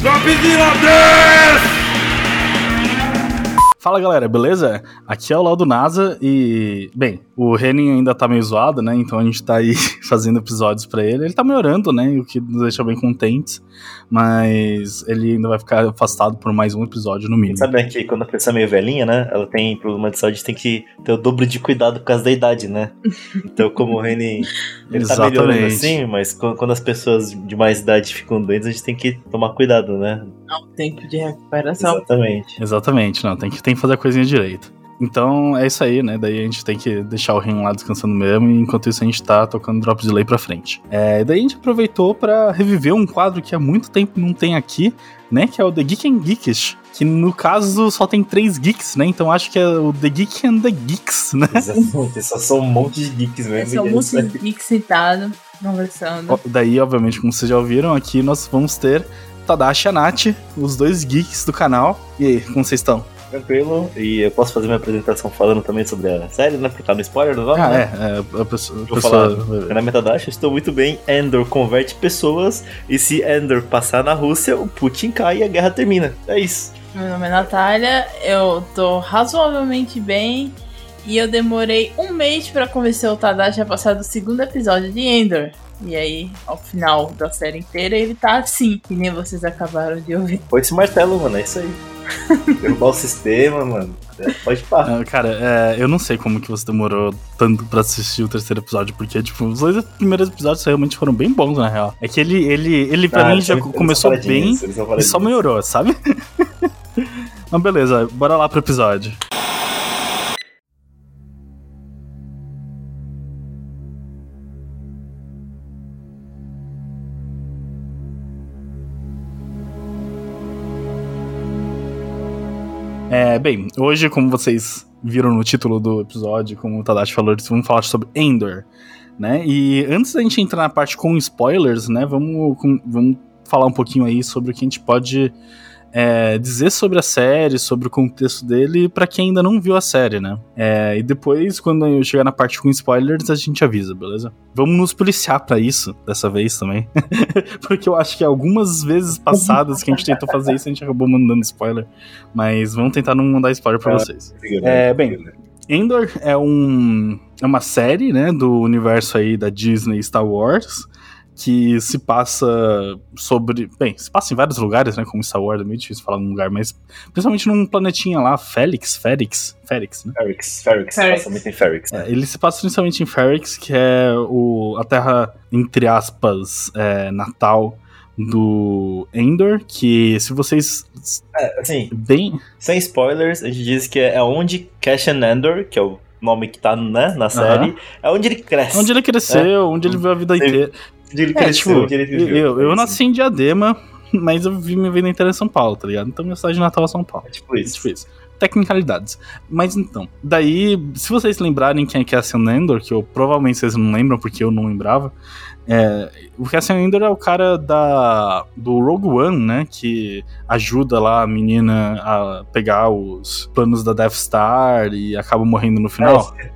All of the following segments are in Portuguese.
Dropzilla 10! Fala galera, beleza? Aqui é o Laudo NASA e, bem, o Renin ainda tá meio zoado, né? Então a gente tá aí fazendo episódios para ele. Ele tá melhorando, né? O que nos deixa bem contentes, mas ele ainda vai ficar afastado por mais um episódio no mínimo. Sabe que quando a pessoa é meio velhinha, né? Ela tem problema de saúde, tem que ter o dobro de cuidado por causa da idade, né? Então, como o Renin ele tá melhorando assim, mas quando as pessoas de mais idade ficam doentes, a gente tem que tomar cuidado, né? Não, tempo de recuperação. Exatamente. Exatamente, não, tem que, tem que fazer a coisinha direito. Então é isso aí, né? Daí a gente tem que deixar o Ren lá descansando mesmo, e enquanto isso a gente tá tocando Drops de Lei pra frente. É, daí a gente aproveitou para reviver um quadro que há muito tempo não tem aqui, né? Que é o The Geek and Geekish. Que no caso só tem três geeks, né? Então acho que é o The Geek and the Geeks, né? Exatamente, só são um monte de geeks mesmo. São um monte de geeks sentados, conversando. Daí, obviamente, como vocês já ouviram, aqui nós vamos ter Tadashi e a Nath, os dois geeks do canal. E aí, como vocês estão? Tranquilo. E eu posso fazer minha apresentação falando também sobre a série, né? Porque tá no spoiler do nome, ah, né? é, é. A pessoa. Vou pessoa... falar. Na Metadash, estou muito bem. Endor converte pessoas. E se Endor passar na Rússia, o Putin cai e a guerra termina. É isso. Meu nome é Natália. Eu tô razoavelmente bem. E eu demorei um mês para convencer o Tadashi a passar do segundo episódio de Endor. E aí, ao final da série inteira, ele tá assim, que nem vocês acabaram de ouvir. Foi esse martelo, mano, é isso aí. Derrubar o sistema, mano. É, pode parar. Cara, é, eu não sei como que você demorou tanto pra assistir o terceiro episódio, porque, tipo, os dois primeiros episódios realmente foram bem bons, na real. É que ele, ele, ele pra ah, mim, já começou bem e só melhorou, sabe? Mas beleza, bora lá pro episódio. É, bem, hoje, como vocês viram no título do episódio, como o Tadashi falou, vamos falar sobre Endor, né? E antes da gente entrar na parte com spoilers, né, vamos, vamos falar um pouquinho aí sobre o que a gente pode é, dizer sobre a série, sobre o contexto dele, para quem ainda não viu a série, né? É, e depois, quando eu chegar na parte com spoilers, a gente avisa, beleza? Vamos nos policiar para isso, dessa vez também. Porque eu acho que algumas vezes passadas que a gente tentou fazer isso, a gente acabou mandando spoiler. Mas vamos tentar não mandar spoiler pra é, vocês. É, bem, Endor é um é uma série, né, do universo aí da Disney Star Wars, que se passa sobre. Bem, se passa em vários lugares, né? Como Star Wars, é meio difícil falar num lugar, mas principalmente num planetinha lá, Félix, Félix, Félix, né? Ferrix, Ferrix, passa muito em Ferrix. Né? É, ele se passa principalmente em Ferrix, que é o, a terra, entre aspas, é, natal do Endor, que se vocês. É, assim, bem. Sem spoilers, a gente diz que é onde Cassian Endor, que é o nome que tá né, na série, é onde ele cresce. Onde ele cresceu, é. onde ele viu a vida inteira. Ele é, cresceu, tipo, ele viveu. Eu, eu nasci em Diadema, mas eu vi minha vida inteira em São Paulo, tá ligado? Então minha cidade natal é São Paulo. É tipo isso. É tipo isso. Tecnicalidades. Mas então, daí, se vocês lembrarem quem é Cassian Endor, que eu provavelmente vocês não lembram porque eu não lembrava, é, o Cassian Endor é o cara da, do Rogue One, né? Que ajuda lá a menina a pegar os planos da Death Star e acaba morrendo no final. É,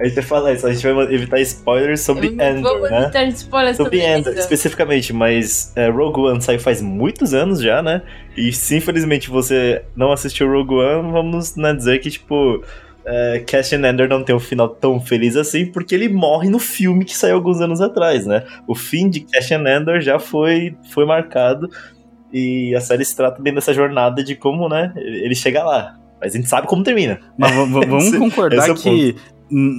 A gente vai falar isso, a gente vai evitar spoilers sobre Endor, vamos né? evitar spoilers sobre, sobre especificamente, mas é, Rogue One saiu faz muitos anos já, né? E se infelizmente você não assistiu Rogue One, vamos né, dizer que, tipo, é, Cassian Endor não tem um final tão feliz assim, porque ele morre no filme que saiu alguns anos atrás, né? O fim de Cassian Endor já foi, foi marcado, e a série se trata bem dessa jornada de como, né, ele chega lá. Mas a gente sabe como termina. Mas vamos concordar é que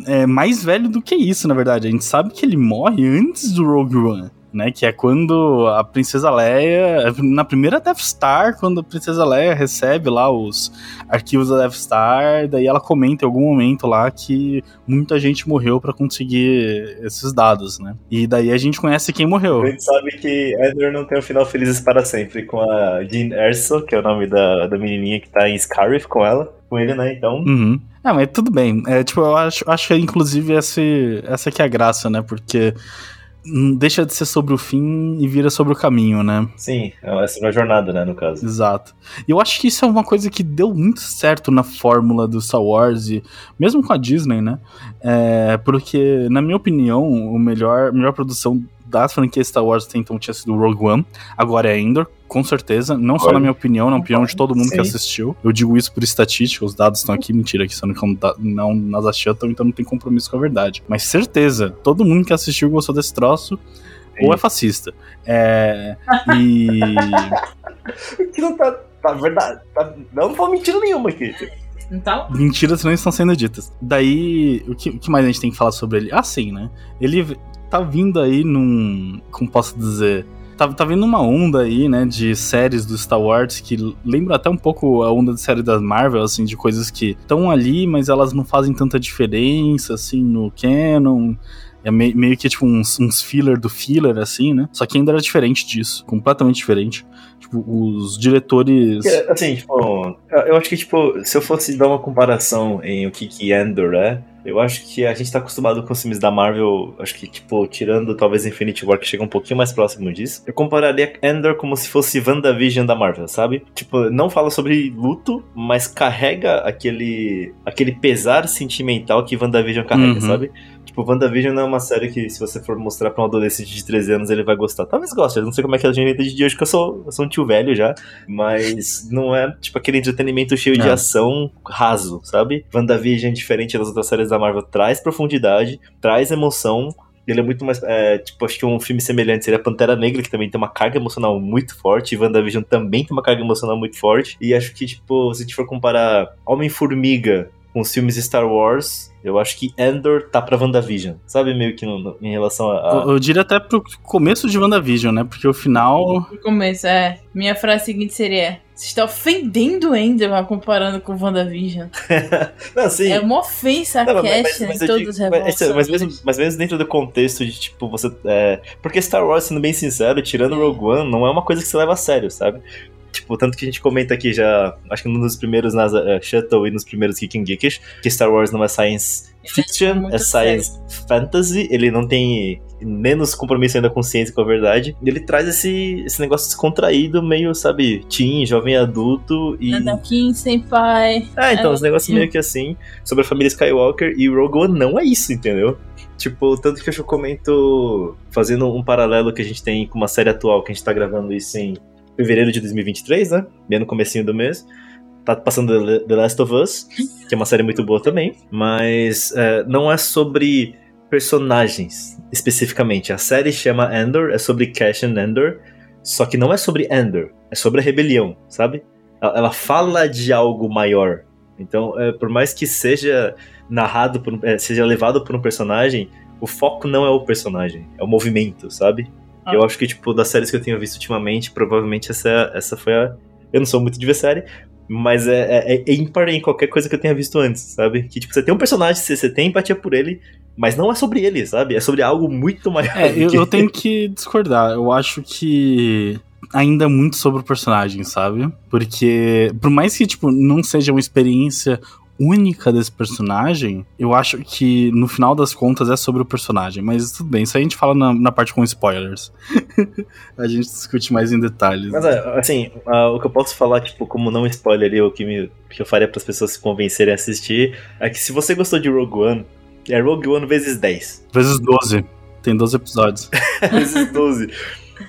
é mais velho do que isso, na verdade. A gente sabe que ele morre antes do Rogue One né? Que é quando a Princesa Leia, na primeira Death Star, quando a Princesa Leia recebe lá os arquivos da Death Star, daí ela comenta em algum momento lá que muita gente morreu para conseguir esses dados, né? E daí a gente conhece quem morreu. A gente sabe que Edward não tem um final felizes para sempre com a Jean Erso, que é o nome da, da menininha que tá em Scarif com ela, com ele, né? Então. Uhum. Ah, mas tudo bem. É, tipo, eu acho, acho que inclusive esse, essa aqui é a graça, né? Porque deixa de ser sobre o fim e vira sobre o caminho, né? Sim, é sobre a jornada, né, no caso. Exato. E eu acho que isso é uma coisa que deu muito certo na fórmula do Star Wars, e mesmo com a Disney, né? É, porque, na minha opinião, o melhor, a melhor produção da franquia Star Wars até então tinha sido Rogue One, agora é Endor, com certeza. Não só na minha opinião, na opinião de todo mundo Sim. que assistiu. Eu digo isso por estatística, os dados estão aqui, mentira, que sendo que não, tá- não nas achatam, então não tem compromisso com a verdade. Mas certeza, todo mundo que assistiu gostou desse troço, ou é fascista. É. E. Que não tá, tá verdade. Tá, não foi mentira nenhuma aqui. Então, Mentiras não estão sendo ditas. Daí, o que, o que mais a gente tem que falar sobre ele? Ah, sim, né? Ele tá vindo aí num. Como posso dizer? Tá, tá vindo uma onda aí, né, de séries do Star Wars que lembra até um pouco a onda de série da Marvel, assim, de coisas que estão ali, mas elas não fazem tanta diferença, assim, no canon. É me- meio que tipo uns, uns filler do filler, assim, né? Só que ainda era diferente disso, completamente diferente. Tipo, os diretores. Assim, tipo, eu acho que, tipo, se eu fosse dar uma comparação em o que que Endor é, eu acho que a gente tá acostumado com os filmes da Marvel, acho que, tipo, tirando talvez Infinity War, que chega um pouquinho mais próximo disso, eu compararia Endor como se fosse WandaVision da Marvel, sabe? Tipo, não fala sobre luto, mas carrega aquele, aquele pesar sentimental que WandaVision carrega, Uhum. sabe? Tipo, WandaVision não é uma série que, se você for mostrar pra um adolescente de 13 anos, ele vai gostar. Talvez goste, eu não sei como é que a juventude de hoje, que eu sou, eu sou um tio velho já. Mas não é, tipo, aquele entretenimento cheio de É. ação raso, sabe? WandaVision, diferente das outras séries da Marvel, traz profundidade, traz emoção. Ele é muito mais. é, tipo, acho que um filme semelhante seria Pantera Negra, que também tem uma carga emocional muito forte. E WandaVision também tem uma carga emocional muito forte. E acho que, tipo, se a gente for comparar Homem-Formiga com os filmes Star Wars, eu acho que Endor tá pra WandaVision. Sabe, meio que no- no- em relação a. Eu, eu diria até pro começo de WandaVision, né? Porque o final. no começo, é. Minha frase seguinte seria: Você está ofendendo o Ender comparando com o WandaVision. Não, sim. É uma ofensa Não, a mas- cast mas- mas em eu todos digo- os mas, mas mesmo, mas mesmo dentro do contexto de, tipo, você. É, porque Star Wars, sendo bem sincero, tirando Rogue One, não é uma coisa que você leva a sério, sabe? Tipo, tanto que a gente comenta aqui já, acho que nos primeiros NASA é, Shuttle e nos primeiros Geeking Geekish, que Star Wars não é science fiction, muito é science fantasy, ele não tem menos compromisso ainda com ciência e com a verdade. E ele traz esse, esse negócio descontraído, meio, sabe, teen, jovem adulto e. Anakin sem pai. Ah, então, É, os negócios sim. meio que assim, sobre a família Skywalker, e Rogue One não é isso, entendeu? Tipo, tanto que eu comento, fazendo um paralelo que a gente tem com uma série atual, que a gente tá gravando isso em fevereiro de 2023, né? Bem no comecinho do mês. Tá passando The- Last of Us, que é uma série muito boa também, mas é, não é sobre personagens, especificamente. A série chama Endor, é sobre Cassian Endor, só que não é sobre Endor, é sobre a rebelião, sabe? Ela, fala de algo maior. Então, é, por mais que seja narrado, por, é, seja levado por um personagem, o foco não é o personagem, é o movimento, sabe? Ah. Eu acho que, tipo, das séries que eu tenho visto ultimamente, provavelmente essa, essa foi a. Eu não sou muito de ver série, mas é, é, é ímpar em qualquer coisa que eu tenha visto antes, sabe? Que, tipo, você tem um personagem, você, você tem empatia por ele, mas não é sobre ele, sabe? É sobre algo muito maior. É, eu, que- eu tenho que discordar. Eu acho que ainda é muito sobre o personagem, sabe? Porque, por mais que, tipo, não seja uma experiência única desse personagem, eu acho que no final das contas é sobre o personagem. Mas tudo bem, isso a gente fala na, na parte com spoilers. a gente discute mais em detalhes. Mas, é, assim, o que eu posso falar, tipo, como não spoiler ali, o que, me, que eu faria para as pessoas se convencerem a assistir, é que se você gostou de Rogue One, é Rogue One vezes 10. Vezes 12. Tem 12 episódios. vezes 12.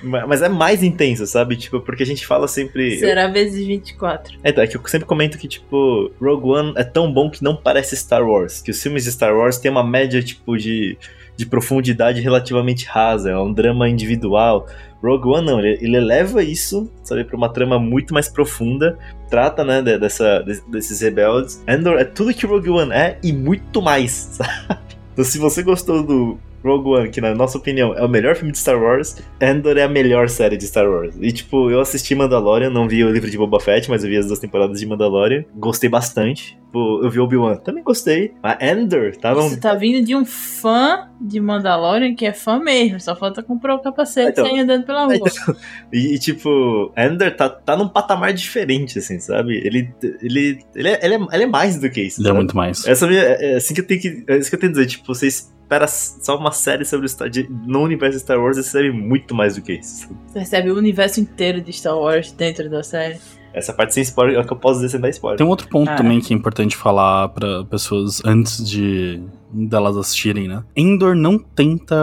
Ma- Mas é mais intenso, sabe? Tipo, porque a gente fala sempre. Será vezes 24. É, tá, é que eu sempre comento que, tipo, Rogue One é tão bom que não parece Star Wars. Que os filmes de Star Wars têm uma média, tipo, de, de profundidade relativamente rasa. É um drama individual. Rogue One não, ele, ele eleva isso, sabe, pra uma trama muito mais profunda. Trata, né, de- dessa, de- desses rebeldes. Endor é tudo que Rogue One é e muito mais, sabe? Então, se você gostou do Rogue One, que na nossa opinião é o melhor filme de Star Wars, Endor é a melhor série de Star Wars. E tipo, eu assisti Mandalorian, não vi o livro de Boba Fett, mas eu vi as duas temporadas de Mandalorian. Gostei bastante. Tipo, eu vi Obi-Wan, também gostei. Mas Endor tava um... Isso tá vindo de um fã de Mandalorian que é fã mesmo. Só falta comprar o capacete Então, e sair andando pela rua. E, e, tipo, Endor tá, tá num patamar diferente, assim, sabe? Ele, ele, ele, é, ele, é, ele é mais do que isso. Ele é muito mais. Essa minha, é assim que eu tenho que. É isso que eu tenho que dizer. Tipo, você espera só uma série sobre o Star, de, no universo Star Wars você recebe muito mais do que isso. Você recebe o universo inteiro de Star Wars dentro da série. Essa parte sem spoiler é o que eu posso dizer sem dar spoiler. Tem um outro ponto Ah. também que é importante falar pra pessoas antes de delas assistirem, né? Endor não tenta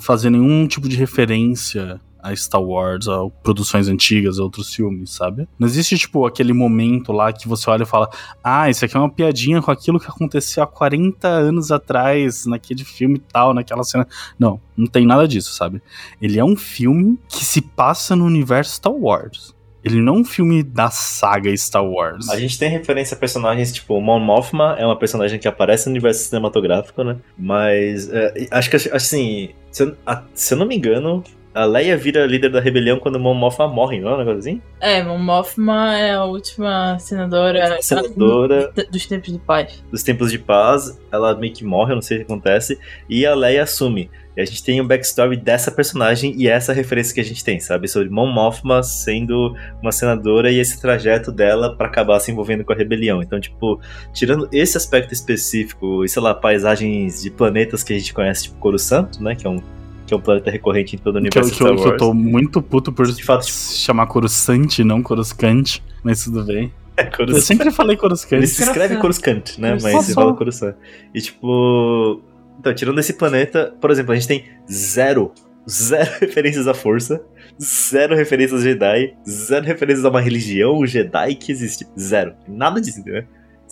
fazer nenhum tipo de referência a Star Wars, a produções antigas, a outros filmes, sabe? Não existe, tipo, aquele momento lá que você olha e fala ah, isso aqui é uma piadinha com aquilo que aconteceu há 40 anos atrás, naquele filme tal, naquela cena. Não, não tem nada disso, sabe? Ele é um filme que se passa no universo Star Wars. Ele não é um filme da saga Star Wars. A gente tem referência a personagens tipo Mon Mothma, é uma personagem que aparece no universo cinematográfico, né? Mas é, acho que assim, se eu, a- se eu não me engano, a Leia vira líder da rebelião quando Mon Mothma morre, não é um negócio assim? É, Mon Mothma é a última senadora, Senadora. dos tempos de paz. Dos Templos de Paz, ela meio que morre, eu não sei o que acontece, e a Leia assume. E a gente tem um backstory dessa personagem e essa referência que a gente tem, sabe? Sobre Mon Mothma sendo uma senadora e esse trajeto dela pra acabar se envolvendo com a rebelião. Então, tipo, tirando esse aspecto específico e, sei lá, paisagens de planetas que a gente conhece, tipo Coruscant, né? Que é um, que é um planeta recorrente em todo o eu, universo que, eu, Star que eu tô muito puto por De fato, tipo- se chamar Coruscant, não Coruscant, mas tudo bem. É, Eu Coruscant. sempre falei Coruscant. Ele se escreve Coruscant, né? Mas Coruscant. você fala Coruscant. E tipo. Então, tirando esse planeta, por exemplo, a gente tem zero, zero referências à força, zero referências a Jedi, zero referências a uma religião Jedi que existe. Zero. Nada disso, entendeu?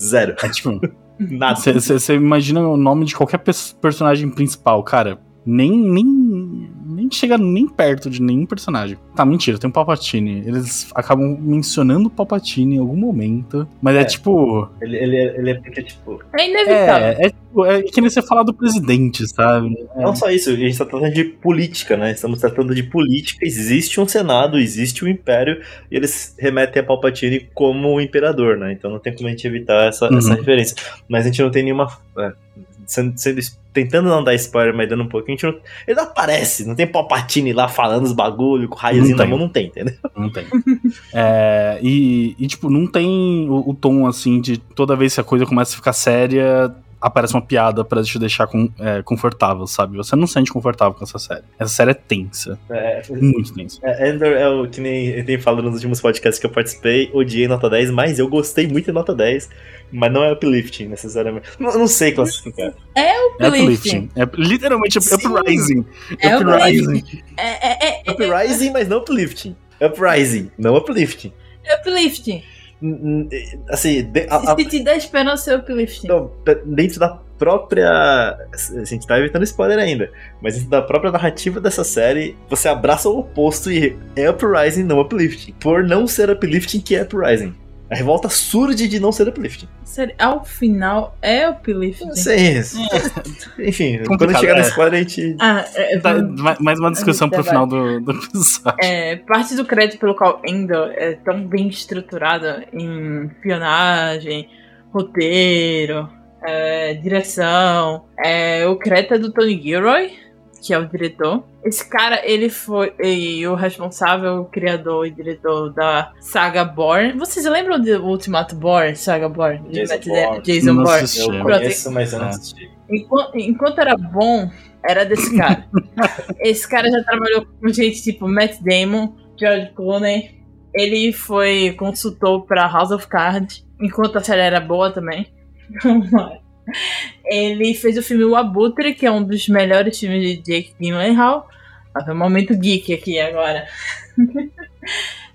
Zero. É, tipo, Nada. Você imagina o nome de qualquer pers- personagem principal, cara. Nem, nem, nem chega nem perto de nenhum personagem. Tá, mentira, tem o Palpatine. Eles acabam mencionando o Palpatine em algum momento. Mas é, É. tipo. Ele, ele, é- ele é porque, tipo. É inevitável. É, é, tipo, é que nem você falar do presidente, sabe? Não só isso, a gente tá tratando de política, né? Estamos tratando de política. Existe um Senado, existe um Império, e eles remetem a Palpatine como o imperador, né? Então não tem como a gente evitar essa, Uhum. essa referência. Mas a gente não tem nenhuma. é, sendo, sendo- tentando não dar spoiler, mas dando um pouquinho, a gente não, ele não aparece, não tem Palpatine lá falando os bagulho, com raiozinho na mão, não tem, entendeu? Não tem. É, e, e, tipo, não tem o, o tom assim de toda vez que a coisa começa a ficar séria, aparece uma piada pra te deixar com- é, confortável, sabe? Você não se sente confortável com essa série. Essa série é tensa. É, Muito tensa. É, Endor é o que nem eu tenho falado nos últimos podcasts que eu participei, odiei nota 10, mas eu gostei muito de nota 10, mas não é uplifting necessariamente. Não, não sei classificar. É Uplifting. uplifting. É literalmente Sim. uprising. É uprising. É, é, é, é, Uprising, mas não uplifting. Uprising, não uplifting. é uplifting. Assim, a- a- Se te dá esperança, é uplifting. não, dentro da própria. A gente tá evitando spoiler ainda, mas dentro da própria narrativa dessa série, você abraça o oposto e é uprising, não uplifting. Por não ser uplifting, que é uprising. A revolta surge de não ser uplifting. Sério, ao final é uplifting. Não sei isso. Enfim, quando Complicado, chegar no é. spoiler, a gente. Ah, é, é, Tá, ma- mais uma discussão pro final do, do episódio. é, parte do crédito pelo qual Endor é tão bem estruturada em espionagem, roteiro, é, direção, é, o crédito é do Tony Gilroy, que é o diretor. Esse cara, ele foi e o responsável, o criador e diretor da saga Bourne. Vocês lembram do Ultimato Bourne, saga Bourne? De Jason Bourne. Jason Não assisti. Eu conheço, mas eu não É. assisti. Enquanto, enquanto era bom, era desse cara. Esse cara já trabalhou com gente tipo Matt Damon, George Clooney. Ele foi consultor pra House of Cards, enquanto a série era boa também. Ele fez o filme O Abutre, que é um dos melhores filmes de Jake Gyllenhaal. Mas é um momento geek aqui agora.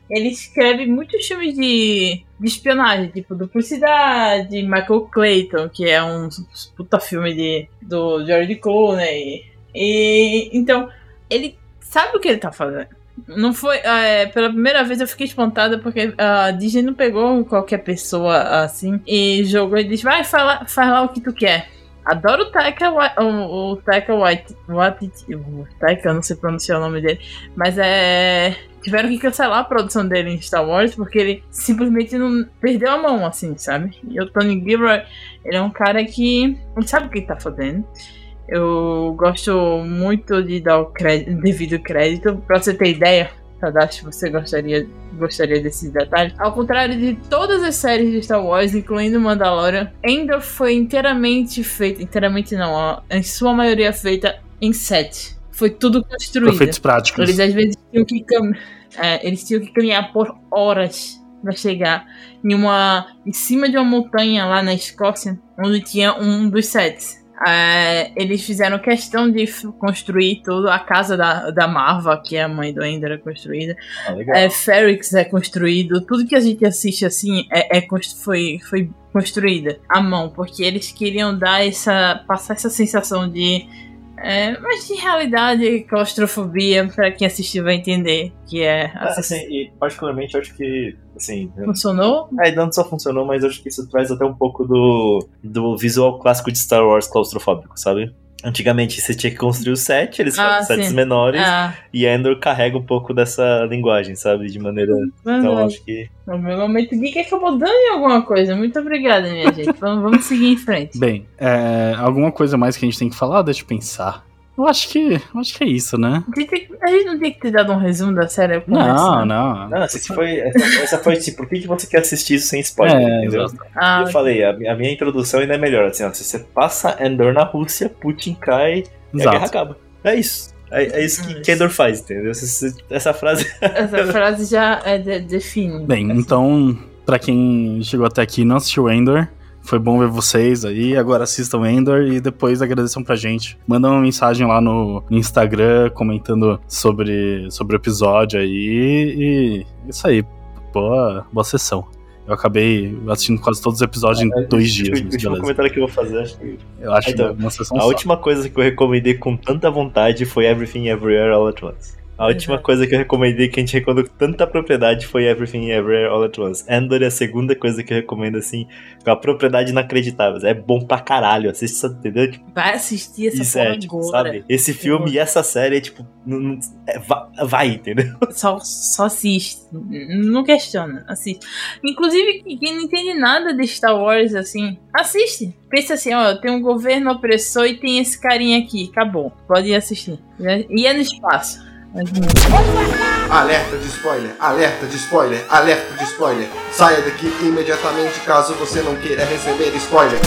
Ele escreve muitos filmes de, de espionagem, tipo Duplicidade, Michael Clayton, que é um puta filme de, do George Clooney. E então, ele sabe o que ele tá fazendo. Não foi. é, pela primeira vez eu fiquei espantada porque a Disney não pegou qualquer pessoa assim e jogou e disse: vai, faz lá, faz o que tu quer. Adoro o Taika, o, o Taika Waititi, o Taika, eu não sei pronunciar o nome dele, mas é. Tiveram que cancelar a produção dele em Star Wars porque ele simplesmente não perdeu a mão, assim, sabe? E o Tony Gilroy, ele é um cara que não sabe o que tá fazendo. Eu gosto muito de dar o crédito, devido crédito. Pra você ter ideia, Tadashi, você gostaria, gostaria desses detalhes? Ao contrário de todas as séries de Star Wars, incluindo Mandalorian, Endor foi inteiramente feita, inteiramente não, em sua maioria feita em set. Foi tudo construído. Efeitos práticos. Eles às vezes tinham que cam... é, eles tinham que caminhar por horas para chegar em uma em cima de uma montanha lá na Escócia, onde tinha um dos sets. É, eles fizeram questão de construir tudo. A casa da, da Marva, que é a mãe do Ender, é construída. Ah. É, Ferrix é construído. Tudo que a gente assiste assim é, é foi, foi construída à mão, porque eles queriam dar essa. passar essa sensação de. É, mas de realidade, claustrofobia, para quem assistir vai entender que é. Ah, assim, e particularmente acho que. Assim, Funcionou? É, não só funcionou, mas acho que isso traz até um pouco do, do visual clássico de Star Wars claustrofóbico, sabe? Antigamente você tinha que construir o set, eles Ah, fazem sets sim. menores, Ah, e Endor carrega um pouco dessa linguagem, sabe? De maneira. Então acho que. O meu momento geek acabou dando em alguma coisa. Muito obrigada, minha gente. Vamos, vamos seguir em frente. Bem, é, alguma coisa mais que a gente tem que falar? Deixa eu pensar. Eu acho que, eu acho que é isso, né? A gente, não tem que ter dado um resumo da série. ao Não, começar? não. Não, essa foi, essa, essa foi assim, por que, você quer assistir isso sem spoiler, É, entendeu? exato. Ah, eu falei, a, mi- a minha introdução ainda é melhor, assim, ó, se você passa Endor na Rússia, Putin cai e a guerra acaba. É isso. É, é isso que, Endor faz, entendeu? Essa- essa- frase essa frase já é de- define. Bem, então, pra quem chegou até aqui e não assistiu Endor, foi bom ver vocês aí. Agora assistam Endor e depois agradeçam pra gente. Manda uma mensagem lá no Instagram comentando sobre, sobre o episódio aí. E isso aí. Boa, boa sessão. Eu acabei assistindo quase todos os episódios em dois Acho que dias, O último comentário que eu vou fazer, acho que. Eu acho Então, uma sessão A só. última coisa que eu recomendei com tanta vontade foi Everything Everywhere All at Once. A última Exato. coisa que eu recomendei que a gente recomendou com tanta propriedade foi Everything Everywhere All at Once. Endor é a segunda coisa que eu recomendo, assim, com a propriedade inacreditável. É bom pra caralho, assiste, isso, entendeu? Tipo, Vai assistir essa isso é, tipo, sabe? Esse filme e essa série é, tipo, não- não- é, va- vai, entendeu? Só, só assiste. Não questiona. Assiste. Inclusive, quem não entende nada de Star Wars, assim, assiste. Pensa assim, ó, tem um governo opressor e tem esse carinha aqui. Acabou. Pode ir assistir. E é no espaço. Alerta de spoiler, alerta de spoiler, alerta de spoiler. Saia daqui imediatamente caso você não queira receber spoiler.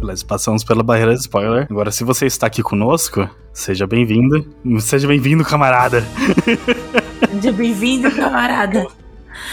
Beleza, passamos pela barreira de spoiler. Agora, se você está aqui conosco, seja bem-vindo. Seja bem-vindo, camarada. Seja bem-vindo, camarada.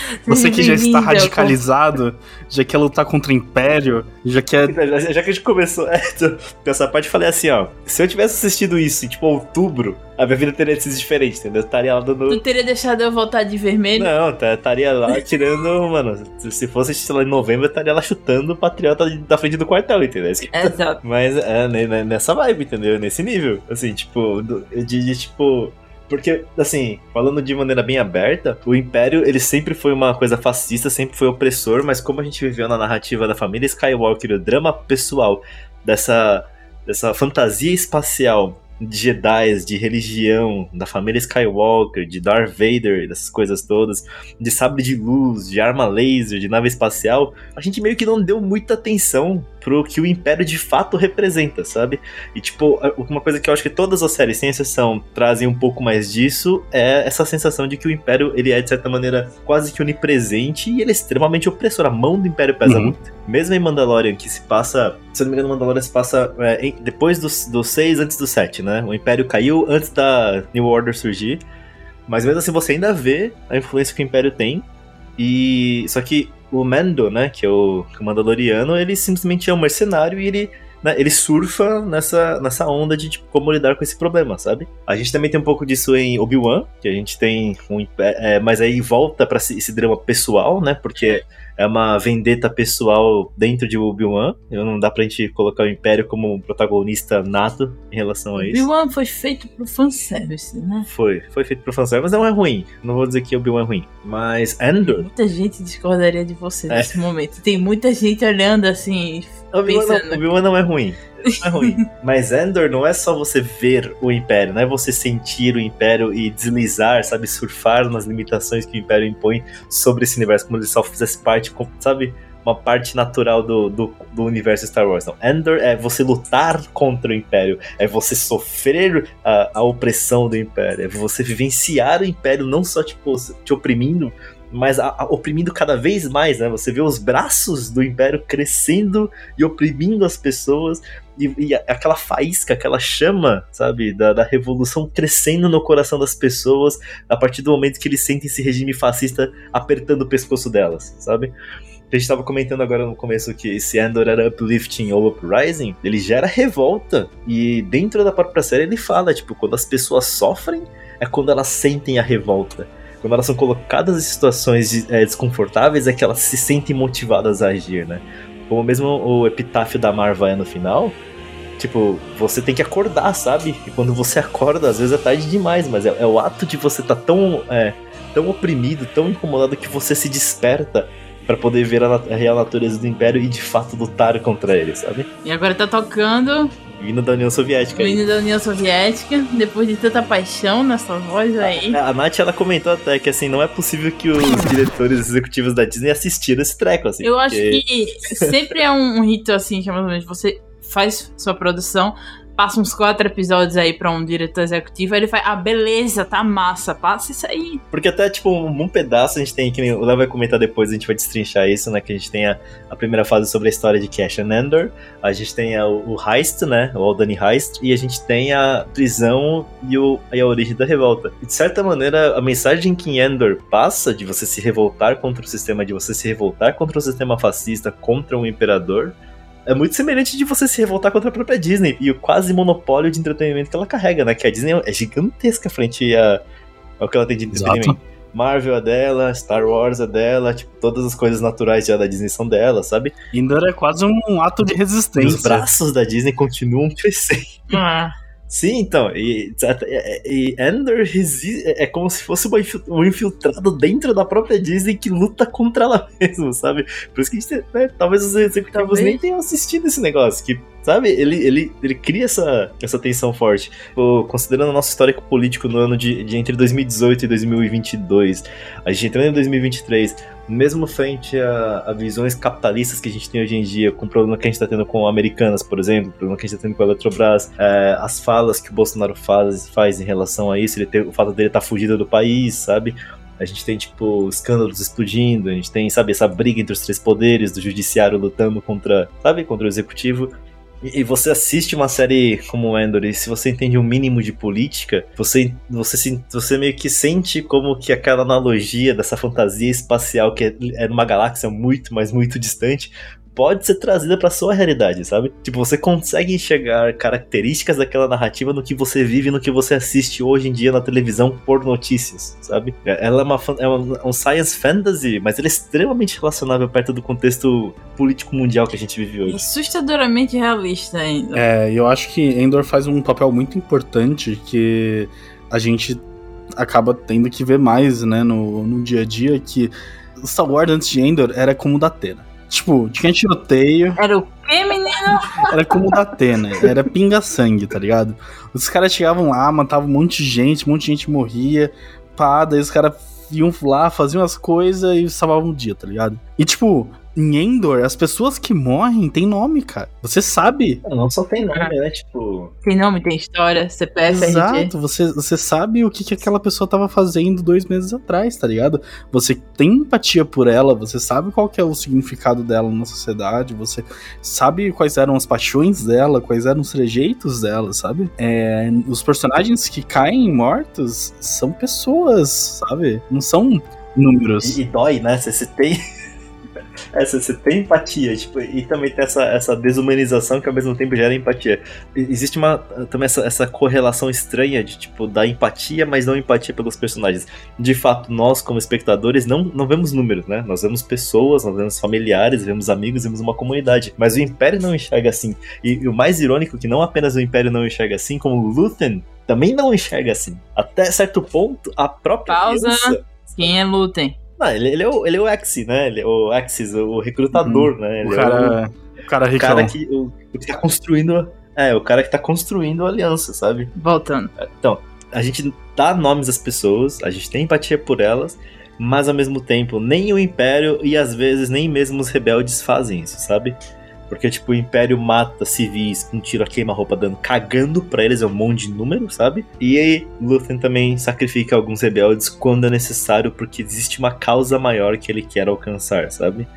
Você que já está radicalizado, já quer lutar contra o Império, já quer. Já, já que a gente começou é, com essa parte, eu falei assim, ó. Se eu tivesse assistido isso em, tipo, outubro, a minha vida teria sido diferente, entendeu? Eu estaria lá dando... Tu teria deixado eu voltar de vermelho? Não, tá- estaria lá tirando, mano. Se fosse, sei lá, em novembro, eu estaria lá chutando o patriota da frente do quartel, entendeu? Exato. Mas é ne- ne- nessa vibe, entendeu? Nesse nível. Assim, tipo, de, de, tipo. Porque, assim, falando de maneira bem aberta, o Império, ele sempre foi uma coisa fascista, sempre foi opressor, mas como a gente viveu na narrativa da família Skywalker, o drama pessoal dessa, dessa fantasia espacial de Jedi, de religião, da família Skywalker, de Darth Vader, dessas coisas todas, de sabre de luz, de arma laser, de nave espacial, a gente meio que não deu muita atenção pro que o Império de fato representa, sabe? E tipo, uma coisa que eu acho que todas as séries, sem exceção, trazem um pouco mais disso é essa sensação de que o Império, ele é de certa maneira quase que onipresente e ele é extremamente opressor. A mão do Império pesa Uhum. muito. Mesmo em Mandalorian, que se passa, se eu não me engano, Mandalorian se passa é, em- depois dos, dos seis, antes do sete, né? O Império caiu antes da New Order surgir. Mas mesmo assim, você ainda vê a influência que o Império tem. E só que o Mando, né, que é o, que é o Mandaloriano, ele simplesmente é um mercenário e ele, né, ele surfa nessa, nessa onda de tipo, como lidar com esse problema, sabe? A gente também tem um pouco disso em Obi-Wan, que a gente tem um impé- é, mas aí volta esse esse drama pessoal, né? Porque é uma vendetta pessoal dentro de Obi-Wan. Não dá pra gente colocar o Império como um protagonista nato em relação a isso. Obi-Wan foi feito pro fanservice, né? Foi, foi feito pro fanservice, mas não é ruim. Não vou dizer que Obi-Wan é ruim. Mas Endor, Muita gente discordaria de você É. nesse momento. Tem muita gente olhando assim. Obi-Wan Pensando. não, Obi-Wan não é ruim. Não é ruim. Mas Endor não é só você ver o Império, não é você sentir o Império e deslizar, sabe, surfar nas limitações que o Império impõe sobre esse universo, como ele só fizesse parte, sabe, uma parte natural do, do, do universo Star Wars. Não, Endor é você lutar contra o Império, é você sofrer a, a opressão do Império, é você vivenciar o Império não só, tipo, te oprimindo, mas a, a, oprimindo cada vez mais, né? Você vê os braços do Império crescendo e oprimindo as pessoas, e, e aquela faísca, aquela chama, sabe, da, da, revolução crescendo no coração das pessoas a partir do momento que eles sentem esse regime fascista apertando o pescoço delas, sabe? A gente estava comentando agora no começo que esse Andor era uplifting ou uprising, ele gera revolta. E dentro da própria série ele fala, tipo, quando as pessoas sofrem, é quando elas sentem a revolta quando elas são colocadas em situações é, desconfortáveis, é que elas se sentem motivadas a agir, né? Como mesmo o epitáfio da Marva é no final, tipo, você tem que acordar, sabe? E quando você acorda, às vezes é tarde demais, mas é, é o ato de você estar tá tão, é, tão oprimido, tão incomodado que você se desperta para poder ver a, a, real natureza do Império e de fato lutar contra ele, sabe? E agora tá tocando Vindo da União Soviética. Vindo da União Soviética, depois de tanta paixão nessa voz aí. A, a Nath, ela comentou até que, assim, não é possível que os diretores executivos da Disney assistiram esse treco, assim. Eu porque... acho que sempre é um, um rito, assim, que é mais ou menos, você faz sua produção, passa uns quatro episódios aí pra um diretor executivo, ele faz, ah, beleza, tá massa, passa isso aí. Porque até, tipo, um, pedaço a gente tem, que o Léo vai comentar depois, a gente vai destrinchar isso, né, que a gente tem a, a primeira fase sobre a história de Cash and Endor, a gente tem a, o, Heist, né, o Aldani Heist, e a gente tem a prisão e, o, e a origem da revolta. E, de certa maneira, a mensagem que Endor passa de você se revoltar contra o sistema, de você se revoltar contra o sistema fascista, contra o imperador, é muito semelhante de você se revoltar contra a própria Disney e o quase monopólio de entretenimento que ela carrega, né? Que a Disney é gigantesca frente a, ao que ela tem de entretenimento. Exato. Marvel é dela, Star Wars é dela, tipo, todas as coisas naturais já da Disney são dela, sabe? Endor é quase um ato de resistência. Os braços da Disney continuam crescendo. Ah. Sim, então, e, e Ender é como se fosse um infiltrado dentro da própria Disney que luta contra ela mesma, sabe? Por isso que a gente, né, talvez os executivos nem tenham assistido esse negócio, que, sabe, ele, ele, ele cria essa, essa tensão forte. Considerando o nosso histórico político no ano de, de entre 2018 e 2022, a gente entrando em 2023, mesmo frente a, a, visões capitalistas que a gente tem hoje em dia, com o problema que a gente está tendo com Americanas, por exemplo, o problema que a gente está tendo com a Eletrobras, é, as falas que o Bolsonaro faz, faz em relação a isso, ele ter, o fato dele estar tá fugido do país, sabe? A gente tem, tipo, escândalos explodindo, a gente tem, sabe, essa briga entre os três poderes, do judiciário lutando contra, sabe, contra o executivo. E, você assiste uma série como Endor e se você entende um mínimo de política, você, você, você meio que sente como que aquela analogia dessa fantasia espacial que é, é numa galáxia muito, mas muito distante, pode ser trazida para sua realidade, sabe? Tipo, você consegue enxergar características daquela narrativa no que você vive, no que você assiste hoje em dia na televisão por notícias, sabe? Ela é, uma, é uma, um science fantasy, mas ela é extremamente relacionável perto do contexto político mundial que a gente vive hoje. Assustadoramente realista ainda. É, eu acho que Endor faz um papel muito importante que a gente acaba tendo que ver mais, né, no, no dia a dia, que Star Wars antes de Endor era como o da Tena. Tipo, tinha tiroteio. Era o quê, menino? Era como o da Atena, era pinga-sangue, tá ligado? Os caras chegavam lá, matavam um monte de gente, um monte de gente morria, pá, daí os caras iam lá, faziam as coisas e salvavam o dia, tá ligado? E tipo, em Endor, as pessoas que morrem têm nome, cara. Você sabe. Não só tem nome, né? Tipo. Tem nome, tem história, CPF, Exato, RG. você, você sabe o que, que aquela pessoa tava fazendo dois meses atrás, tá ligado? Você tem empatia por ela, você sabe qual que é o significado dela na sociedade, você sabe quais eram as paixões dela, quais eram os trejeitos dela, sabe? É, os personagens que caem mortos são pessoas, sabe? Não são números. E, e dói, né? Você tem é, você tem empatia, tipo, e também tem essa, essa desumanização que ao mesmo tempo gera empatia. Existe uma também essa, essa correlação estranha de, tipo, da empatia, mas não empatia pelos personagens. De fato, nós, como espectadores, não, não vemos números, né? Nós vemos pessoas, nós vemos familiares, vemos amigos, vemos uma comunidade. Mas o Império não enxerga assim. E, e o mais irônico é que não apenas o Império não enxerga assim, como o Luthen também não enxerga assim. Até certo ponto, a própria Pausa. Quem é Luthen? Não, ele, ele, é o, ele é o Axis, né? Ele é o Axis, o recrutador, uhum. né? Ele o cara, é o, o cara O cara que, o, o que tá construindo. É, o cara que tá construindo a aliança, sabe? Voltando. Então, a gente dá nomes às pessoas, a gente tem empatia por elas, mas ao mesmo tempo, nem o Império e às vezes nem mesmo os rebeldes fazem isso, sabe? Porque, tipo, o Império mata civis com um tiro a queima-roupa dando cagando pra eles, é um monte de número, sabe? E aí, Luthen também sacrifica alguns rebeldes quando é necessário, porque existe uma causa maior que ele quer alcançar, sabe?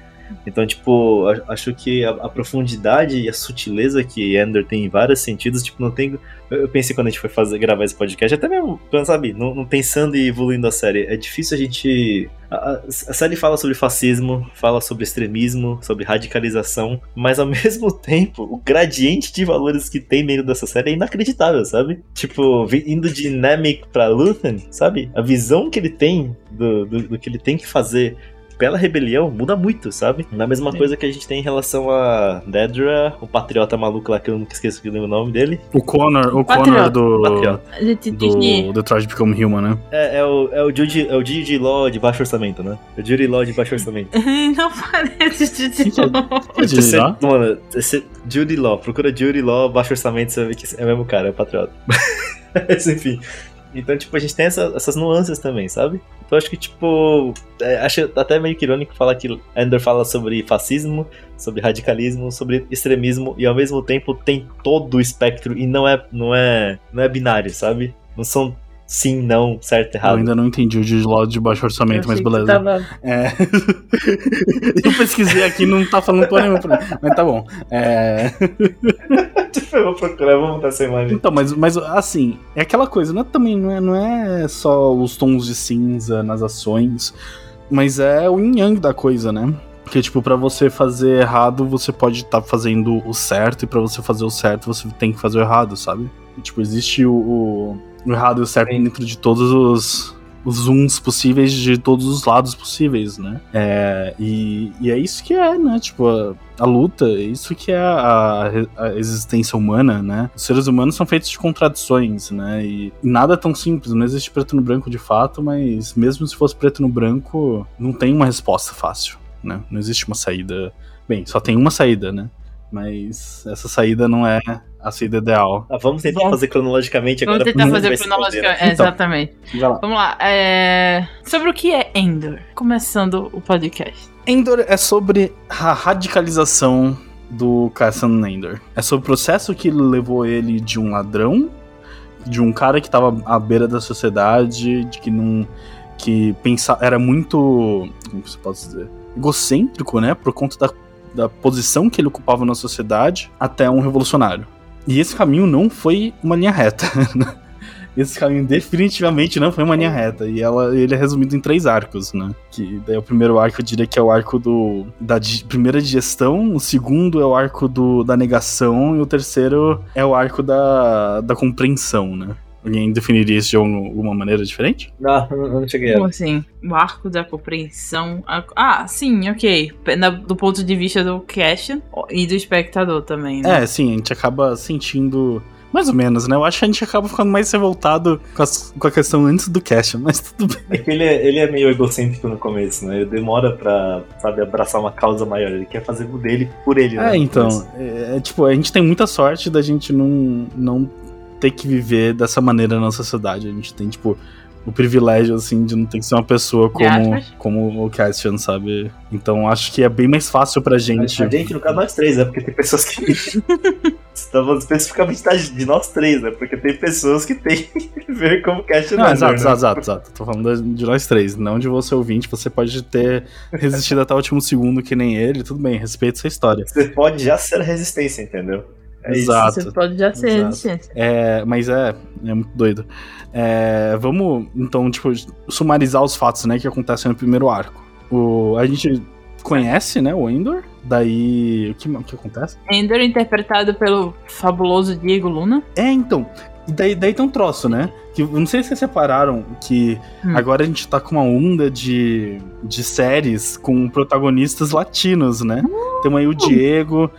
Então, tipo, acho que a, a, profundidade e a sutileza que Ender tem em vários sentidos, tipo, não tem. Eu pensei quando a gente foi fazer, gravar esse podcast, até mesmo, sabe, não, não pensando e evoluindo a série, é difícil a gente. A, a, série fala sobre fascismo, fala sobre extremismo, sobre radicalização, mas ao mesmo tempo, o gradiente de valores que tem dentro dessa série é inacreditável, sabe? Tipo, indo de Namek pra Luthen, sabe? A visão que ele tem do, do, do que ele tem que fazer pela rebelião muda muito, sabe? Na mesma Sim. coisa que a gente tem em relação a Dedra, o patriota maluco lá que eu nunca esqueço o nome dele. O Connor, o, Connor do. Do Detroit Become Human, né? É, é o, é o Judy, é o Judy Law de baixo orçamento, né? É o Judy Law de baixo orçamento. Não parece Judy Law. Judy Law? Mano, esse, Judy Law, procura Judy Law, baixo orçamento, você vai ver que é o mesmo cara, é o patriota. Mas enfim. Então, tipo, a gente tem essa, essas nuances também, sabe? Então acho que, tipo, é, acho até meio que irônico falar que Ender fala sobre fascismo, sobre radicalismo, sobre extremismo, e ao mesmo tempo tem todo o espectro e não é, não é, não é binário, sabe? Não são sim, não, certo, errado. Eu ainda não entendi o de lado de baixo orçamento, mas beleza. Tava... É... eu pesquisei aqui não tá falando por nenhum, mas tá bom. É... eu vou procurar, vou montar essa imagem. Então, mas, mas assim, é aquela coisa, não é, também não é, não é só os tons de cinza nas ações, mas é o yin yang da coisa, né? Porque, tipo, pra você fazer errado, você pode estar tá fazendo o certo, e para você fazer o certo, você tem que fazer o errado, sabe? E, tipo, existe o, o o errado e o certo Sim. dentro de todos os, os zooms possíveis de todos os lados possíveis, né? É, e, e é isso que é, né? Tipo, a, a luta, é isso que é a, a, existência humana, né? Os seres humanos são feitos de contradições, né? E, e nada é tão simples, não existe preto no branco de fato, mas mesmo se fosse preto no branco, não tem uma resposta fácil, né? Não existe uma saída. Bem, só tem uma saída, né? Mas essa saída não é a saída ideal. Ah, vamos tentar fazer cronologicamente agora. Vamos tentar fazer cronologicamente. É, então, exatamente. Lá. Vamos lá. É... Sobre o que é Endor? Começando o podcast. Endor é sobre a radicalização do Cassian Endor. É sobre o processo que levou ele de um ladrão, de um cara que estava à beira da sociedade, de que não. que pensava. era muito. como se pode dizer? egocêntrico, né? Por conta da da posição que ele ocupava na sociedade até um revolucionário. E esse caminho não foi uma linha reta. esse caminho definitivamente não foi uma linha reta. E ela, ele é resumido em três arcos, né? Que daí o primeiro arco eu diria que é o arco do, da di, primeira digestão, o segundo é o arco do, da negação, e o terceiro é o arco da, da compreensão, né? Alguém definiria isso de alguma maneira diferente? Não, não cheguei. Como assim? O arco da compreensão. Ah, sim, ok. do ponto de vista do cast e do espectador também. Né? É, sim, a gente acaba sentindo. Mais ou menos, né? Eu acho que a gente acaba ficando mais revoltado com, as, com a questão antes do cast, mas tudo bem. É que ele é, ele é meio egocêntrico no começo, né? Ele demora pra, sabe, abraçar uma causa maior. Ele quer fazer o dele por ele, né? É, então. É, é, tipo, a gente tem muita sorte da gente não, não ter que viver dessa maneira na sociedade. A gente tem, tipo, o privilégio, assim, de não ter que ser uma pessoa como, como o Cassian, sabe? Então acho que é bem mais fácil pra gente. A gente, no caso, nós três, né? Porque tem pessoas que. Estamos especificamente de nós três, né? Porque tem pessoas que têm que ver como Cassian. Não, exato, né? exato, exato, exato. Tô falando de nós três, não de você ouvinte. Você pode ter resistido até o último segundo que nem ele, tudo bem, respeito essa história. Você pode já ser resistência, entendeu? É Exato. Isso. Você pode já ser resistência. É, mas é, é muito doido. É, vamos, então, tipo, sumarizar os fatos, né, que acontecem no primeiro arco. O, a gente conhece, né, o Endor. Daí, o que, o que acontece? Endor interpretado pelo fabuloso Diego Luna. É, então. Daí, daí tem um troço, né? Que não sei se vocês separaram que hum. agora a gente tá com uma onda de, de séries com protagonistas latinos, né? Hum. Temos aí o Diego,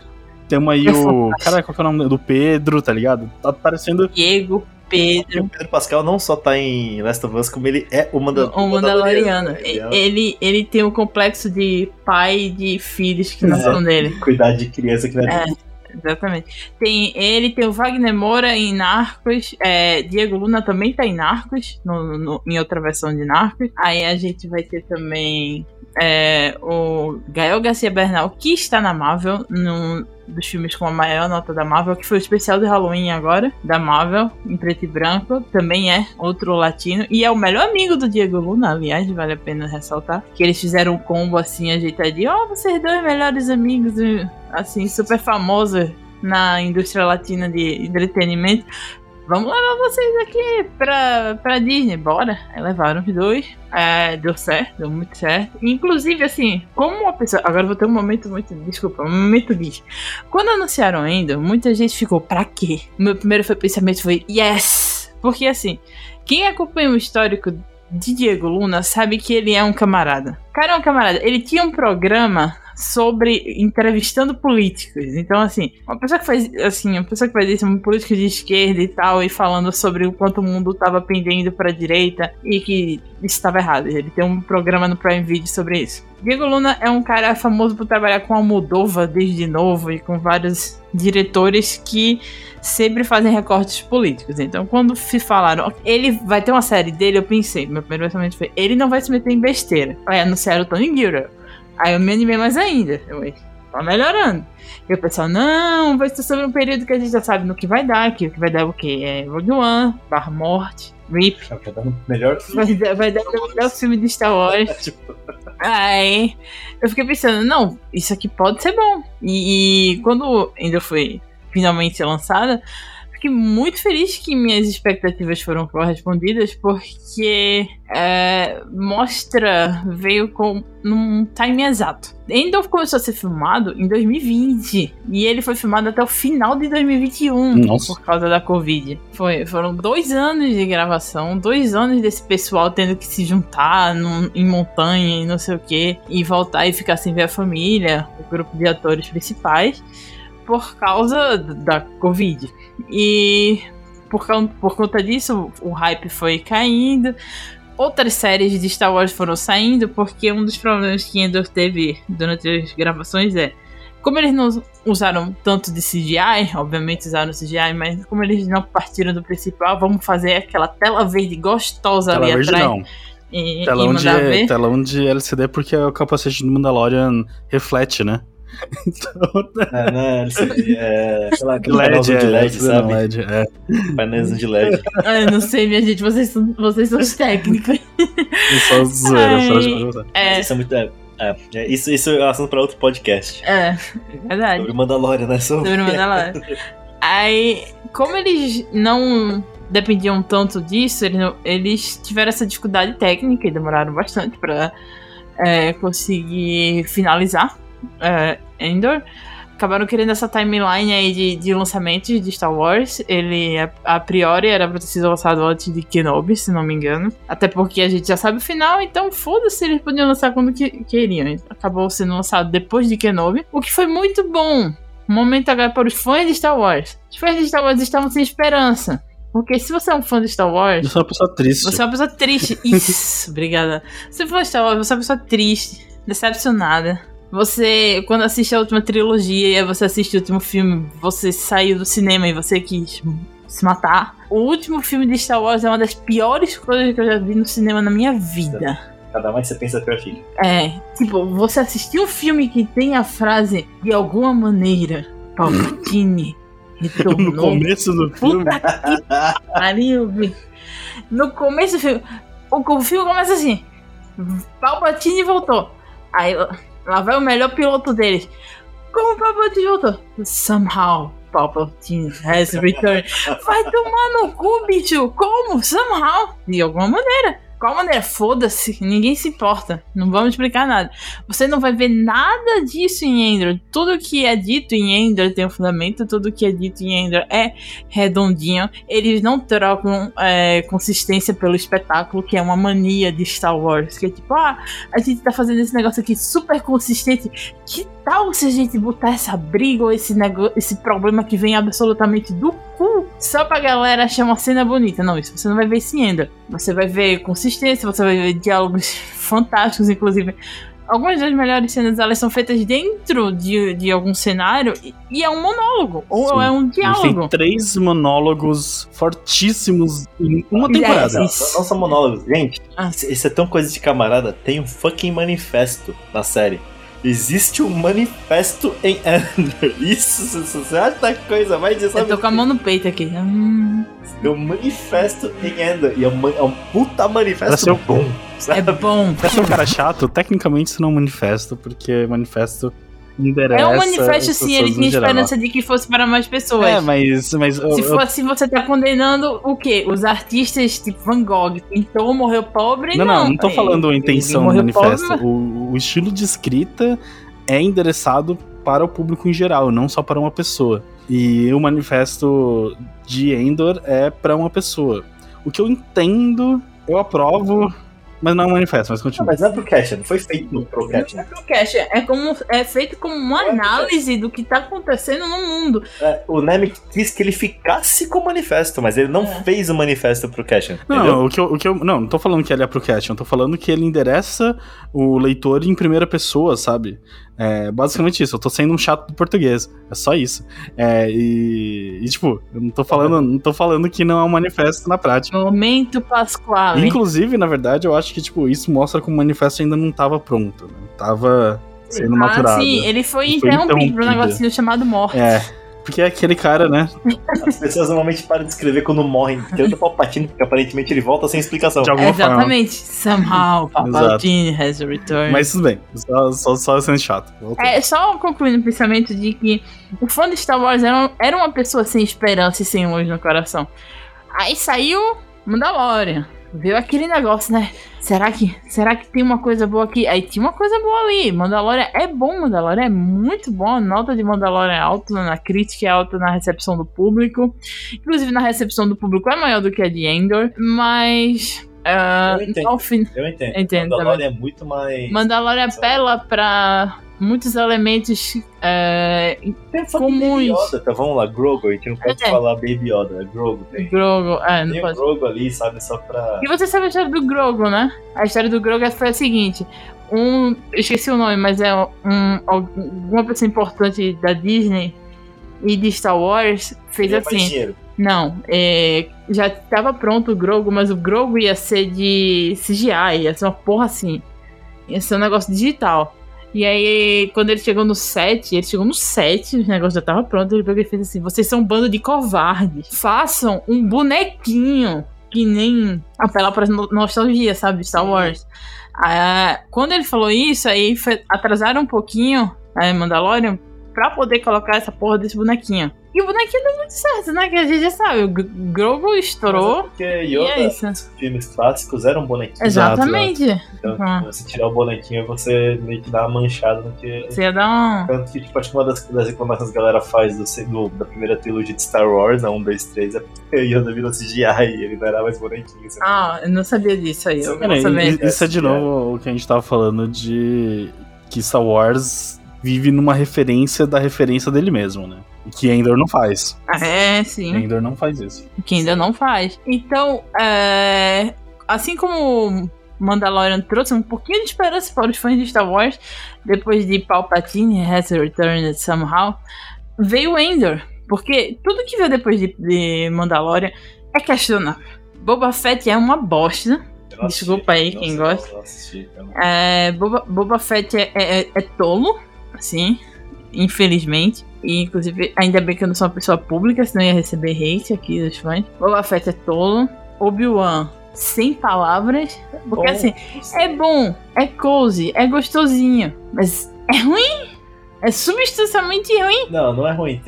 temos aí o. Cara, qual que é o nome do Pedro, tá ligado? Tá parecendo. Diego, Pedro. O Pedro Pascal não só tá em Last of Us, como ele é o, Manda o Mandaloriano. Ele, ele tem o um complexo de pai e de filhos que não são dele. Cuidar de criança que não é, é Exatamente. Tem ele, tem o Wagner Moura em Narcos. É, Diego Luna também tá em Narcos, no, no, em outra versão de Narcos. Aí a gente vai ter também é, o Gael Garcia Bernal, que está na Marvel, num dos filmes com a maior nota da Marvel, que foi o especial de Halloween agora, da Marvel, em preto e branco, também é outro latino, e é o melhor amigo do Diego Luna, aliás, vale a pena ressaltar, que eles fizeram um combo assim, ajeitadinho, ó, oh, vocês dois melhores amigos, assim, super famoso na indústria latina de entretenimento, vamos levar vocês aqui pra, pra Disney, bora. Aí levaram os dois. É, deu certo, deu muito certo. Inclusive, assim, como uma pessoa. Agora vou ter um momento muito. Desculpa, um momento bicho. Quando anunciaram ainda, muita gente ficou, pra quê? O meu primeiro pensamento foi, yes! Porque assim, quem acompanha o histórico de Diego Luna sabe que ele é um camarada. Cara, é um camarada. Ele tinha um programa sobre entrevistando políticos. Então, assim, uma pessoa que faz assim, uma pessoa que faz isso, um político de esquerda e tal, e falando sobre o quanto o mundo estava pendendo para a direita e que isso estava errado. Ele tem um programa no Prime Video sobre isso. Diego Luna é um cara famoso por trabalhar com a Moldova desde novo e com vários diretores que sempre fazem recortes políticos. Então, quando se falaram, ele vai ter uma série dele, eu pensei, meu primeiro pensamento foi, ele não vai se meter em besteira. Aí anunciaram o Tony Gilroy. Aí eu me animei mais ainda. Eu, tá melhorando. E o pessoal, não, vai ser sobre um período que a gente já sabe no que vai dar, que o que vai dar o quê? É Rogue One, Barra Morte, Rip. Vai dar o melhor filme. Vai dar, vai dar o melhor filme de Star Wars. Tipo, Aí eu fiquei pensando, não, isso aqui pode ser bom. E, e quando ainda foi finalmente lançada, fiquei muito feliz que minhas expectativas foram correspondidas, porque é, mostra veio com num time exato. Endor começou a ser filmado em 2020 e ele foi filmado até o final de 2021 Nossa. por causa da Covid. Foi, foram dois anos de gravação, dois anos desse pessoal tendo que se juntar num, em montanha e não sei o que e voltar e ficar sem ver a família, o grupo de atores principais por causa da Covid. E por, por conta disso, o hype foi caindo. Outras séries de Star Wars foram saindo, porque um dos problemas que Endor teve durante as gravações é. Como eles não usaram tanto de CGI, obviamente usaram CGI, mas como eles não partiram do principal, vamos fazer aquela tela verde gostosa tela ali verde atrás. Não. E, telão, e de, telão de LCD porque o capacete do Mandalorian reflete, né? Então, é, não é LCD, é, sei lá, aquele LED, é, de LED, sabe? LED, é. Painelzinho de LED. Ai, não sei, minha gente, vocês são, vocês são os técnicos. Só zoeira, só é. Isso é muito... É, é, isso, isso é assunto pra outro podcast. É, verdade. Sobre Mandalorian, né? Sobre, Sobre Mandalorian. Aí, como eles não dependiam tanto disso, eles, eles tiveram essa dificuldade técnica e demoraram bastante pra é, conseguir finalizar é, Endor, acabaram querendo essa timeline aí de, de lançamentos de Star Wars. Ele, a, a, priori, era pra ter sido lançado antes de Kenobi, se não me engano. Até porque a gente já sabe o final, então foda-se, eles podiam lançar quando que, queriam. Acabou sendo lançado depois de Kenobi, o que foi muito bom. Um momento agora para os fãs de Star Wars. Os fãs de Star Wars estavam sem esperança. Porque se você é um fã de Star Wars. Você é uma pessoa triste. Você é uma pessoa triste. Isso, obrigada. Se for Star Wars, você é uma pessoa triste, decepcionada você, quando assiste a última trilogia e você assiste o último filme, você saiu do cinema e você quis se matar. O último filme de Star Wars é uma das piores coisas que eu já vi no cinema na minha vida. Cada mais você pensa pior fica. É, tipo, você assistiu um filme que tem a frase de alguma maneira, Palpatine retornou. No começo do filme. Puta que pariu, No começo do filme, o, o filme começa assim, Palpatine voltou. Aí Lá vai o melhor piloto deles. Como Palpatine voltou? Somehow, Palpatine has returned. Vai tomar no cu, bicho. Como? Somehow. De alguma maneira qual maneira? Foda-se, ninguém se importa. Não vamos explicar nada. Você não vai ver nada disso em Endor. Tudo que é dito em Endor tem um fundamento, tudo que é dito em Endor é redondinho. Eles não trocam é, consistência pelo espetáculo, que é uma mania de Star Wars. Que é tipo, ah, a gente tá fazendo esse negócio aqui super consistente. Que tal se a gente botar essa briga ou esse, negócio, esse problema que vem absolutamente do cu só pra galera achar uma cena bonita? Não, isso você não vai ver esse Endor. Você vai ver consistência, você vai ver diálogos fantásticos, inclusive algumas das melhores cenas elas são feitas dentro de, de algum cenário e, e é um monólogo, ou Sim. é um gente tem diálogo. três monólogos fortíssimos em uma É, temporada. Isso. não são monólogos. Gente, Ah. isso é tão coisa de camarada. Tem um fucking manifesto na série. Existe um manifesto em Ender. Isso, você acha da coisa mais de Eu tô com a mão no peito aqui. Hum, um manifesto em Ender. E é um, é um puta manifesto Pra ser o- bom. é Sabe? bom. Pra ser um cara chato, tecnicamente isso não é um manifesto, porque manifesto endereça. É um manifesto, as sim, ele tinha esperança de que fosse para mais pessoas. É, mas. mas eu- Se eu- for assim, você tá condenando o quê? Os artistas tipo Van Gogh pintou, morreu pobre? Não, não, não tô Ele- falando a intenção do manifesto. pobre, O, o estilo de escrita é endereçado para o público em geral, não só para uma pessoa. E o manifesto de Endor é para uma pessoa. O que eu entendo, eu aprovo, mas não é um manifesto, mas Não, continua. mas não é pro Cashin, não foi feito pro Não Cashin. é pro cash, é, como, é feito como uma É análise do que tá acontecendo no mundo. É, o Nemec quis que ele ficasse com o manifesto, mas ele não É. fez o manifesto pro entendeu? Não, o que, eu, o que eu. Não, não tô falando que ele é pro Cation, eu tô falando que ele endereça o leitor em primeira pessoa, sabe? É basicamente isso, eu tô sendo um chato do português. É só isso. É, e, e, tipo, eu não tô falando, não tô falando que não é um manifesto na prática. Momento Pasquale. Inclusive, na verdade, eu acho que, tipo, isso mostra que o manifesto ainda não tava pronto, né? Tava sendo Ah, maturado. sim, ele foi Ele foi interrompido por um negocinho chamado morte. É. Porque é aquele cara, né? As pessoas normalmente param de escrever quando morrem. Tanto o Palpatine, porque aparentemente ele volta sem explicação. De alguma forma. Exatamente. Somehow, Palpatine has returned. Mas tudo bem. Só, só, só sendo chato. É, só concluindo o pensamento de que o fã de Star Wars era, era uma pessoa sem esperança e sem luz no coração. Aí saiu Mandalorian. Viu aquele negócio, né? Será que, será que tem uma coisa boa aqui? Aí tinha uma coisa boa ali. Mandalorian é bom, Mandalorian é muito bom. A nota de Mandalorian é alta na crítica, é alta na recepção do público. Inclusive na recepção do público é maior do que a de Endor. Mas. ah, Eu entendo. ao fim, Eu entendo. Entendo Mandalorian é muito mais. Mandalorian apela pra muitos elementos é, comuns. Baby Yoda, tá? Vamos lá, Grogu. A gente não pode É. falar Baby Yoda, é Grogu. Tem, Grogu. É, não tem pode. Grogu ali, sabe? Só pra. E você sabe a história do Grogu, né? A história do Grogu foi a seguinte: um. Eu esqueci o nome, mas é um, alguma pessoa importante da Disney e de Star Wars fez Queria mais assim. dinheiro. Não, é, já tava pronto o Grogu, mas o Grogu ia ser de CGI, ia ser uma porra assim. Ia ser um negócio digital. E aí, quando ele chegou no set, ele chegou no set, o negócio já tava pronto, ele pegou e fez assim: vocês são um bando de covardes. Façam um bonequinho que nem apela pra no- nostalgia, sabe? Star Wars. Ah, quando ele falou isso, aí foi- atrasaram um pouquinho a Mandalorian pra poder colocar essa porra desse bonequinho. E o bonequinho deu muito certo, né? Que a gente já sabe. O Grogu Mas é estourou. porque E Yoda, é isso. os filmes clássicos eram bonequinhos. Exato, Exatamente. Então, Uhum. tipo, você tirar o bonequinho, você meio que dá uma manchada no que. Você ia dar um. Tanto que, tipo, acho que uma das, das reclamações que a galera faz do, da primeira trilogia de Star Wars, a 1, 2, 3, é porque o Yoda virou CGI e ele não era mais bonequinho. sabe? Ah, eu não sabia disso aí. Eu Cara, não sabia. e- isso é de novo o que a gente tava falando de que Star Wars vive numa referência da referência dele mesmo, né? E que Endor não faz. É, sim. Endor não faz isso. que ainda não faz. Então, é, assim como Mandalorian trouxe um pouquinho de esperança para os fãs de Star Wars, depois de Palpatine has returned somehow, veio Endor. Porque tudo que veio depois de, de Mandalorian é questionável. Boba Fett é uma bosta. Eu não assisti. Desculpa aí quem sei, gosta. assisti, É, Boba, Boba Fett é, é- é tolo, assim, infelizmente. E, inclusive, ainda bem que eu não sou uma pessoa pública, senão ia receber hate aqui dos fãs. Boba Fett é tolo. Obi-Wan, sem palavras. Porque, Bom, assim, é bom, é cozy, é gostosinho. Mas é ruim. É substancialmente ruim. Não, não é ruim.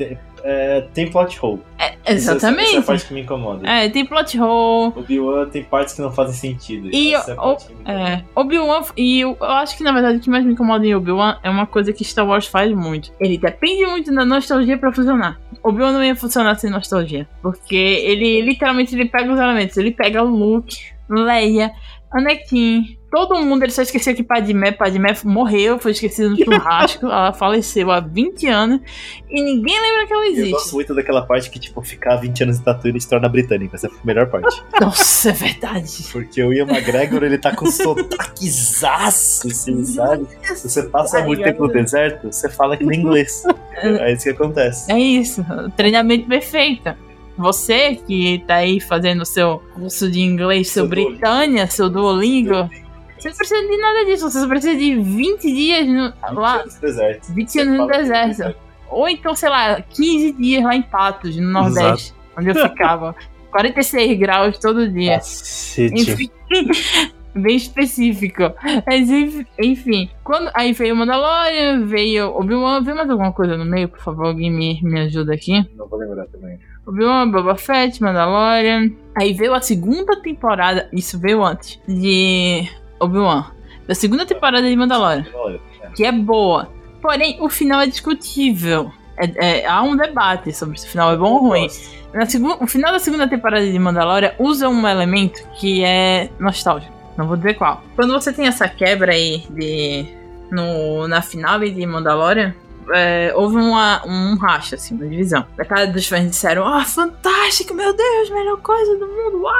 Tem, é, tem plot hole. É, Essa é a exatamente. parte que me incomoda. É, tem plot hole. Obi-Wan tem partes que não fazem sentido. E essa é o-. É, Obi-Wan, e eu, eu acho que na verdade o que mais me incomoda em Obi-Wan é uma coisa que Star Wars faz muito. Ele depende muito da nostalgia pra funcionar. Obi-Wan não ia funcionar sem nostalgia. Porque ele literalmente ele pega os elementos. Ele pega o Luke, Leia, Anakin. Todo mundo, ele só esqueceu que Padmé, Padmé morreu, foi esquecido no churrasco, ela faleceu há 20 anos e ninguém lembra que ela Eu gosto existe. muito daquela parte que, tipo, ficar 20 anos em Tatooine se torna britânica. Essa é a melhor parte. Nossa, é verdade. Porque o Ian McGregor, ele tá com sotaquezaço, assim, sabe? Se você passa muito tempo no deserto, você fala que nem inglês. É isso que acontece. É isso, treinamento perfeito. Você que tá aí fazendo o seu curso de inglês, seu, Seu Duolingo. Britânia, seu Duolingo, você não precisa de nada disso, você só precisa de 20 dias no, 20 lá, anos no deserto. 20 anos no deserto. Ou então, sei lá, 15 dias lá em Patos, no Nordeste, onde eu ficava. 46 graus todo dia. Cacete. Enfim, bem específico. Mas, enf- enfim, quando, aí veio o Mandalorian, veio Obi-Wan, veio mais alguma coisa no meio, por favor, alguém me, me ajuda aqui. Não vou lembrar também. Obi-Wan, Boba Fett, Mandalorian. Aí veio a segunda temporada, isso veio antes, de Obi-Wan. Da segunda temporada de Mandalorian, que é boa. Porém, o final é discutível. É- é- há um debate sobre se o final é bom ou ruim. Na segun- o final da segunda temporada de Mandalorian usa um elemento que é nostálgico. Não vou dizer qual. Quando você tem essa quebra aí de. No, na final de Mandalorian, é, houve uma, um racha, assim, uma divisão. Metade dos fãs disseram, ah, fantástico, meu Deus, melhor coisa do mundo, uau!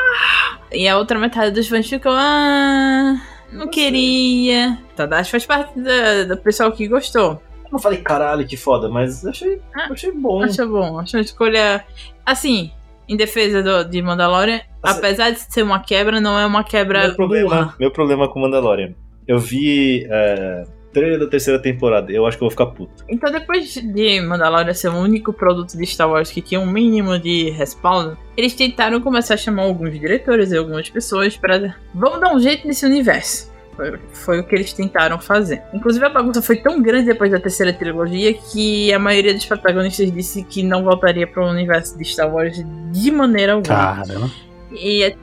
E a outra metade dos fãs ficou, ah, não queria. Tadashi faz parte da- do pessoal que gostou. Eu não falei caralho, que foda, mas achei, Ah, achei bom. Acho bom, acho uma escolha. Assim, em defesa do, de Mandalorian, Assim- apesar de ser uma quebra, não é uma quebra Meu problema, meu problema com Mandalorian. Eu vi é, trailer da terceira temporada. Eu acho que eu vou ficar puto. Então, depois de Mandalorian ser o único produto de Star Wars que tinha um mínimo de respaldo, eles tentaram começar a chamar alguns diretores e algumas pessoas para vamos dar um jeito nesse universo. Foi, foi o que eles tentaram fazer. Inclusive, a bagunça foi tão grande depois da terceira trilogia que a maioria dos protagonistas disse que não voltaria para o universo de Star Wars de maneira alguma. Caramba. E até,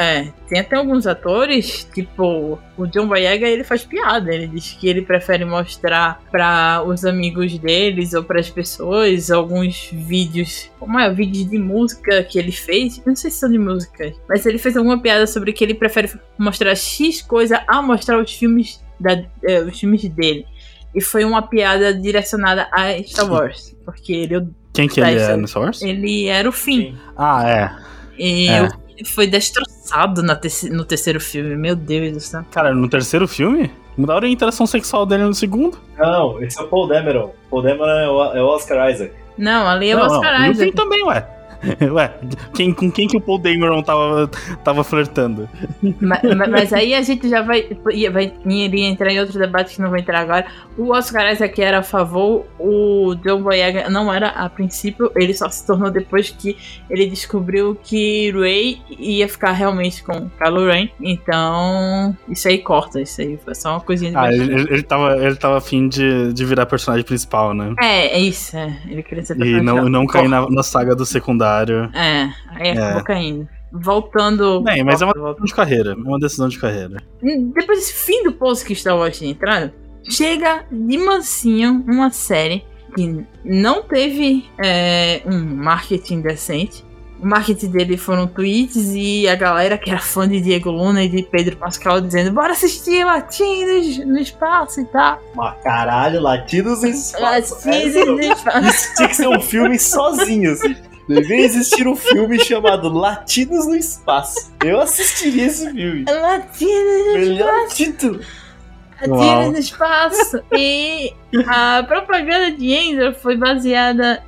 é, tem até alguns atores, tipo, o John Boyega, ele faz piada. Ele diz que ele prefere mostrar para os amigos deles ou para as pessoas alguns vídeos, como é, vídeos de música que ele fez. Eu não sei se são de música, mas ele fez alguma piada sobre que ele prefere mostrar X coisa a mostrar os filmes, da, é, os filmes dele. E foi uma piada direcionada a Star Wars, porque ele, Quem que ele é no Star Wars? ele era o fim. Ah, é. E É. o foi destroçado na terce- no terceiro filme. Meu Deus do céu. Cara, no terceiro filme? Mudaram a interação sexual dele no segundo? Não, esse é o Paul Dameron. Paul Dameron é o, é o Oscar Isaac. Não, ali é o Oscar não. No Isaac. fim também, ué. Ué, quem, com quem que o Paul Dameron tava, tava flertando? Ma- ma- Mas, aí a gente já vai, vai iria entrar em outro debate que não vou entrar agora. O Oscar Isaac era a favor, o John Boyega não era a princípio, ele só se tornou depois que ele descobriu que Ray ia ficar realmente com Kylo Ren. Então, isso aí corta, isso aí foi só uma coisinha de Ah, ele, ele, tava, ele tava afim de, de virar personagem principal, né? É, é isso, é. Ele queria ser E personagem não, principal. não cair na, na saga do secundário. É, aí É. acabou caindo. Voltando. Bem, mas é uma volta- decisão de carreira. É uma decisão de carreira. Depois desse fim do poço que Star Wars tinha entrado, chega de mansinho uma série que não teve é, um marketing decente. O marketing dele foram tweets e a galera que era fã de Diego Luna e de Pedro Pascal dizendo bora assistir Latinos no espaço e tal. Mas caralho, Latinos em espaço. Latinos no espaço. Isso tinha que ser um filme sozinho, assim. Deveria existir um filme chamado Latinos no Espaço. Eu assistiria esse filme. Latinos no Melhor título. Uau. Atira no espaço. E a propaganda de Endor foi baseada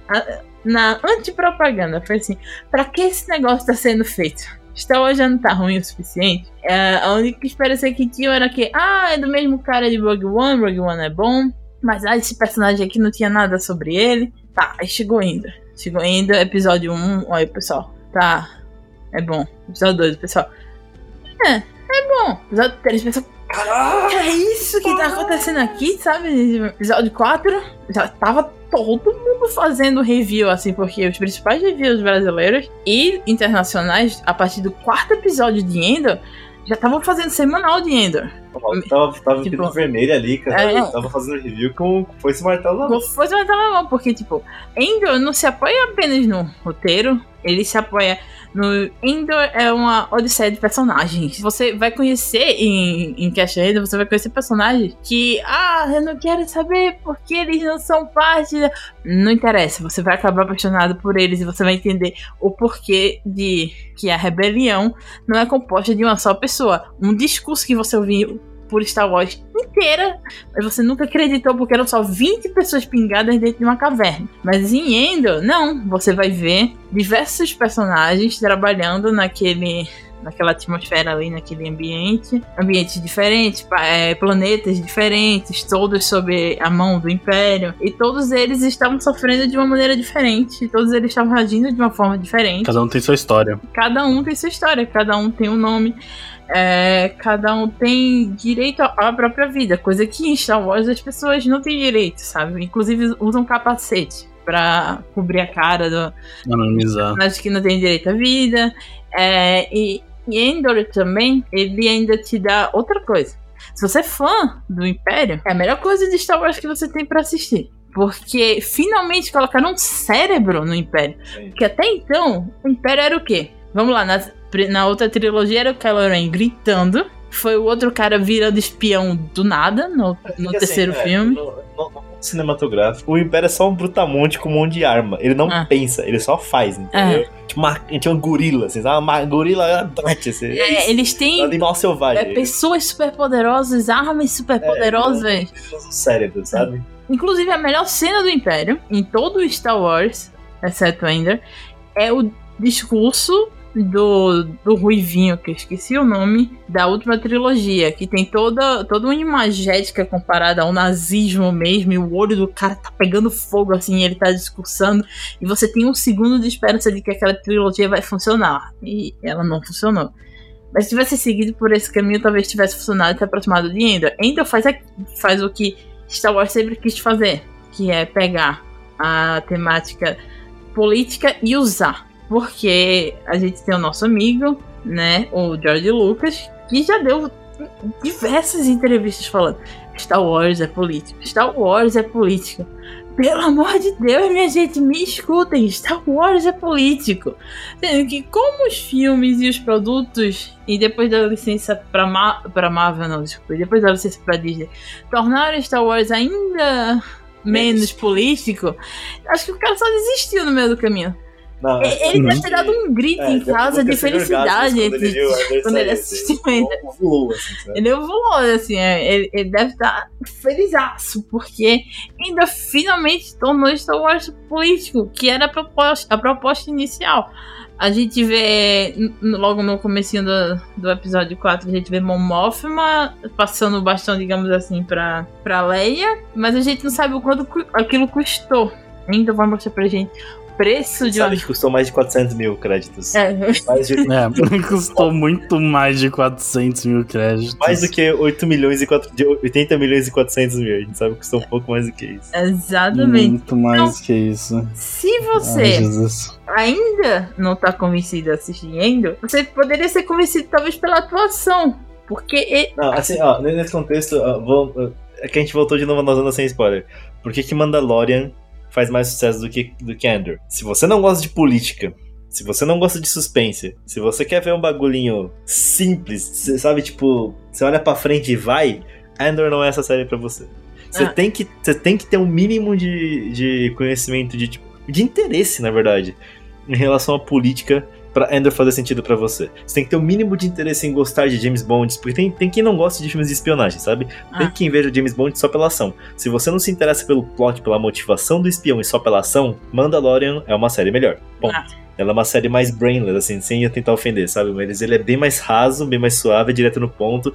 na antipropaganda. Foi assim: pra que esse negócio tá sendo feito? Star Wars já não tá ruim o suficiente. É, a única esperança que tinha era que, ah, é do mesmo cara de Rogue One, Rogue One é bom. Mas ah, esse personagem aqui não tinha nada sobre ele. Tá, aí chegou Endor. Chegou Endor, episódio 1. Olha, pessoal, tá. É bom. Episódio 2, pessoal. É, é bom. Episódio 3, pessoal. Caralho! É isso que tá acontecendo aqui, sabe? Episódio 4, já tava todo mundo fazendo review, assim, porque os principais reviews brasileiros e internacionais, a partir do quarto episódio de Endor, já estavam fazendo semanal de Endor. Eu tava, tava Tipo, vermelho ali, cara. é. Tava fazendo review com foi esse martelo na mão. Foi mais legal, porque, tipo, Endor não se apoia apenas no roteiro, ele se apoia no Endor é uma odisseia de personagens. Você vai conhecer em, em Cash Endor, você vai conhecer personagens que, ah, eu não quero saber porque eles não são parte. Da... Não interessa, você vai acabar apaixonado por eles e você vai entender o porquê de que a rebelião não é composta de uma só pessoa. Um discurso que você ouviu por Star Wars inteira, mas você nunca acreditou porque eram só 20 pessoas pingadas dentro de uma caverna. Mas em Endor, não, você vai ver diversos personagens trabalhando naquele naquela atmosfera ali, naquele ambiente, ambientes diferentes, é, planetas diferentes, todos sob a mão do Império, e todos eles estavam sofrendo de uma maneira diferente, todos eles estavam agindo de uma forma diferente. Cada um tem sua história. Cada um tem sua história, cada um tem um nome é, cada um tem direito à própria vida, coisa que em Star Wars as pessoas não têm direito, sabe? Inclusive usam capacete para cobrir a cara do anonimizar. Acho que não tem direito à vida. É, e, e Endor também, ele ainda te dá outra coisa. Se você é fã do Império, é a melhor coisa de Star Wars que você tem para assistir. Porque finalmente colocaram um cérebro no Império. Porque até então, o Império era o quê? Vamos lá, nas, na outra trilogia era o Kylo Ren gritando. Foi o outro cara virando espião do nada no, no assim, terceiro é, filme. No, no, no, cinematográfico, o Império é só um brutamonte com um monte de arma. Ele não ah. pensa, ele só faz, entendeu? Ah. Tipo uma, tinha uma gorila, assim, sabe? Uma gorila assim, é, Eles têm. Animal selvagem. É, pessoas superpoderosas, armas superpoderosas. É, o cérebro, sabe? Inclusive, a melhor cena do Império, em todo o Star Wars, exceto Ender, é o discurso do, do Ruivinho, que eu esqueci o nome, da última trilogia, que tem toda, toda uma imagética comparada ao nazismo mesmo, e o olho do cara tá pegando fogo assim, ele tá discursando, e você tem um segundo de esperança de que aquela trilogia vai funcionar. E ela não funcionou. Mas se tivesse seguido por esse caminho, talvez tivesse funcionado e se aproximado de Ender. Ender faz, faz o que Star Wars sempre quis fazer, que é pegar a temática política e usar porque a gente tem o nosso amigo, né, o George Lucas, que já deu diversas entrevistas falando: Star Wars é político, Star Wars é política. Pelo amor de Deus, minha gente, me escutem, Star Wars é político. Sendo que como os filmes e os produtos, e depois da licença pra, Ma pra Marvel, não, desculpa, depois da licença pra Disney, tornaram Star Wars ainda menos político, acho que o cara só desistiu no meio do caminho. Não, ele deve ter dado um grito é, em casa de felicidade quando ele, quando ele assistiu ainda. Ele ovulou, assim, é, ele, ele deve estar felizaço, porque ainda finalmente tornou Star Wars político, que era a proposta, a proposta inicial. A gente vê, logo no comecinho do, do episódio 4, a gente vê Mon Mothma passando o bastão, digamos assim, pra, pra Leia, mas a gente não sabe o quanto aquilo custou. Ainda vai mostrar pra gente preço de Sabe uma... que custou mais de 400 mil créditos. É. Mais de... é, custou muito mais de 400 mil créditos. Mais do que 8 milhões e 4... 80 milhões e 400 mil. A gente sabe que custou um pouco mais do que isso. Exatamente. Muito mais então, que isso. Se você Ai, ainda não tá convencido assistindo, você poderia ser convencido talvez pela atuação. Porque. Não, assim, ó, nesse contexto, ó, vou, é que a gente voltou de novo na zona sem spoiler. Por que, que Mandalorian faz mais sucesso do que, do que Andor. Se você não gosta de política, se você não gosta de suspense, se você quer ver um bagulhinho simples, você sabe, tipo, você olha pra frente e vai, Andor não é essa série para você. Você, ah. tem que, você tem que ter um mínimo de, de conhecimento, de, tipo, de interesse, na verdade, em relação à política pra Ender fazer sentido para você. Você tem que ter o um mínimo de interesse em gostar de James Bond, porque tem, tem quem não gosta de filmes de espionagem, sabe? Tem ah. quem veja James Bond só pela ação. Se você não se interessa pelo plot, pela motivação do espião e só pela ação, Mandalorian é uma série melhor. Ponto. Ah. Ela é uma série mais brainless, assim, sem tentar ofender, sabe? Mas ele é bem mais raso, bem mais suave, é direto no ponto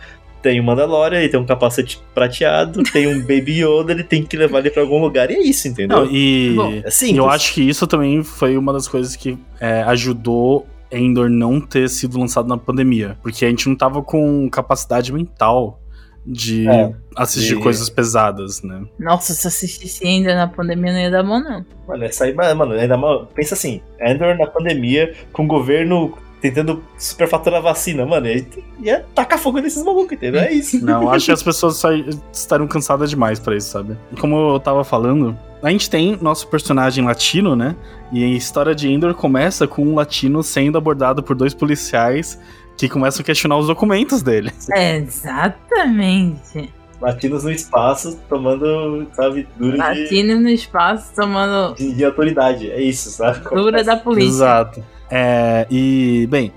tem o Mandalorian, ele tem um capacete prateado, tem um Baby Yoda, ele tem que levar ele pra algum lugar, e é isso, entendeu? Não, e Bom, é eu acho que isso também foi uma das coisas que é, ajudou Endor não ter sido lançado na pandemia, porque a gente não tava com capacidade mental de é, assistir de... coisas pesadas, né? Nossa, se assistisse ainda na pandemia não ia dar bom, não. Mano, essa aí, mano, ainda mal. Pensa assim, Endor na pandemia, com o governo tentando superfaturar a vacina, mano. Ia, ia tacar fogo nesses malucos, entendeu? É isso. Não, acho que as pessoas estariam cansadas demais pra isso, sabe? Como eu tava falando, a gente tem nosso personagem latino, né? E a história de Endor começa com um latino sendo abordado por dois policiais que começam a questionar os documentos dele. Exatamente. Latinos no espaço tomando, sabe, dura Latinos no espaço tomando. De, de, autoridade, é isso, sabe? Dura da polícia. Exato. É, e, bem,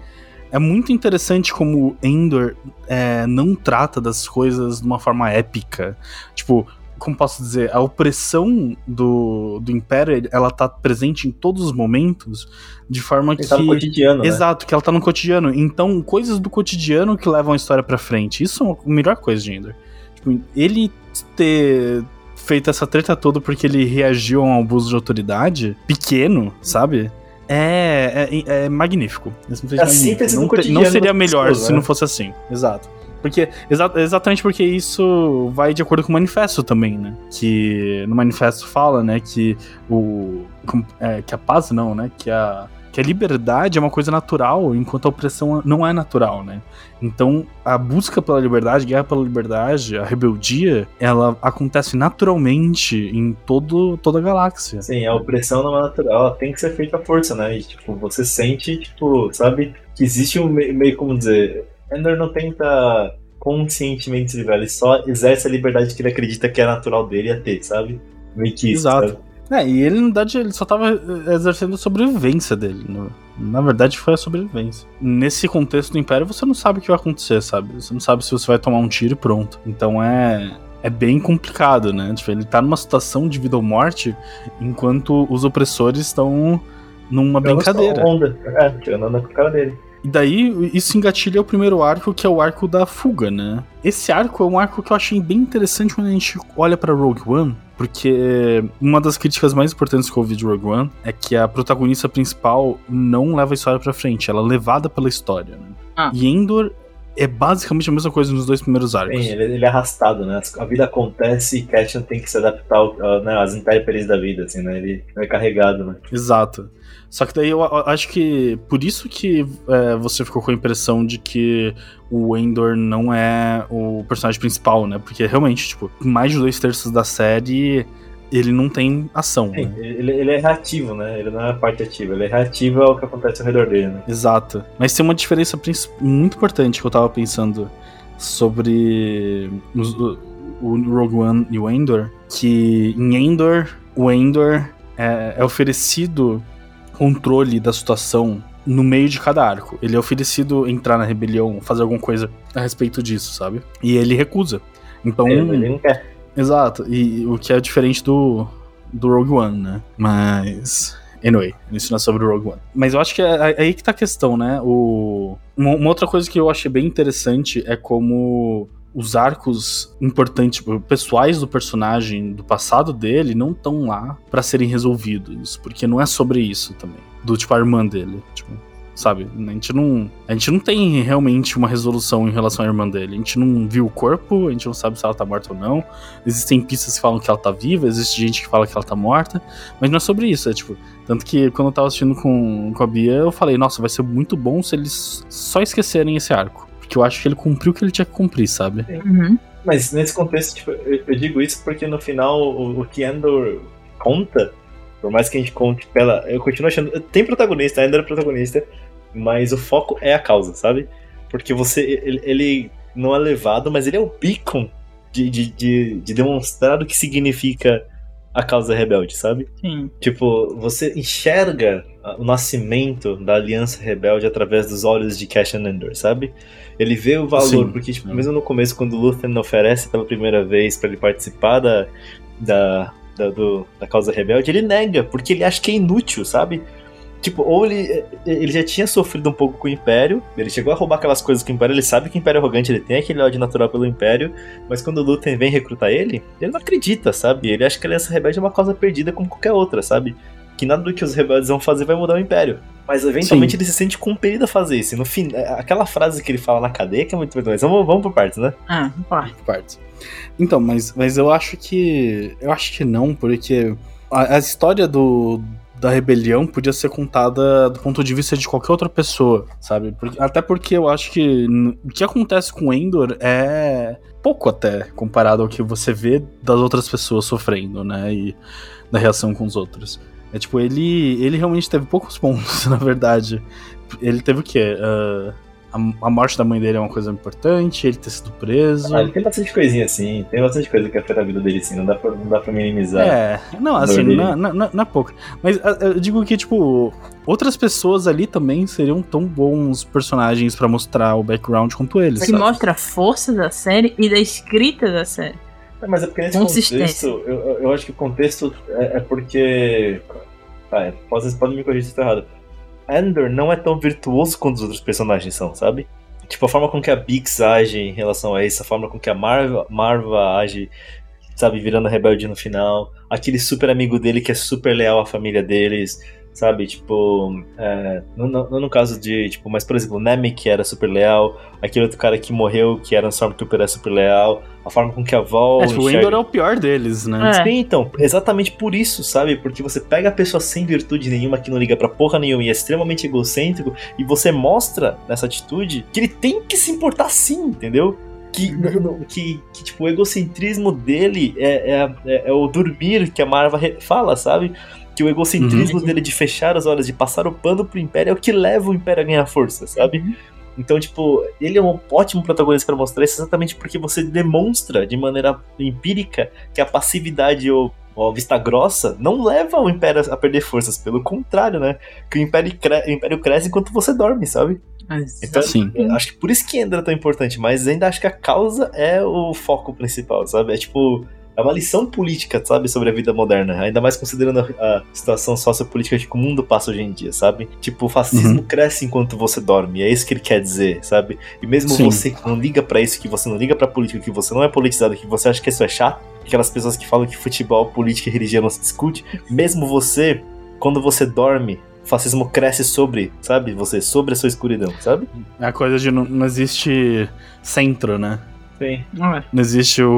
é muito interessante como Endor é, não trata das coisas de uma forma épica. Tipo, como posso dizer, a opressão do, do Império, ela tá presente em todos os momentos, de forma Ele que... Tá no cotidiano, Exato, né? que ela tá no cotidiano. Então, coisas do cotidiano que levam a história pra frente. Isso é a melhor coisa de Endor. Tipo, ele ter feito essa treta toda porque ele reagiu a um abuso de autoridade pequeno, sabe? É, é, é magnífico. É magnífico. Não, não seria melhor pessoas, se né? não fosse assim. Exato. Porque, exa exatamente porque isso vai de acordo com o manifesto também, né? Que no manifesto fala, né, que o. É, que a paz não, né? Que a que a liberdade é uma coisa natural, enquanto a opressão não é natural, né? Então, a busca pela liberdade, a guerra pela liberdade, a rebeldia, ela acontece naturalmente em todo, toda a galáxia. Sim, a opressão não é natural, ela tem que ser feita à força, né? E, tipo, você sente, tipo, sabe, que existe um meio, meio como dizer, Ender não tenta conscientemente se livrar, ele só exerce a liberdade que ele acredita que é natural dele a ter, sabe? Meio que isso, Exato. Sabe? É, e ele, na verdade, ele só tava eh, exercendo a sobrevivência dele. Na verdade, foi a sobrevivência. Nesse contexto do Império, você não sabe o que vai acontecer, sabe? Você não sabe se você vai tomar um tiro e pronto. Então é. É bem complicado, né? Tipo, ele tá numa situação de vida ou morte, enquanto os opressores estão numa brincadeira. Onda. É, tirando onda com a cara dele. E daí, isso engatilha o primeiro arco, que é o arco da fuga, né? Esse arco é um arco que eu achei bem interessante quando a gente olha para Rogue One, porque uma das críticas mais importantes que eu ouvi de Rogue One é que a protagonista principal não leva a história pra frente, ela é levada pela história, né? Ah. E Endor é basicamente a mesma coisa nos dois primeiros arcos. Sim, ele, ele, é arrastado, né? A vida acontece e Cashin tem que se adaptar ao, né, às intempéries da vida, assim, né? Ele é carregado, né? Exato. Só que daí eu acho que por isso que é, você ficou com a impressão de que o Endor não é o personagem principal, né? Porque realmente, tipo, mais de dois terços da série ele não tem ação. Sim, né? ele, ele, é reativo, né? Ele não é parte ativa, ele é reativo ao que acontece ao redor dele, né? Exato. Mas tem uma diferença muito importante que eu tava pensando sobre o, o Rogue One e o Endor, que em Endor, o Endor é, é oferecido controle da situação no meio de cada arco. Ele é oferecido entrar na rebelião, fazer alguma coisa a respeito disso, sabe? E ele recusa. Então. Ele, ele não quer. Exato. E o que é diferente do, do Rogue One, né? Mas. Anyway, isso não é sobre o Rogue One. Mas eu acho que é, é aí que tá a questão, né? O, uma, uma outra coisa que eu achei bem interessante é como os arcos importantes, tipo, pessoais do personagem, do passado dele, não estão lá para serem resolvidos, porque não é sobre isso também. Do tipo a irmã dele, tipo, sabe? A gente não, a gente não tem realmente uma resolução em relação à irmã dele. A gente não viu o corpo, a gente não sabe se ela tá morta ou não. Existem pistas que falam que ela tá viva, existe gente que fala que ela tá morta, mas não é sobre isso, é tipo, tanto que quando eu tava assistindo com, com a Bia, eu falei, nossa, vai ser muito bom se eles só esquecerem esse arco que eu acho que ele cumpriu o que ele tinha que cumprir, sabe? Uhum. Mas nesse contexto, tipo, eu, eu, digo isso porque no final o, o que Endor conta, por mais que a gente conte pela. Eu continuo achando. Tem protagonista, Endor é protagonista, mas o foco é a causa, sabe? Porque você. Ele, ele não é levado, mas ele é o beacon de, de, de, de demonstrar o que significa a causa rebelde, sabe? Sim. Tipo, você enxerga o nascimento da aliança rebelde através dos olhos de Cassian Endor, sabe? Ele vê o valor, Sim. porque tipo, mesmo no começo, quando o Luthen oferece pela primeira vez para ele participar da, da, da, do, da causa rebelde, ele nega, porque ele acha que é inútil, sabe? Tipo, ou ele, ele já tinha sofrido um pouco com o Império, ele chegou a roubar aquelas coisas com o Império, ele sabe que o Império é arrogante, ele tem aquele ódio natural pelo Império, mas quando o Luthen vem recrutar ele, ele não acredita, sabe? Ele acha que a Aliança Rebelde é uma causa perdida como qualquer outra, sabe? Que nada do que os rebeldes vão fazer vai mudar o Império. Mas eventualmente Sim. ele se sente compelido a fazer isso. E no fim, é, aquela frase que ele fala na cadeia que é muito Mas vamos, vamos por partes, né? Ah, por partes. Então, mas, mas eu acho que. Eu acho que não, porque a, a história do, da rebelião podia ser contada do ponto de vista de qualquer outra pessoa, sabe? Porque- até porque eu acho que o que acontece com Endor é pouco até comparado ao que você vê das outras pessoas sofrendo, né? E da reação com os outros. É tipo, ele, ele realmente teve poucos pontos, na verdade. Ele teve o quê? Ah, a, a morte da mãe dele é uma coisa importante, ele ter sido preso. Ah, ele tem bastante coisinha assim, tem bastante coisa que afeta a vida dele sim, não dá pra, não dá pra minimizar. É, não, assim, dele. não, não, não, não é pouco. Mas ah, eu digo que, tipo, outras pessoas ali também seriam tão bons personagens pra mostrar o background quanto eles. Que sabe? mostra a força da série e da escrita da série. É, Mas é porque nesse contexto, eu, eu- acho que o contexto é, é porque. Ah, é, vocês podem me corrigir se estou errado. Endor não é tão virtuoso quanto os outros personagens são, sabe? Tipo, a forma com que a Bix age em relação a isso, a forma com que a Marva, Marva age, sabe, virando rebelde no final. Aquele super amigo dele que é super leal à família deles, sabe? Tipo, é, não, não- não no caso de, tipo, mas por exemplo, o Nemec era super leal, aquele outro cara que morreu, que era um Stormtrooper, é super leal. A forma com que a Vol É, tipo, o Endor é o pior deles, né? É. Sim, então, exatamente por isso, sabe? Porque você pega a pessoa sem virtude nenhuma, que não liga pra porra nenhuma e é extremamente egocêntrico, e você mostra nessa atitude que ele tem que se importar sim, entendeu? Que, que, que, tipo, o egocentrismo dele é, é, é- é o dormir que a Marva fala, sabe? Que o egocentrismo dele de fechar os olhos, de passar o pano pro Império é o que leva o Império a ganhar força, sabe? Então, tipo, ele é um ótimo protagonista pra mostrar isso exatamente porque você demonstra de maneira empírica que a passividade ou, ou a vista grossa não leva o Império a perder forças. Pelo contrário, né? Que o Império, cre- o Império cresce enquanto você dorme, sabe? Então, Sim. eu acho que por isso que Endor é tão importante, mas ainda acho que a causa é o foco principal, sabe? É tipo. É uma lição política, sabe, sobre a vida moderna. Ainda mais considerando a, a situação sociopolítica que o mundo passa hoje em dia, sabe? Tipo, o fascismo cresce enquanto você dorme. É isso que ele quer dizer, sabe? E mesmo Sim. você que não liga pra isso, que você não liga pra política, que você não é politizado, que você acha que isso é chato, aquelas pessoas que falam que futebol, política e religião não se discute, mesmo você, quando você dorme, o fascismo cresce sobre, sabe? Você, sobre a sua escuridão, sabe? É a coisa de não, não existe centro, né? Sim. Não é. Não existe o,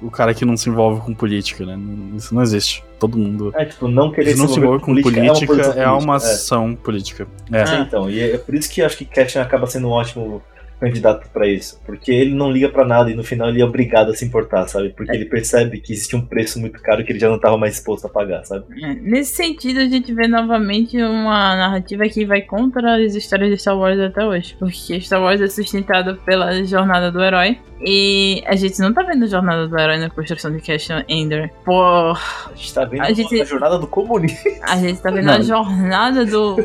o, o cara que não se envolve com política, né? Isso não existe. Todo mundo. É, tipo, não querer Se não se envolve com política, uma posição é uma política, ação política. É. Sim, então, e é por isso que eu acho que Ketchum acaba sendo um ótimo candidato pra isso, porque ele não liga pra nada e no final ele é obrigado a se importar, sabe? Porque ele percebe que existe um preço muito caro que ele já não tava mais disposto a pagar, sabe? É, Nesse sentido, a gente vê novamente uma narrativa que vai contra as histórias de Star Wars até hoje. Porque Star Wars é sustentado pela jornada do herói. E a gente não tá vendo a jornada do herói na construção de Cassian Ender. Por. A gente tá vendo A gente- a jornada do comunismo. A gente tá vendo Não. a jornada do.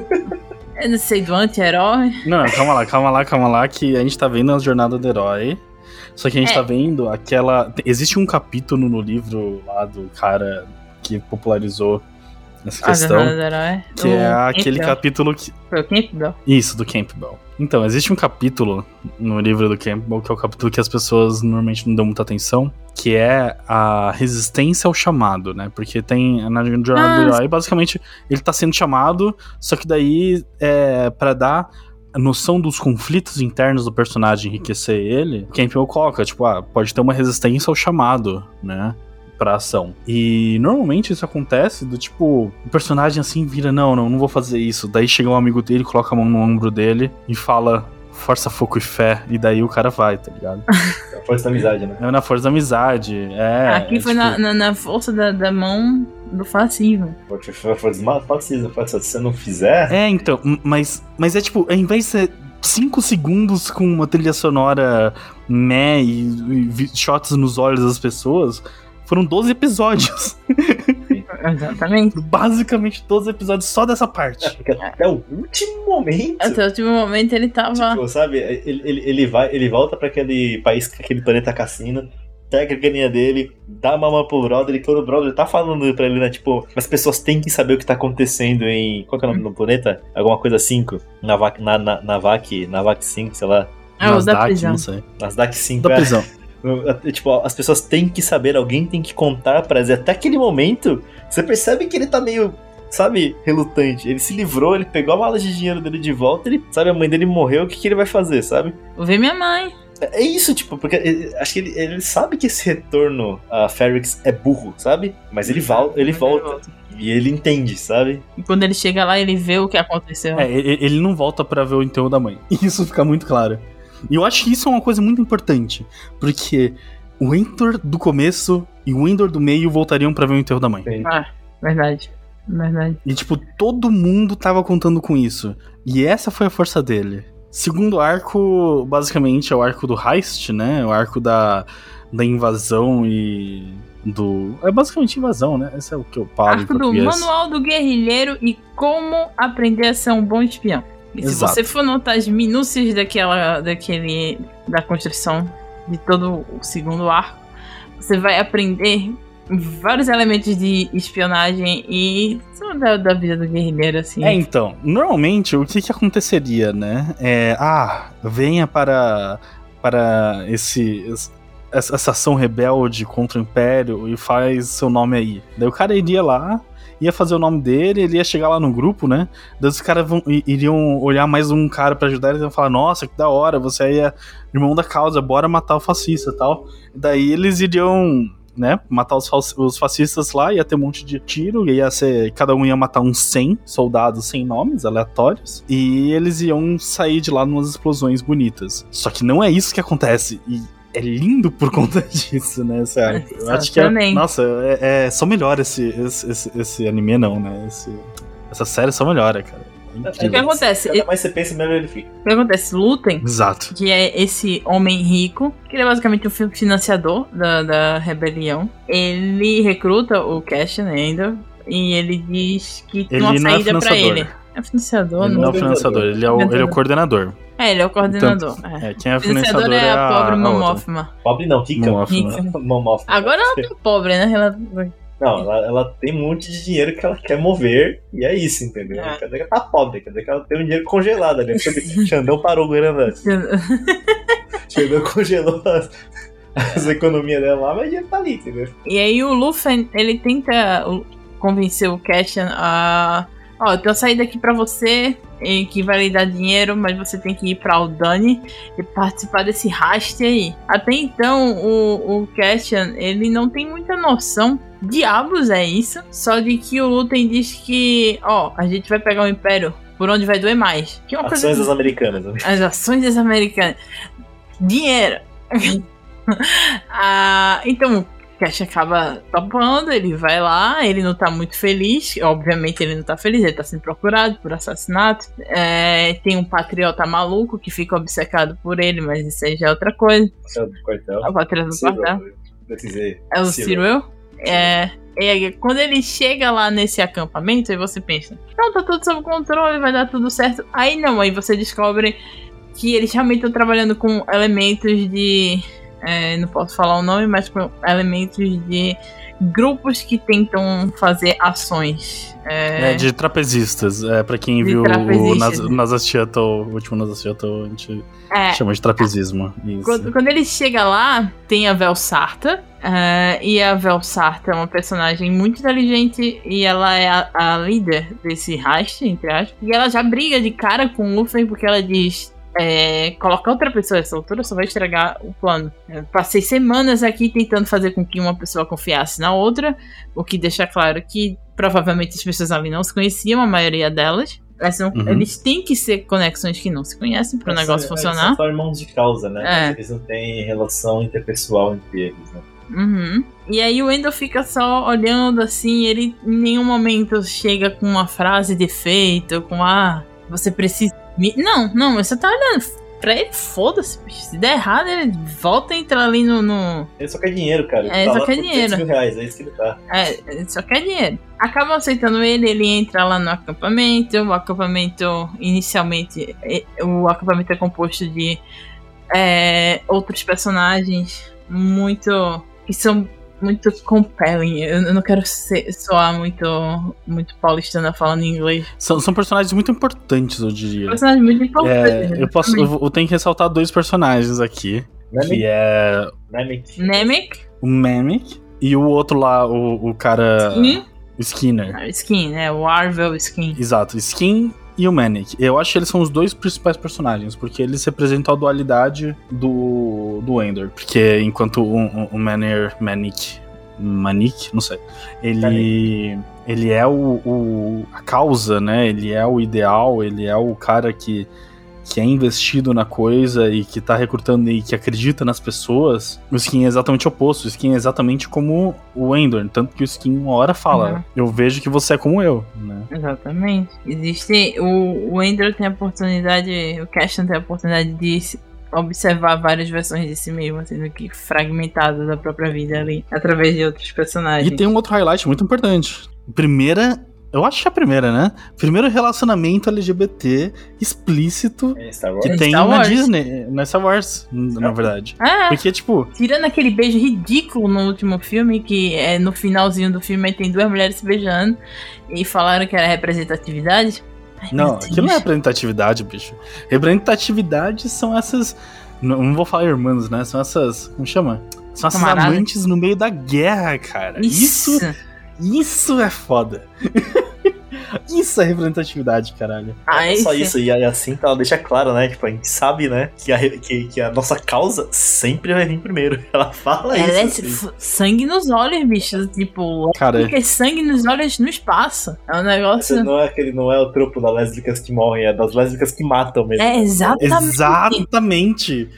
Eu não sei, do anti-herói. Não, calma lá, calma lá, calma lá, que a gente tá vendo a jornada do herói. Só que a gente É. tá vendo aquela. Existe um capítulo no livro lá do cara que popularizou essa A questão. do. Que do é aquele Campbell. capítulo que. Foi o Campbell? Isso, do Campbell. Então, existe um capítulo no livro do Campbell, que é o capítulo que as pessoas normalmente não dão muita atenção, que é a resistência ao chamado, né? Porque tem na jornada do Ah, herói, basicamente, ele tá sendo chamado, só que daí é para dar a noção dos conflitos internos do personagem, enriquecer ele, Campbell coloca, tipo, ah, pode ter uma resistência ao chamado, né? Pra ação. E normalmente isso acontece do tipo, o personagem assim vira, não, não, não vou fazer isso. Daí chega um amigo dele, coloca a mão no ombro dele e fala, força, foco e fé. E daí o cara vai, tá ligado? É a força da amizade, né? É na força da amizade. É. Aqui é, foi tipo, na, na, na força da, da mão do fascismo. Força força- fascismo, força- se você não fizer. É, então, mas, mas é tipo, ao invés de ser 5 segundos com uma trilha sonora meh e, e shots nos olhos das pessoas, foram 12 episódios. Exatamente. Basicamente 12 episódios só dessa parte. É, porque até o último momento. Até o último momento ele tava. Tipo, sabe, ele, ele, ele, vai, ele volta pra aquele país, aquele planeta cassino, pega a ganinha dele, dá uma mão pro brother, e quando o brother tá falando pra ele, né, tipo, as pessoas têm que saber o que tá acontecendo em. Qual que é o nome do planeta? Alguma coisa 5? Navak, na, na, Navak, Navak 5, sei lá. Ah, o da prisão. não sei. Nasdaq 5. Da é. prisão. É, Tipo, as pessoas têm que saber, alguém tem que contar pra eles. Até aquele momento, você percebe que ele tá meio, sabe, relutante. Ele se livrou, ele pegou a mala de dinheiro dele de volta, ele, sabe, a mãe dele morreu, o que, que ele vai fazer, sabe? Vou ver minha mãe. É é isso, tipo, porque eh, acho que ele, ele sabe que esse retorno a Ferrix é burro, sabe? Mas ele, vol ele volta. E ele entende, sabe? E quando ele chega lá, ele vê o que aconteceu. É, ele não volta pra ver o enterro da mãe. Isso fica muito claro. E eu acho que isso é uma coisa muito importante, porque o Endor do começo e o Endor do meio voltariam pra ver o enterro da mãe. Ah, verdade. Verdade. E, tipo, todo mundo tava contando com isso. E essa foi a força dele. Segundo arco, basicamente, é o arco do Heist, né? O arco da, da invasão e. Do. É basicamente invasão, né? Esse é o que eu falo em Arco do português. Manual do Guerrilheiro e como aprender a ser um bom espião. E se Exato. você for notar as minúcias daquela, daquele, da construção de todo o segundo arco, você vai aprender vários elementos de espionagem e da, da vida do guerrilheiro, assim. É, então, normalmente o que que aconteceria, né? É, ah, venha para para esse essa essa ação rebelde contra o Império e faz seu nome aí. Daí o cara iria lá, ia fazer o nome dele, ele ia chegar lá no grupo, né? Daí os caras iriam olhar mais um cara pra ajudar, eles iam falar: "Nossa, que da hora, você aí é irmão da causa, bora matar o fascista", tal. Daí eles iriam né, matar os, os fascistas lá, ia ter um monte de tiro, ia ser, cada um ia matar uns 100 soldados sem nomes, aleatórios, e eles iam sair de lá numas explosões bonitas. Só que não é isso que acontece, e é lindo por conta disso, né. Eu acho que é, nossa, é, é só melhora esse, esse, esse, esse anime não, né, esse, essa série só melhora, cara. É O que acontece? Cada mais você pensa, melhor ele fica. O que acontece? Lutem, Exato. que é esse homem rico, que ele é basicamente o fi- financiador da, da rebelião. Ele recruta o Cassian Endor e ele diz que tem uma é saída pra financiador. ele. É financiador, Ele não? não é o financiador, ele é o, ele é o coordenador. É, ele é o coordenador. é. É, quem é O o financiador financiador é a pobre a Mamofma. Pobre não, rica. Rica. Momoffman. Agora ela tá pobre, né? Ela... Não, ela, ela tem um monte de dinheiro que ela quer mover, e é isso, entendeu? É. Quer dizer que ela tá pobre, quer dizer que ela tem um dinheiro congelado ali. Xandão parou o governo Xandão congelou as, as economias dela lá, mas o dinheiro tá ali, entendeu? E aí o Luffy, ele tenta convencer o Cassian a... Ó, eu tenho uma saída aqui pra você, e que vai lhe dar dinheiro, mas você tem que ir pra Aldani e participar desse raste aí. Até então, o, o Cassian, ele não tem muita noção. Diabos é isso? Só de que o Lutem diz que, ó, a gente vai pegar o Império por onde vai doer mais. Que é uma coisa Ações das americanas. né? as ações das americanas. Dinheiro. ah, então, Cash acaba topando, ele vai lá, ele não tá muito feliz. Obviamente ele não tá feliz, ele tá sendo procurado por assassinato. É, tem um patriota maluco que fica obcecado por ele, mas isso aí já é outra coisa. Céu do quartel. É o patriota do quartel. eu. É o Cyril. Cyril. É. E aí, quando ele chega lá nesse acampamento, aí você pensa, não, tá tudo sob controle, vai dar tudo certo. Aí não, aí você descobre que eles realmente estão trabalhando com elementos de. É, não posso falar o nome, mas com elementos de grupos que tentam fazer ações. É, É, de trapezistas. É, pra quem viu o Nas, Shuttle, o último Shuttle, a gente é, chama de trapezismo. Quando, quando ele chega lá, tem a Vel Sarta. eh, e a Vel Sarta é uma personagem muito inteligente e ela é a, a líder desse heist, entre aspas. E ela já briga de cara com o Luffy porque ela diz: é, colocar outra pessoa nessa altura só vai estragar o plano. Eu passei semanas aqui tentando fazer com que uma pessoa confiasse na outra, o que deixa claro que provavelmente as pessoas ali não se conheciam, a maioria delas. Elas não- Uhum. Eles têm que ser conexões que não se conhecem para o negócio funcionar. Eles são só irmãos de causa, né? É. Eles não têm relação interpessoal entre eles, né? Uhum. E aí o Endo fica só olhando assim, ele em nenhum momento chega com uma frase de efeito, com ah, você precisa. Me-" Não, não, você tá olhando pra ele, foda-se, se der errado, ele volta a entrar ali no. no... Ele só quer dinheiro, cara. Ele É, tá só quer dinheiro. 500 mil reais, é isso que ele tá. É, ele só quer dinheiro. Acabam aceitando ele, ele entra lá no acampamento. O acampamento, inicialmente, o acampamento é composto de é, outros personagens muito. que são muito compelling. Eu não quero ser- soar muito, muito paulistana falando em inglês. São, são personagens muito importantes, eu diria. Personagens muito importantes. É, eu, posso, eu, eu tenho que ressaltar dois personagens aqui. Que Namek, é Namek. Namek, o Mamic e o outro lá, o, o cara. Skin, Skinner. ah, Skin, né? O Arvel Skin. Exato, Skin e o Manic. Eu acho que eles são os dois principais personagens, porque eles representam a dualidade do, do Ender. Porque enquanto o, o, o Manic, Manik, não sei. Ele, ele é o, o, a causa, né? Ele é o ideal, ele é o cara que, que é investido na coisa e que tá recrutando e que acredita nas pessoas. O Skin é exatamente o oposto. O Skin é exatamente como o Endor. Tanto que o Skin uma hora fala: Uhum. Eu vejo que você é como eu, né? Exatamente. Existe. O, o Endor tem a oportunidade. O Castan tem a oportunidade de se- observar várias versões de si mesmo, sendo que fragmentado da própria vida ali, através de outros personagens. E tem um outro highlight muito importante. Primeira. Eu acho que é a primeira, né? Primeiro relacionamento LGBT explícito É que Em tem Star na Wars. Disney, na Star Wars, na É. verdade. Ah, Porque, tipo, tirando aquele beijo ridículo no último filme, que é no finalzinho do filme aí tem duas mulheres se beijando e falaram que era representatividade. Ai, Não, aquilo não é representatividade, bicho. Representatividade são essas. Não, não vou falar irmãs, né? São essas. Como chama? São essas Camaradas. amantes no meio da guerra, cara. Isso, Isso. Isso é foda. isso é representatividade, caralho. Ah, Não só isso, e assim ela deixa claro, né? Tipo, a gente sabe, né? Que a, que, que a nossa causa sempre vai vir primeiro. Ela fala Ela é isso. assim. f- sangue nos olhos, bicho. Tipo, Cara, porque sangue nos olhos no espaço. É um negócio. Esse não é aquele, não é o tropo das lésbicas que morrem, é das lésbicas que matam mesmo. É exatamente. exatamente.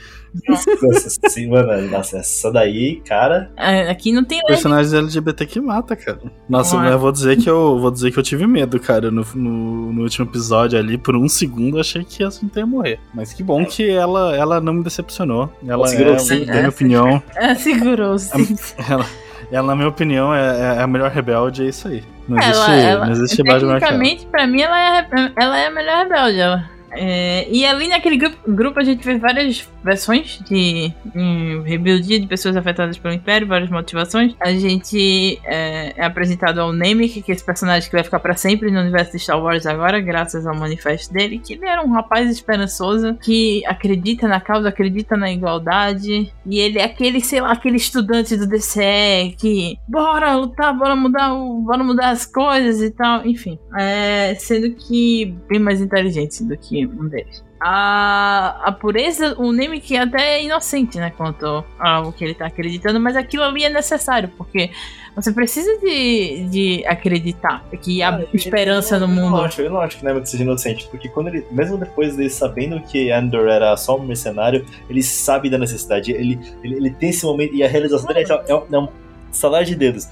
Nossa, assim, mano, nossa, essa daí, cara. É, Aqui não tem. Personagens LGBT que mata, cara. Nossa, é. mas eu vou dizer que eu vou dizer que eu tive medo, cara, no, no, no último episódio ali, por um segundo eu achei que a Cinta ia morrer. Mas que bom que ela, ela não me decepcionou. Ela Segurou é, sim, na né? minha opinião, É, segurou sim. ela, ela, na minha opinião, é, é a melhor rebelde, é isso aí. Não existe, Ela, ela, não existe ela. tecnicamente, pra mim, ela é, ela é a melhor rebelde. Ela. É, e ali naquele grupo, grupo a gente vê várias versões de hum, rebeldia de pessoas afetadas pelo Império, várias motivações. A gente é, é apresentado ao Namek, que é esse personagem que vai ficar pra sempre no universo de Star Wars agora, graças ao manifesto dele, que ele era um rapaz esperançoso, que acredita na causa, acredita na igualdade, e ele é aquele, sei lá, aquele estudante do DCE que bora lutar, bora mudar, bora mudar as coisas e tal, enfim. É, sendo que bem mais inteligente do que um deles. A, a pureza, o Namek até é inocente, né, quanto ao que ele tá acreditando, mas aquilo ali é necessário, porque você precisa de, de acreditar que há esperança no Eu não mundo. acho, eu não acho que Nemec seja inocente, porque quando ele, mesmo depois dele sabendo que Andor era só um mercenário, ele sabe da necessidade. Ele, ele, ele tem esse momento, e a realização dele é, é, um- é um salário de dedos.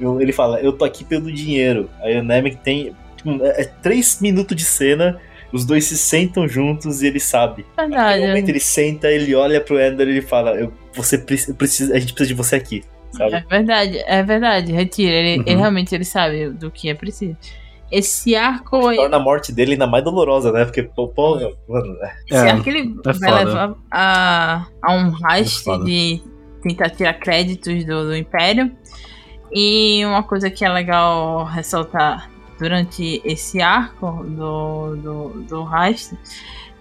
Eu- ele fala, eu tô aqui pelo dinheiro. Aí o Nemec tem. tipo, É, é três minutos de cena, os dois se sentam juntos e ele sabe. Verdade. No momento ele senta, ele olha pro Andor e ele fala, eu, você preci- eu preciso, a gente precisa de você aqui. Sabe? É verdade, é verdade. Retira. Ele, Uhum. ele realmente ele sabe do que é preciso. Esse arco. Torna a morte dele ainda mais dolorosa, né? Porque, pô, pô, mano, é. Esse É, arco ele é vai foda. levar a, a um heist É de tentar tirar créditos do, do Império. E uma coisa que é legal ressaltar durante esse arco do, do, do heist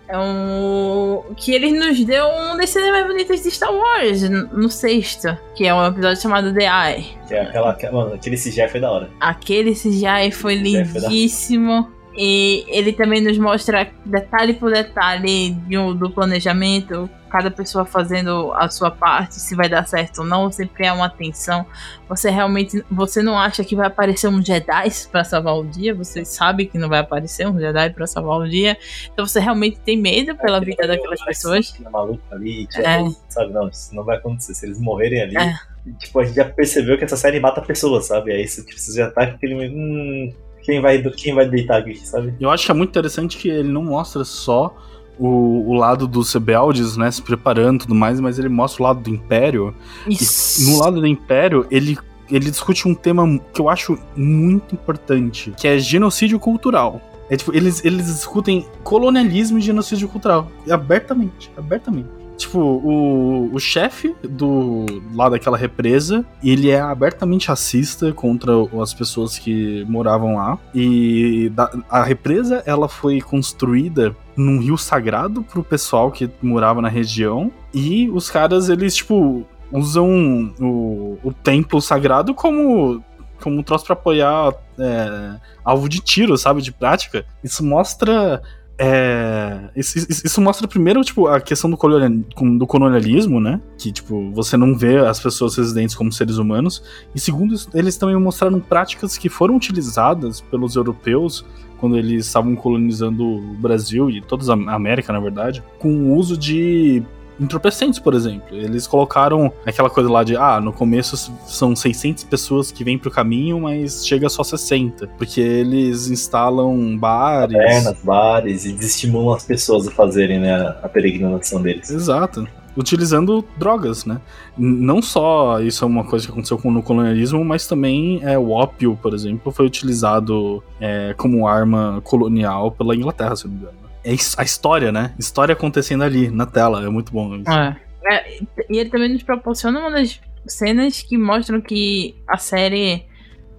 é um, que ele nos deu um das cenas mais bonitas de Star Wars no sexto, que é um episódio chamado The Eye. Que é aquela, mano, aquele CGI foi da hora. Aquele CGI foi lindíssimo. E ele também nos mostra detalhe por detalhe de um- do planejamento, cada pessoa fazendo a sua parte, se vai dar certo ou não, sempre é uma tensão. Você realmente, você não acha que vai aparecer um Jedi pra salvar o dia, você sabe que não vai aparecer um Jedi pra salvar o dia. Então você realmente tem medo pela vida daquelas pessoas. Maluco ali, É. sabe? Não, isso não vai acontecer. Se eles morrerem ali, É. tipo, a gente já percebeu que essa série mata pessoas, sabe? Aí você, tipo, você já tá com aquele. Hum, quem vai, quem vai deitar aqui, sabe? Eu acho que é muito interessante que ele não mostra só o, o lado dos rebeldes, né, se preparando e tudo mais, mas ele mostra o lado do Império. E Isso. no lado do Império, ele, ele discute um tema que eu acho muito importante, que é genocídio cultural. É, tipo, eles, eles discutem colonialismo e genocídio cultural. Abertamente, abertamente. Tipo, o, o chefe do lá daquela represa, ele é abertamente racista contra as pessoas que moravam lá. E da- a represa, ela foi construída num rio sagrado pro pessoal que morava na região. E os caras, eles, tipo, usam o, o templo sagrado como, como um troço pra apoiar é, alvo de tiro, sabe? De prática. Isso mostra É, isso, isso- mostra primeiro, tipo, a questão do, colonial- do colonialismo, né? Que, tipo, você não vê as pessoas residentes como seres humanos. E segundo, eles também mostraram práticas que foram utilizadas pelos europeus quando eles estavam colonizando o Brasil e toda a América, na verdade, com o uso de entorpecentes, por exemplo. Eles colocaram aquela coisa lá de, ah, no começo são 600 pessoas que vêm pro caminho, mas chega só 60. Porque eles instalam bares. Tavernas, bares e desestimulam as pessoas a fazerem né, a peregrinação deles. Exato. Utilizando drogas, né? Não só isso é uma coisa que aconteceu com, no colonialismo, mas também é, o ópio, por exemplo, foi utilizado é, como arma colonial pela Inglaterra, se não me engano. É a história, né? História acontecendo ali, na tela. É muito bom isso. É. É, e ele também nos proporciona uma das cenas que mostram que a série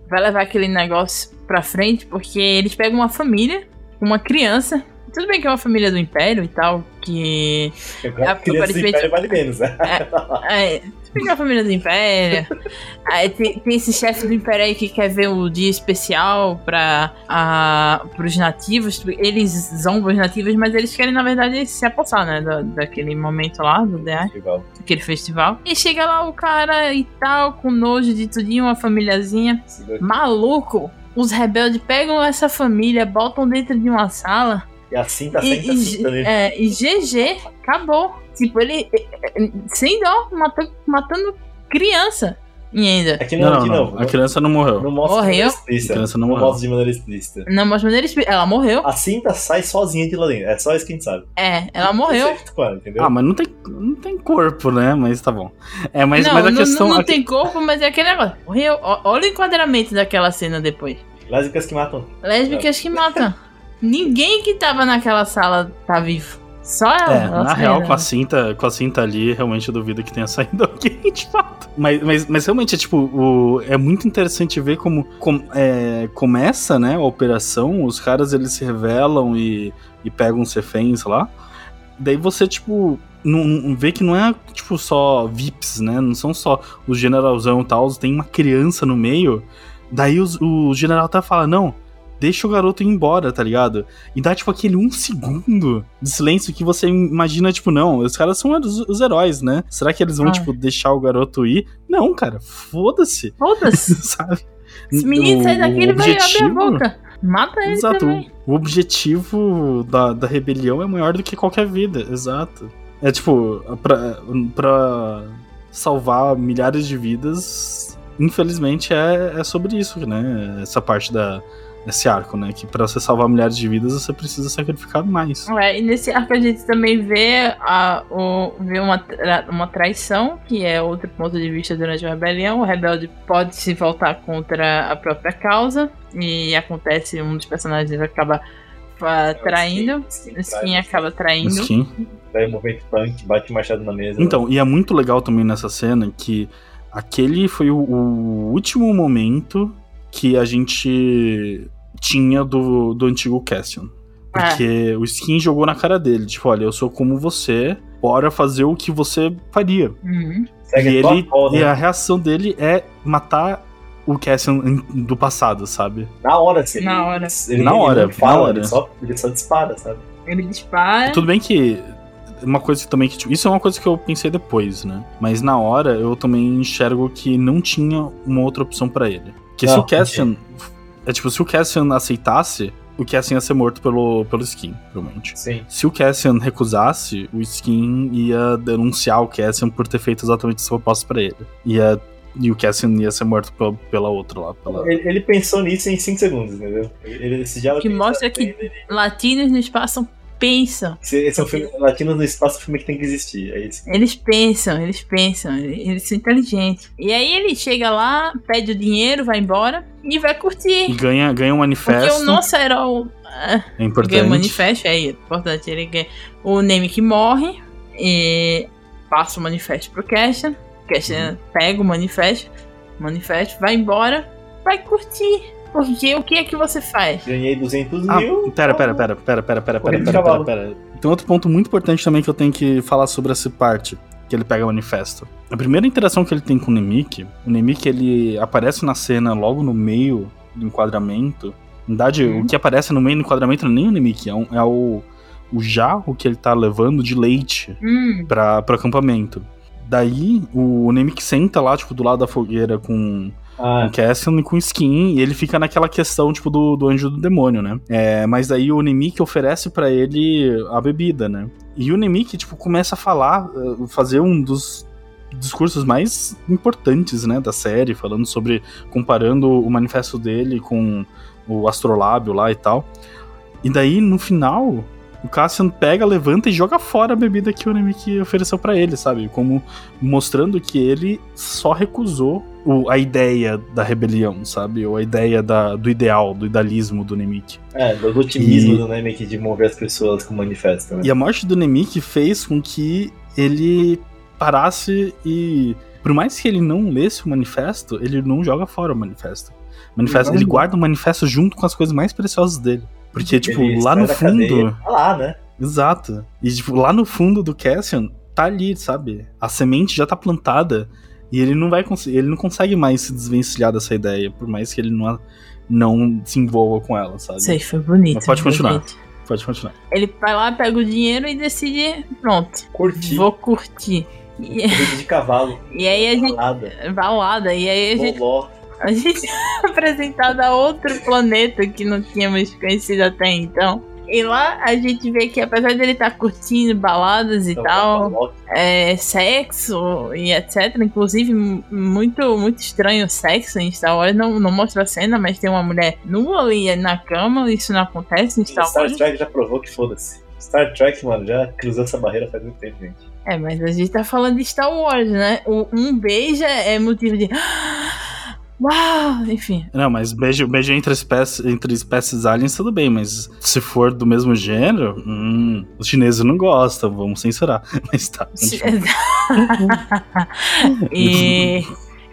vai levar aquele negócio pra frente, porque eles pegam uma família, uma criança. Tudo bem que é uma família do Império e tal, que. A criança do aparentemente- Império vale menos, né? É, tudo é uma família do Império. Aí tem, tem esse chefe do Império aí que quer ver o dia especial pra, a, pros nativos. Eles zombam os nativos, mas eles querem, na verdade, se apossar, né? da- daquele momento lá, do The Rival. aquele festival. E chega lá o cara e tal, com nojo de tudinho, uma famíliazinha. Maluco! Os rebeldes pegam essa família, botam dentro de uma sala E assim tá e, sempre e, assim, tá ali. é, e GG, acabou. Tipo, ele é, é, sem dó, matou, matando criança em Ender. Aqui não, Não, aqui não, não. A criança não morreu. Não mostra Morreu? de maneira explícita. A criança não não morreu. mostra de maneira explícita. Não, mas de maneira explí- Ela morreu. A cinta sai sozinha de lá dentro. É só isso que a gente sabe. É, ela morreu. Isso é com ela, entendeu? Ah, mas não tem, não tem corpo, né? Mas tá bom. É, mas, não, mas a não, questão. não, não a- tem corpo, mas é aquele negócio. Morreu. Olha o enquadramento daquela cena depois. Lésbicas que matam. Lésbicas que matam. Ninguém que tava naquela sala tá vivo. Só ela. É, na real, né? com a cinta, com a cinta ali, realmente eu duvido que tenha saído alguém de fato. Mas, mas, mas realmente, é tipo, o, é muito interessante ver como, com- é, começa, né, a operação, os caras eles se revelam e, e pegam os reféns lá. Daí você, tipo, não, vê que não é, tipo, só VIPs, né? Não são só os generalzão e tal, tem uma criança no meio. Daí os- o general até fala, não, deixa o garoto ir embora, tá ligado? E dá, tipo, aquele um segundo de silêncio que você imagina, tipo, não, os caras são os, os heróis, né? Será que eles vão, Ah. tipo, deixar o garoto ir? Não, cara, foda-se, Foda-se. sabe? Esse menino sai daqui, ele vai abrir a objetivo- boca. Mata ele Exato. também. O objetivo da, da rebelião é maior do que qualquer vida, exato. É tipo, pra, pra salvar milhares de vidas, infelizmente é, é sobre isso, né? Essa parte da. Esse arco, né? Que pra você salvar milhares de vidas você precisa sacrificar mais. É, e nesse arco a gente também vê, a, o, vê uma, tra- uma traição, que é outro ponto de vista durante a rebelião. O rebelde pode se voltar contra a própria causa, e acontece, um dos personagens acaba ah, traindo. Skin, O Skin acaba traindo. Skin. Daí o movimento punk, bate o machado na mesa. Então, e é muito legal também nessa cena que aquele foi o, o último momento que a gente tinha do, do antigo Cassian. Porque o Skin jogou na cara dele, tipo, olha, eu sou como você, bora fazer o que você faria. Uhum. Segue e, ele, call, né? e a reação dele é matar o Cassian do passado, sabe? Na hora, assim. Na hora. Ele, Na ele hora, não fala, na hora. Ele, só, ele só dispara, sabe? Ele dispara. Tudo bem que uma coisa que também que tipo, isso é uma coisa que eu pensei depois, né? Mas na hora eu também enxergo que não tinha uma outra opção pra ele. Porque se Não, o Cassian é tipo, se o Cassian aceitasse, o Cassian ia ser morto pelo pelo Skin, provavelmente. Sim. Se o Cassian recusasse, o Skin ia denunciar o Cassian por ter feito exatamente essa proposta pra ele. Ia e o Cassian ia ser morto pela, pela outra lá. Pela... Ele, ele pensou nisso em 5 segundos, entendeu? Ele, esse diálogo Que mostra que latinos no espaço pensam. Esse, esse é um filme latino no espaço, é um filme que tem que existir. É isso. Eles pensam, eles pensam, eles são inteligentes. E aí ele chega lá, pede o dinheiro, vai embora e vai E curtir. ganha, ganha um Porque manifesto. o nosso herói É ganha importante. o manifesto, é importante. Ele ganha o Neme morre e passa o manifesto pro Cashan. Cashan Uhum. pega o manifesto, manifesto, vai embora, vai curtir. Porque o que é que você faz? Ganhei 200 Ah, mil. pera, pera, pera, pera, pera, pera, pera, pera, pera, pera. Tem outro ponto muito importante também que eu tenho que falar sobre essa parte, que ele pega o manifesto. A primeira interação que ele tem com o Nemik, o Nemik ele aparece na cena logo no meio do enquadramento. Na verdade, Uhum. o que aparece no meio do enquadramento não é nem o Nemik, é, um- é o o jarro que ele tá levando de leite Hum, pra, pro acampamento. Daí o Nemik senta lá, tipo, do lado da fogueira com Ah, com Cassian com Skin, e ele fica naquela questão, tipo, do, do anjo do demônio, né? É, mas daí o Nemik oferece pra ele a bebida, né? E o Nemik, tipo, começa a falar, eh, fazer um dos discursos mais importantes, né, da série, falando sobre, comparando o manifesto dele com o astrolábio lá e tal. E daí, no final, o Cassian pega, levanta e joga fora a bebida que o Nemik ofereceu pra ele, sabe? Como mostrando que ele só recusou o- a ideia da rebelião, sabe? Ou a ideia da- do ideal, do idealismo do Nemik. é, do otimismo E- do Namek de mover as pessoas com o manifesto, né? E a morte do Nemik fez com que ele parasse e. Por mais que ele não lesse o manifesto, ele não joga fora o manifesto. Manifesto Não. ele guarda o manifesto junto com as coisas mais preciosas dele. Porque, tipo, Ele lá no fundo. cadeia, Tá lá, né? Exato. E, tipo, lá no fundo do Cassian, tá ali, sabe? A semente já tá plantada e ele não vai conseguir. Ele não consegue mais se desvencilhar dessa ideia, por mais que ele não, não se envolva com ela, sabe? isso aí foi bonito. Mas pode viu, continuar. Pode continuar. Ele vai lá, pega o dinheiro e decide, pronto, Curtir. vou curtir. E, de cavalo. e aí a gente. Balada. Balada, e aí a gente, a gente é apresentado a outro planeta que não tínhamos conhecido até então. E lá a gente vê que apesar dele estar curtindo baladas e Então, tal, é, sexo e etc. Inclusive, muito, muito estranho o sexo em Star Wars. Não, não mostra a cena, mas tem uma mulher nua ali na cama. Isso não acontece em Star Star Wars. Trek já provou que foda-se. Star Trek, mano, já cruzou essa barreira faz muito tempo, gente. É, mas a gente tá falando de Star Wars, né? O, um beijo é motivo de. Uau! Enfim. Não, mas beijo, beijo entre, espécies, entre espécies aliens, tudo bem, mas se for do mesmo gênero, hum, os chineses não gostam, vamos censurar. Mas tá. e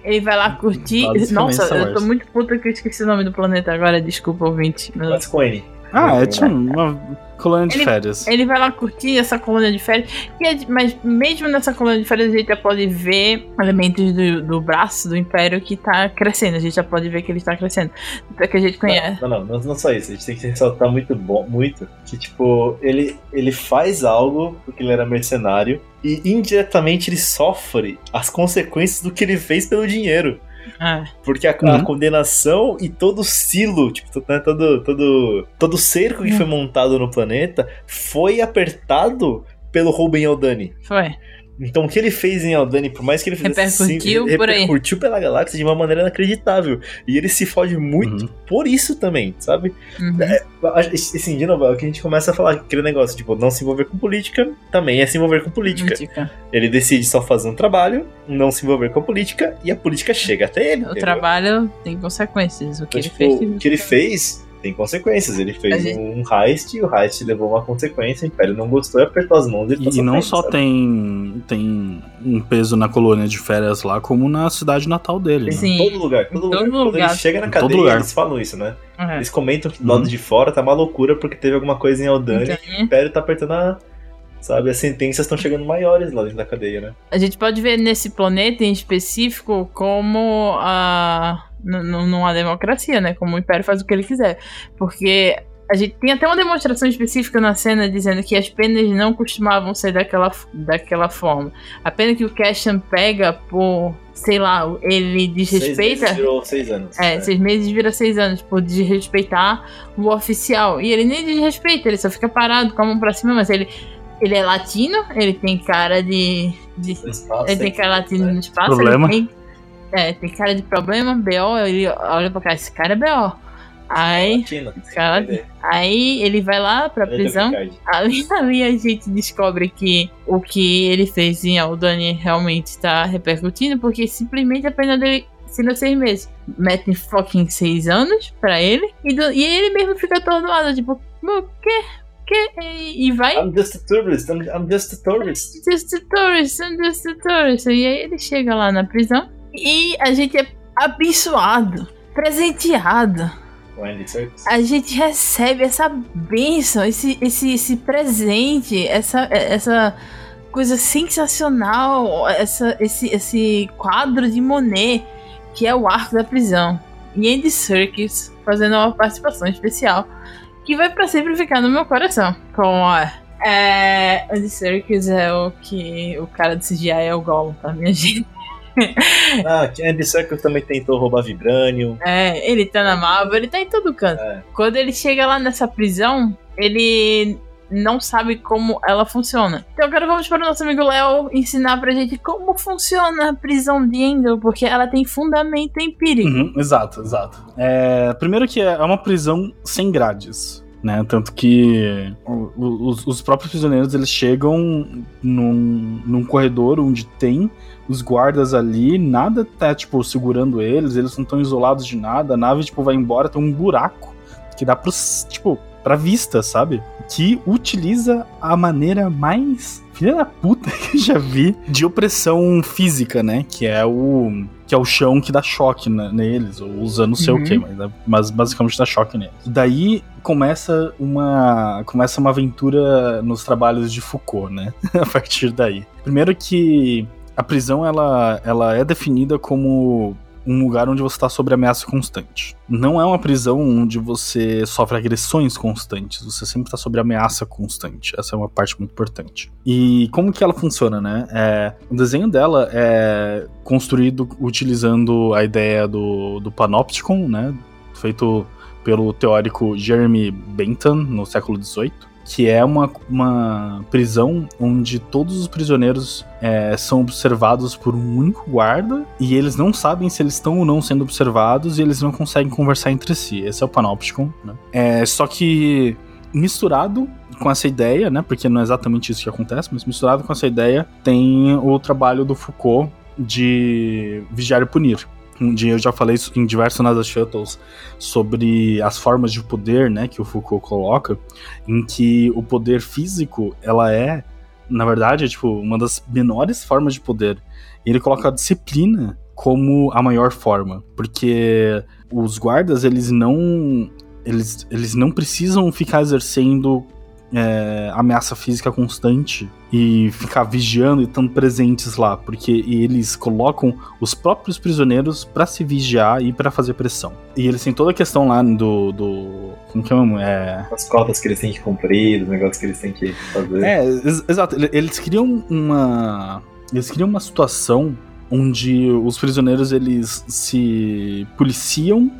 ele vai lá curtir. Nossa, eu tô muito puta que eu esqueci o nome do planeta agora, desculpa, ouvinte. Meu What's Queen? Ah, é tipo uma colônia de Ele- férias. Ele vai lá curtir essa colônia de férias. é mas mesmo nessa colônia de férias, a gente já pode ver elementos do, do braço do Império que tá crescendo. A gente já pode ver que ele tá crescendo. Que a gente conhece. Não, não, não, não só isso. A gente tem que ressaltar muito bom, muito que tipo ele ele faz algo porque ele era mercenário e indiretamente ele sofre as consequências do que ele fez pelo dinheiro. Ah, Porque a, a Uhum. condenação e todo o silo, tipo, né, todo, todo, todo o cerco que Uhum. foi montado no planeta foi apertado pelo Ruben Aldani. foi. Então o que ele fez em Aldani, por mais que ele fizesse Repercutiu por aí. repercutiu pela galáxia de uma maneira inacreditável. E ele se fode muito Uhum. por isso também, sabe? Uhum. Assim, de novo, é o que a gente começa a falar, aquele negócio, tipo, não se envolver com política também é se envolver com política. Política. Ele decide só fazer um trabalho, não se envolver com a política, e a política chega até ele. O entendeu? trabalho tem consequências. O que Então, ele tipo, fez. o que ele fez tem consequências. Ele fez gente- um heist e o heist levou uma consequência. O Império não gostou e apertou as mãos. Ele E, e não sofrendo, só sabe? tem, tem um peso na colônia de férias lá, como na cidade natal dele. né? Em Sim. todo lugar. Todo todo lugar. Quando lugar. ele chega na Em todo cadeia, lugar. eles falam isso, né? Uhum. Eles comentam que do lado Uhum. de fora tá uma loucura porque teve alguma coisa em Aldani. Então, O Império tá apertando a. Sabe, as sentenças estão chegando maiores lá dentro da cadeia, né? A gente pode ver nesse planeta em específico como a. há democracia, né? Como o Império faz o que ele quiser. Porque a gente tem até uma demonstração específica na cena dizendo que as penas não costumavam ser daquela, daquela forma. A pena que o Cashan pega por, sei lá, ele desrespeita. Seis meses virou seis anos. É, seis meses vira seis anos por desrespeitar o oficial. E ele nem desrespeita, ele só fica parado com a mão pra cima, mas ele, ele é latino, ele tem cara de. de No espaço, ele tem cara latino né? no espaço, Problema. ele tem. É, tem cara de problema, BO, ele olha pra cá, esse cara é BO. Aí, Latino. cara- Ele- aí ele vai lá pra ele é prisão. Ali, ali a gente descobre que o que ele fez em Aldani realmente está repercutindo, porque simplesmente a pena dele sendo seis meses. Metem fucking seis anos pra ele, e, do- e ele mesmo fica atordoado, tipo, o quê? Que? E, e vai. I'm just a tourist, I'm, I'm just a tourist. Just a tourist, I'm just a tourist. E aí ele chega lá na prisão e a gente é abençoado, presenteado Com Andy Serkis. a gente recebe essa bênção, esse, esse, esse presente, essa, essa coisa sensacional, essa, esse, esse quadro de Monet, que é o arco da prisão. E Andy Serkis fazendo uma participação especial, que vai pra sempre ficar no meu coração. Com a É, Andy Serkis é o que o cara do CGI é o Gollum, tá, minha gente? Ah, Andy Serkis também tentou roubar Vibranium. É, ele tá na Marvel, ele tá em todo canto. É. Quando ele chega lá nessa prisão, ele não sabe como ela funciona. Então agora vamos para o nosso amigo Léo ensinar pra gente como funciona a prisão de Endor, porque ela tem fundamento empírico. Uhum, exato, exato. É, primeiro que é uma prisão sem grades. Né? Tanto que os, os próprios prisioneiros eles chegam num, num corredor onde tem os guardas ali, nada tá tipo segurando eles, eles não estão isolados de nada, a nave tipo vai embora, tem um buraco que dá pro tipo pra vista, sabe? Que utiliza a maneira mais filha da puta que eu já vi de opressão física, né? Que é o que é o chão que dá choque né, neles, ou usando não sei Uhum. o que, mas, mas basicamente dá choque neles. Daí começa uma começa uma aventura nos trabalhos de Foucault, né? a partir daí. Primeiro que a prisão ela, ela é definida como um lugar onde você está sob ameaça constante. Não é uma prisão onde você sofre agressões constantes, você sempre está sob ameaça constante. Essa é uma parte muito importante. E como que ela funciona, né? É, o desenho dela é construído utilizando a ideia do, do Panopticon, né? Feito pelo teórico Jeremy Bentham no século XVIII que é uma, uma prisão onde todos os prisioneiros é, são observados por um único guarda e eles não sabem se eles estão ou não sendo observados e eles não conseguem conversar entre si. Esse é o Panopticon, né? É, só que misturado com essa ideia, né? Porque não é exatamente isso que acontece, mas misturado com essa ideia tem o trabalho do Foucault de vigiar e punir. Dia eu já falei isso em diversos NASA Shuttles sobre as formas de poder, né, que o Foucault coloca, em que o poder físico, ela é, na verdade, é, tipo, uma das menores formas de poder. E ele coloca a disciplina como a maior forma, porque os guardas, eles não eles, eles não precisam ficar exercendo é, ameaça física constante e ficar vigiando e estando presentes lá, porque eles colocam os próprios prisioneiros pra se vigiar e pra fazer pressão. E eles têm toda a questão lá do. do como que é, é As cotas que eles têm que cumprir, os negócios que eles têm que fazer. é, ex- exato. Ele- Eles criam uma. Eles criam uma situação onde os prisioneiros eles se policiam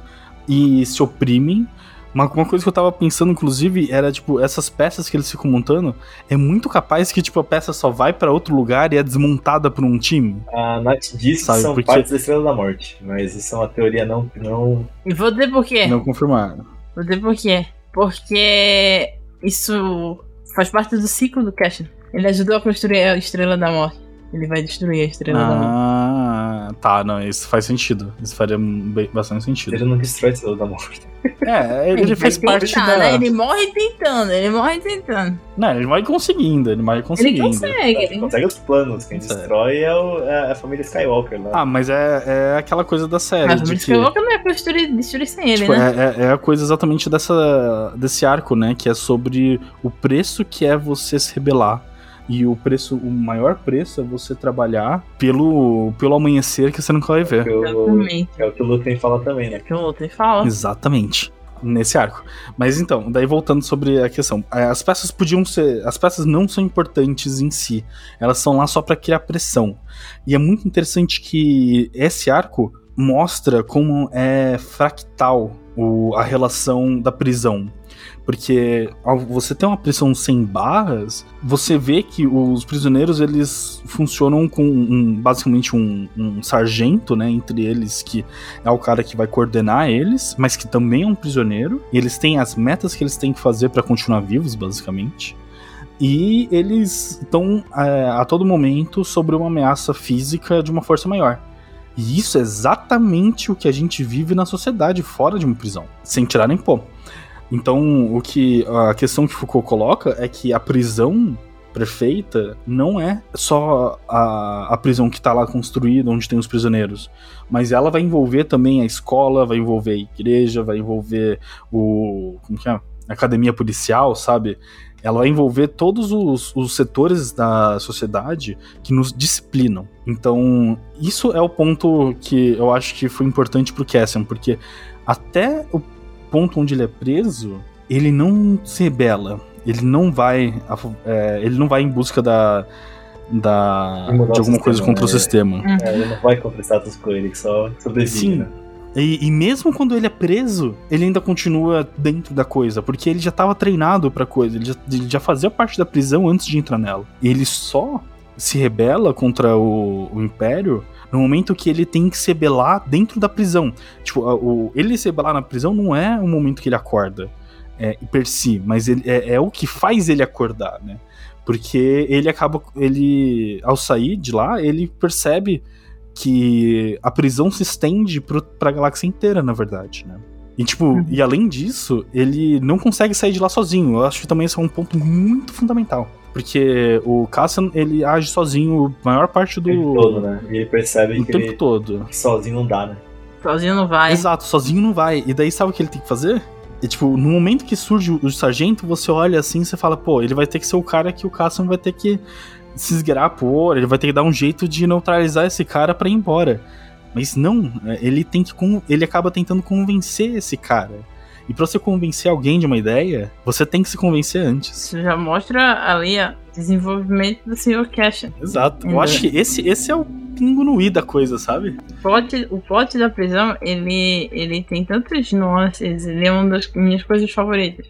e se oprimem. Uma, uma coisa que eu tava pensando, inclusive, era, tipo, essas peças que eles ficam montando, é muito capaz que, tipo, a peça só vai pra outro lugar e é desmontada por um time. A Nath diz Sabe, que são porque- partes da Estrela da Morte, mas isso é uma teoria não. não... E vou dizer por quê. Não confirmado. Vou dizer por quê. Porque isso faz parte do ciclo do Cash. Ele ajudou a construir a Estrela da Morte. Ele vai destruir a Estrela da Morte. Tá, não, isso faz sentido. Isso faria bem- bastante sentido. Ele não destrói a Estrela da Morte. É, ele, faz vai parte tentar, da. né? Ele morre tentando, ele morre tentando. Não, ele vai conseguindo, ele vai Ele conseguindo. consegue, Ele ele consegue os planos. Quem destrói é, o- é a família Skywalker lá. Ah, mas é, é aquela coisa da série. Que, eu vou que não ia construir, destruir sem ele, tipo, né? é, é- é a coisa exatamente dessa, desse arco, né? Que é sobre o preço que é você se rebelar. E o preço, o maior preço é você trabalhar pelo, pelo amanhecer que você nunca vai ver. que, o, é o que o Lutem fala também, É né? que o outro fala. Exatamente. Nesse arco. Mas então, daí voltando sobre a questão. eh, As peças podiam ser. As peças não são importantes em si. Elas são lá só pra criar pressão. E é muito interessante que esse arco mostra como é fractal o- a relação da prisão. Porque ao você ter uma pressão sem barras, você vê que os prisioneiros eles funcionam com um- basicamente um, um sargento, né, entre eles que é o cara que vai coordenar eles, mas que também é um prisioneiro. E eles têm as metas que eles têm que fazer pra continuar vivos, basicamente. E eles estão é, a todo momento sobre uma ameaça física de uma força maior. E isso é exatamente o que a gente vive na sociedade fora de uma prisão, sem tirar nem pôr. Então, o que a questão que Foucault coloca é que a prisão perfeita não é só a, a prisão que está lá construída, onde tem os prisioneiros, mas ela vai envolver também a escola, vai envolver a igreja, vai envolver o. Como que é? A academia policial, sabe? Ela vai envolver todos os, os setores da sociedade que nos disciplinam. Então, isso é o ponto que eu acho que foi importante pro Cassian, porque até o ponto onde ele é preso, ele não se rebela. ele não vai. É, ele não vai em busca da. da de alguma coisa contra o né? sistema. Uhum. É, ele não vai contra o status quo, ele só sobrevive. Sim. né? E, e mesmo quando ele é preso, ele ainda continua dentro da coisa, porque ele já tava treinado pra coisa, ele já, ele já fazia parte da prisão antes de entrar nela. E ele só se rebela contra o, o Império no momento que ele tem que se rebelar dentro da prisão. Tipo, a- o, ele se rebelar na prisão não é o momento que ele acorda é, per si, mas ele, é, é o que faz ele acordar, né? Porque ele acaba. Ele. Ao sair de lá, ele percebe que a prisão se estende pro, pra galáxia inteira, na verdade, né? E, tipo, Uhum. e além disso, ele não consegue sair de lá sozinho. Eu acho que também esse é um ponto muito fundamental. Porque o Cassian, ele age sozinho a maior parte do. O tempo todo, né? E ele percebe o que tempo ele todo. sozinho não dá, né? Sozinho não vai. Exato, sozinho não vai. E daí sabe o que ele tem que fazer? E, tipo, no momento que surge o, o sargento, você olha assim e você fala, pô, ele vai ter que ser o cara que o Cassian vai ter que se esgueirar por, ele vai ter que dar um jeito de neutralizar esse cara pra ir embora. Mas não, é, ele tem que. Ele acaba tentando convencer esse cara. E pra você convencer alguém de uma ideia, você tem que se convencer antes. Isso já mostra ali o desenvolvimento do Sr. Cash. Exato. Eu Uhum. acho que esse, esse é o pingo no i da coisa, sabe? O plot, o plot da prisão, ele, ele tem tantas nuances, ele é uma das minhas coisas favoritas.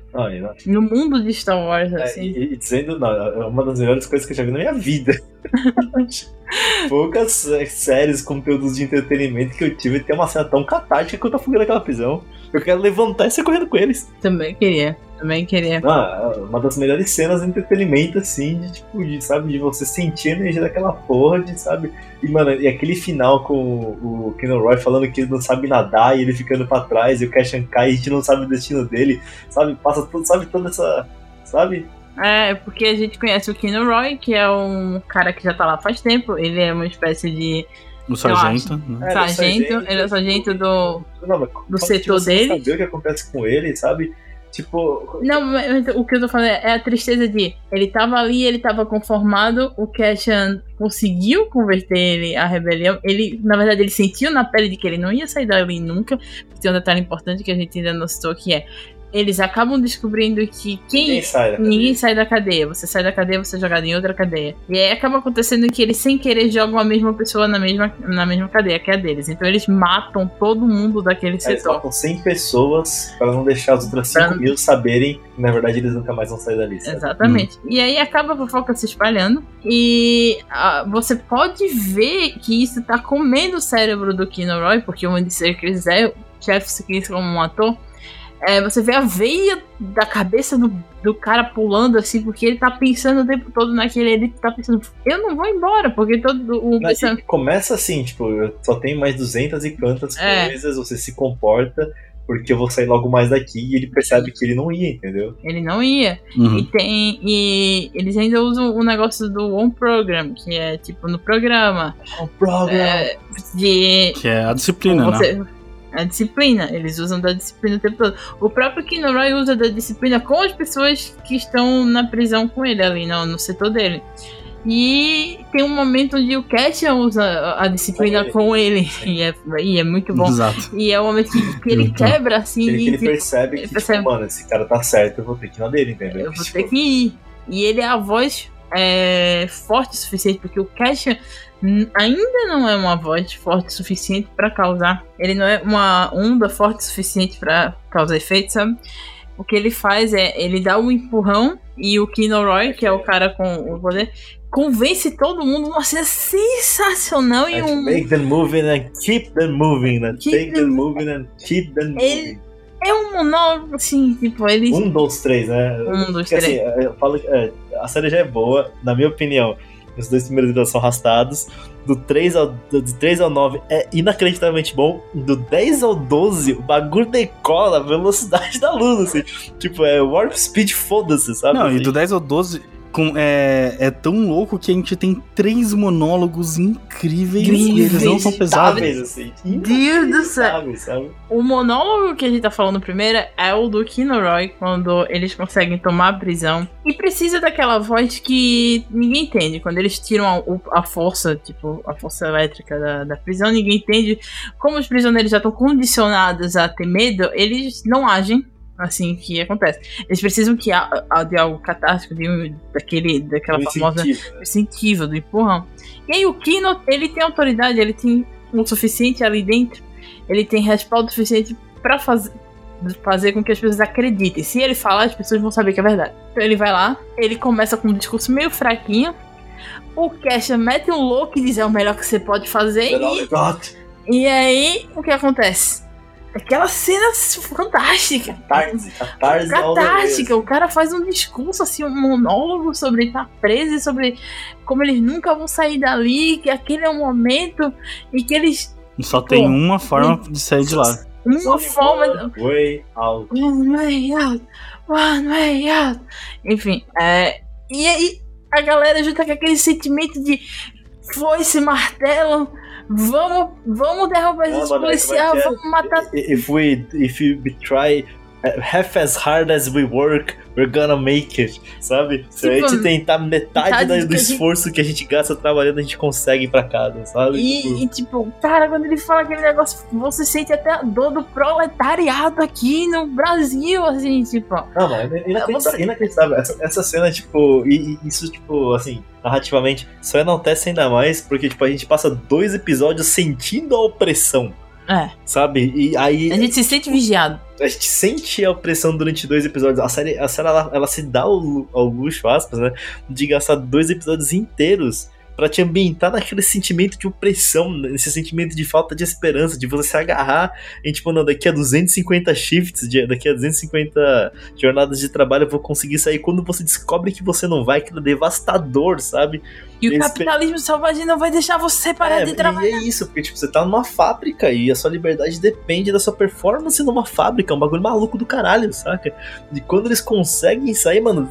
Não- No mundo de Star Wars, É, assim. e, e dizendo, não, é uma das melhores coisas que eu já vi na minha vida. Poucas séries, conteúdos de entretenimento que eu tive tem uma cena tão catártica quanto a fuga daquela prisão. Eu quero levantar e sair correndo com eles. Também queria. Também queria. Ah, uma das melhores cenas de entretenimento, assim, de, tipo, de, sabe, de você sentir a energia daquela porra, de, sabe? E, mano, e aquele final com o, o Roy falando que ele não sabe nadar e ele ficando pra trás, e o Cashan cai e a gente não sabe o destino dele, sabe? Passa tudo, sabe, toda essa. Sabe? É, porque a gente conhece o Keanu Roy, que é um cara que já tá lá faz tempo. Ele é uma espécie de O sargento. Né? É, sargento. sargento, Ele é o sargento do. Não, Do setor você dele. saber o que acontece com ele, sabe? Tipo. Não, mas o que eu tô falando é a tristeza de ele tava ali, ele tava conformado, o Cashan conseguiu converter ele à rebelião. Ele, na verdade, ele sentiu na pele de que ele não ia sair dali nunca. Tem um detalhe importante que a gente ainda não citou que é eles acabam descobrindo que quem Ninguém sai, né? Ninguém sai da cadeia. Você sai da cadeia, você é jogado em outra cadeia. E aí acaba acontecendo que eles, sem querer, jogam a mesma pessoa na mesma, na mesma cadeia, que é a deles. Então eles matam todo mundo daquele Aí Eles setor. matam 100 pessoas pra não deixar as outras 5 Pra- mil saberem que na verdade eles nunca mais vão sair dali. Sabe? Exatamente. E aí acaba a fofoca se espalhando. E ah, você pode ver que isso tá comendo o cérebro do Keanu Roy, porque o Andy Serkis é o Jeff Serkis como um ator. É, você vê a veia da cabeça do, do cara pulando assim, porque ele tá pensando o tempo todo naquele. Ele tá pensando, eu não vou embora, porque todo o Não, e começa assim, tipo, eu só tem mais 200 e quantas É. coisas, você se comporta, porque eu vou sair logo mais daqui, e ele percebe que ele não ia, entendeu? Ele não ia. Uhum. E tem. E eles ainda usam o negócio do One Program, que é tipo no programa. O programa. É, de. Que é a disciplina, né? A disciplina, eles usam da disciplina o tempo todo. O próprio Keanu Roy usa da disciplina com as pessoas que estão na prisão com ele ali, no, no setor dele. E tem um momento onde o Cassia usa a disciplina com ele. E é, e é muito bom. Exato. E é o momento que, que ele quebra assim. Ele, e, ele tipo, percebe ele que, percebe. tipo, mano, esse cara tá certo, eu vou ter que ir na dele, entendeu? Eu vou Tipo, ter que ir. E ele é a voz é, forte o suficiente, porque o n- ainda não é uma voz forte o suficiente pra causar. Ele não é uma onda forte o suficiente pra causar efeito, sabe? O que ele faz é, ele dá um empurrão e o Kino Roy, que é o cara com o poder, convence todo mundo. Nossa, é sensacional e um... Make them moving and keep them moving, né? Keep Take them moving and keep them Ele- moving. É um monólogo, assim, tipo, ele... Um, dois, três, né? Um, dois, Porque assim, três. eu falo, é, a série já é boa, na minha opinião. Os dois primeiros episódios são arrastados. Do 3 ao, do 3 ao 9 é inacreditavelmente bom. Do 10 ao 12, o bagulho decola a velocidade da luz, assim. Tipo, é Warp Speed, foda-se, sabe? Não, e assim? do 10 ao 12 com, é, é tão louco que a gente tem três monólogos incríveis, e eles não são pesados. Assim. Deus do céu. O monólogo que a gente tá falando primeiro é o do Kino Roy, quando eles conseguem tomar a prisão. E precisa daquela voz que ninguém entende. Quando eles tiram a, a força, tipo, a força elétrica da, da prisão, ninguém entende. Como os prisioneiros já estão condicionados a ter medo, eles não agem. Assim que acontece. Eles precisam que de algo catástrofe, de daquele, daquela Um famosa incentivo, incentivo, do empurrão. E aí o Kino, ele tem autoridade, ele tem o suficiente ali dentro, ele tem respaldo suficiente pra fazer fazer com que as pessoas acreditem. Se ele falar, as pessoas vão saber que é verdade. Então ele vai lá, ele começa com um discurso meio fraquinho. O Kesha mete um louco e diz é o melhor que você pode fazer. E, e aí, o que acontece? Aquela cena fantástica. Way. Catártica, o cara faz um discurso, assim, um monólogo sobre estar preso e sobre como eles nunca vão sair dali, que aquele é o momento e que eles. Só tem uma forma de sair de lá. Uma forma. Way out. One way out, one way out. Enfim, é. E aí, a galera junta com aquele sentimento de foice, martelo, vamos, vamos derrubar esses mano, policiais, é é? vamos matar. If we, if we try half as hard as we work, we're gonna make it, sabe? Se a Tipo, gente tentar metade, metade do que a gente- esforço que a gente gasta trabalhando, a gente consegue ir pra casa, sabe? E, Tipo, e, tipo, cara, quando ele fala aquele negócio, você sente até a dor do proletariado aqui no Brasil, assim, tipo. Não, mano, é inacreditável. Você- inacreditável. Essa, essa cena, tipo, e, e isso, tipo, assim, narrativamente, só enaltece ainda mais porque, tipo, a gente passa dois episódios sentindo a opressão, É, sabe? E aí a gente se sente vigiado. a gente sente a opressão durante dois episódios. A série, a série ela, ela se dá ao, ao luxo, aspas, né? De gastar dois episódios inteiros pra te ambientar naquele sentimento de opressão, nesse sentimento de falta de esperança, de você se agarrar em, tipo, não, daqui a 250 shifts, daqui a 250 jornadas de trabalho eu vou conseguir sair. Quando você descobre que você não vai, aquilo é devastador, sabe? E o capitalismo selvagem não vai deixar você parar É, de trabalhar. E é isso, porque tipo, você tá numa fábrica e a sua liberdade depende da sua performance numa fábrica, é um bagulho maluco do caralho, saca? E quando eles conseguem sair, mano,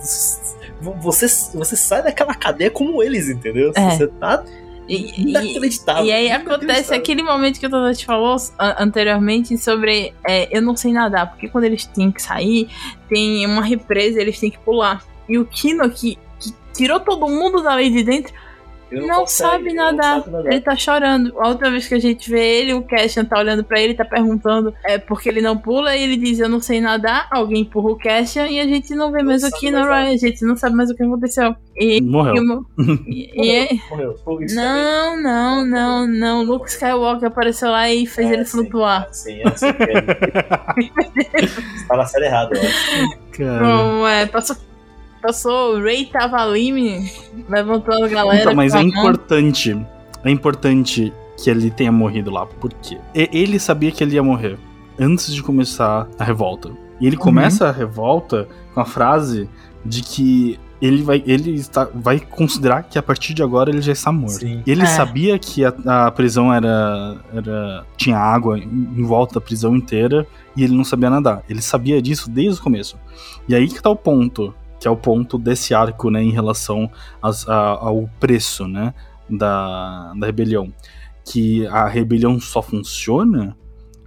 você, você sai daquela cadeia como eles, entendeu? É. Você tá E, inacreditável. e aí acontece aquele momento que o Tadati falou a- anteriormente sobre é, eu não sei nadar, porque quando eles têm que sair, tem uma represa, eles têm que pular. E o Kino, que, que tirou todo mundo dali de dentro, Ele não, consegue, sabe ele nadar. não sabe nadar. Ele tá chorando. A outra vez que a gente vê ele, o Cashan tá olhando pra ele, tá perguntando é porque ele não pula, e ele diz: Eu não sei nadar. Alguém empurra o Cashan e a gente não vê Não mais o Kino. Ryan, a gente não sabe mais o que aconteceu. E, Morreu. e o- e- e é- Morreu. Pô, isso não, não, não, não. Luke Skywalker apareceu lá e fez É, ele sim. flutuar. Sim, é assim. Você tá na série errada, eu acho. Cara. Não, é, passou, passou o Ray Tavalime levantando a galera. Então, mas é mão. importante. É importante que ele tenha morrido lá. Por quê? E- Ele sabia que ele ia morrer antes de começar a revolta. E ele começa a revolta com a frase de que ele vai, ele está, vai considerar que a partir de agora ele já está morto. Sim. Ele É. sabia que a, a prisão era, era. tinha água em, em volta da prisão inteira e ele não sabia nadar. Ele sabia disso desde o começo. E aí que tá o ponto, que é o ponto desse arco, né, em relação às- a- ao preço, né, da, da rebelião. Que a rebelião só funciona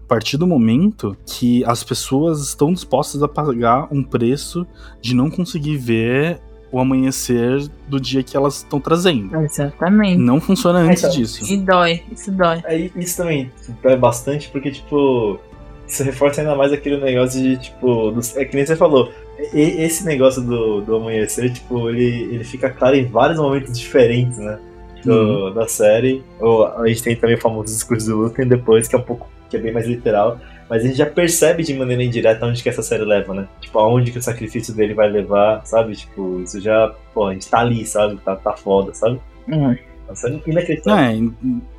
a partir do momento que as pessoas estão dispostas a pagar um preço de não conseguir ver o amanhecer do dia que elas estão trazendo. Exatamente. Não funciona antes Então, disso. E dói, isso dói. Aí isso também dói bastante, porque, tipo, isso reforça ainda mais aquele negócio de, tipo, dos- é que nem você falou, esse negócio do, do amanhecer, tipo, ele, ele fica claro em vários momentos diferentes, né? Do, Da série. Ou a gente tem também o famoso discurso do Luthien depois, que é um pouco, que é bem mais literal. Mas a gente já percebe de maneira indireta onde que essa série leva, né? Tipo, aonde que o sacrifício dele vai levar, sabe? Tipo, isso já, pô, a gente tá ali, sabe? Tá, tá foda, sabe? Hum. Inacreditável.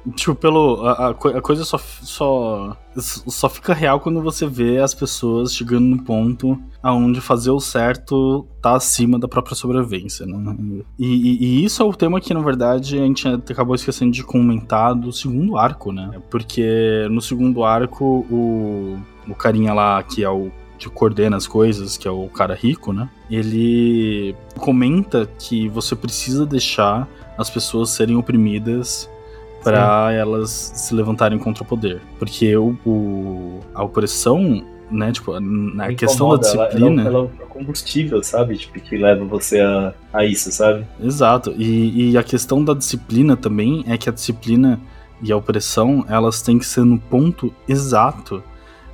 É, tipo, pelo. A, a coisa só, só. Só fica real quando você vê as pessoas chegando no ponto aonde fazer o certo tá acima da própria sobrevivência, né? E, e- e isso é o tema que, na verdade, a gente acabou esquecendo de comentar do segundo arco, né? Porque no segundo arco, o, o carinha lá que é o. que coordena as coisas, que é o cara rico, né? Ele comenta que você precisa deixar as pessoas serem oprimidas para elas se levantarem contra o poder. Porque o, o- a opressão, né, tipo, na Me questão da incomoda, disciplina. Ela, ela é o combustível, sabe? Tipo, que leva você a, a isso, sabe? Exato. E, e a questão da disciplina também é que a disciplina e a opressão, elas têm que ser no ponto exato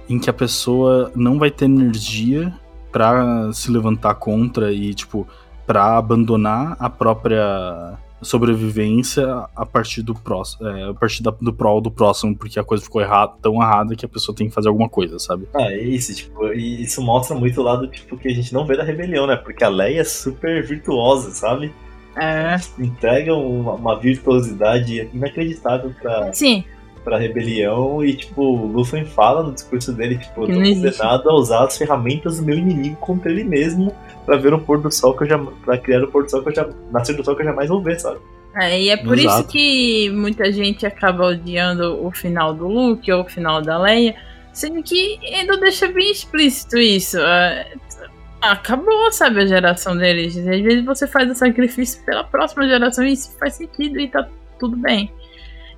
em que a pessoa não vai ter energia pra se levantar contra e, tipo, pra abandonar a própria sobrevivência a partir do próximo, é, a partir da, do prol do próximo, porque a coisa ficou errada, tão errada que a pessoa tem que fazer alguma coisa, sabe? Ah, é isso, tipo, e isso mostra muito o lado, tipo, que a gente não vê da rebelião, né? Porque a Leia é super virtuosa, sabe? É. Entrega uma, uma virtuosidade inacreditável pra, Sim, pra rebelião e, tipo, o Luffy fala no discurso dele, tipo, eu tô condenado a usar as ferramentas do meu inimigo contra ele mesmo pra ver o pôr do sol que eu já. pra criar o pôr do sol que eu já. nascer do sol que eu jamais vou ver, sabe? É, e é por isso Exato. que muita gente acaba odiando o final do Luke ou o final da Leia, sendo que ainda deixa bem explícito isso. é, acabou, sabe, a geração deles. Às vezes você faz o sacrifício pela próxima geração e isso faz sentido e tá tudo bem.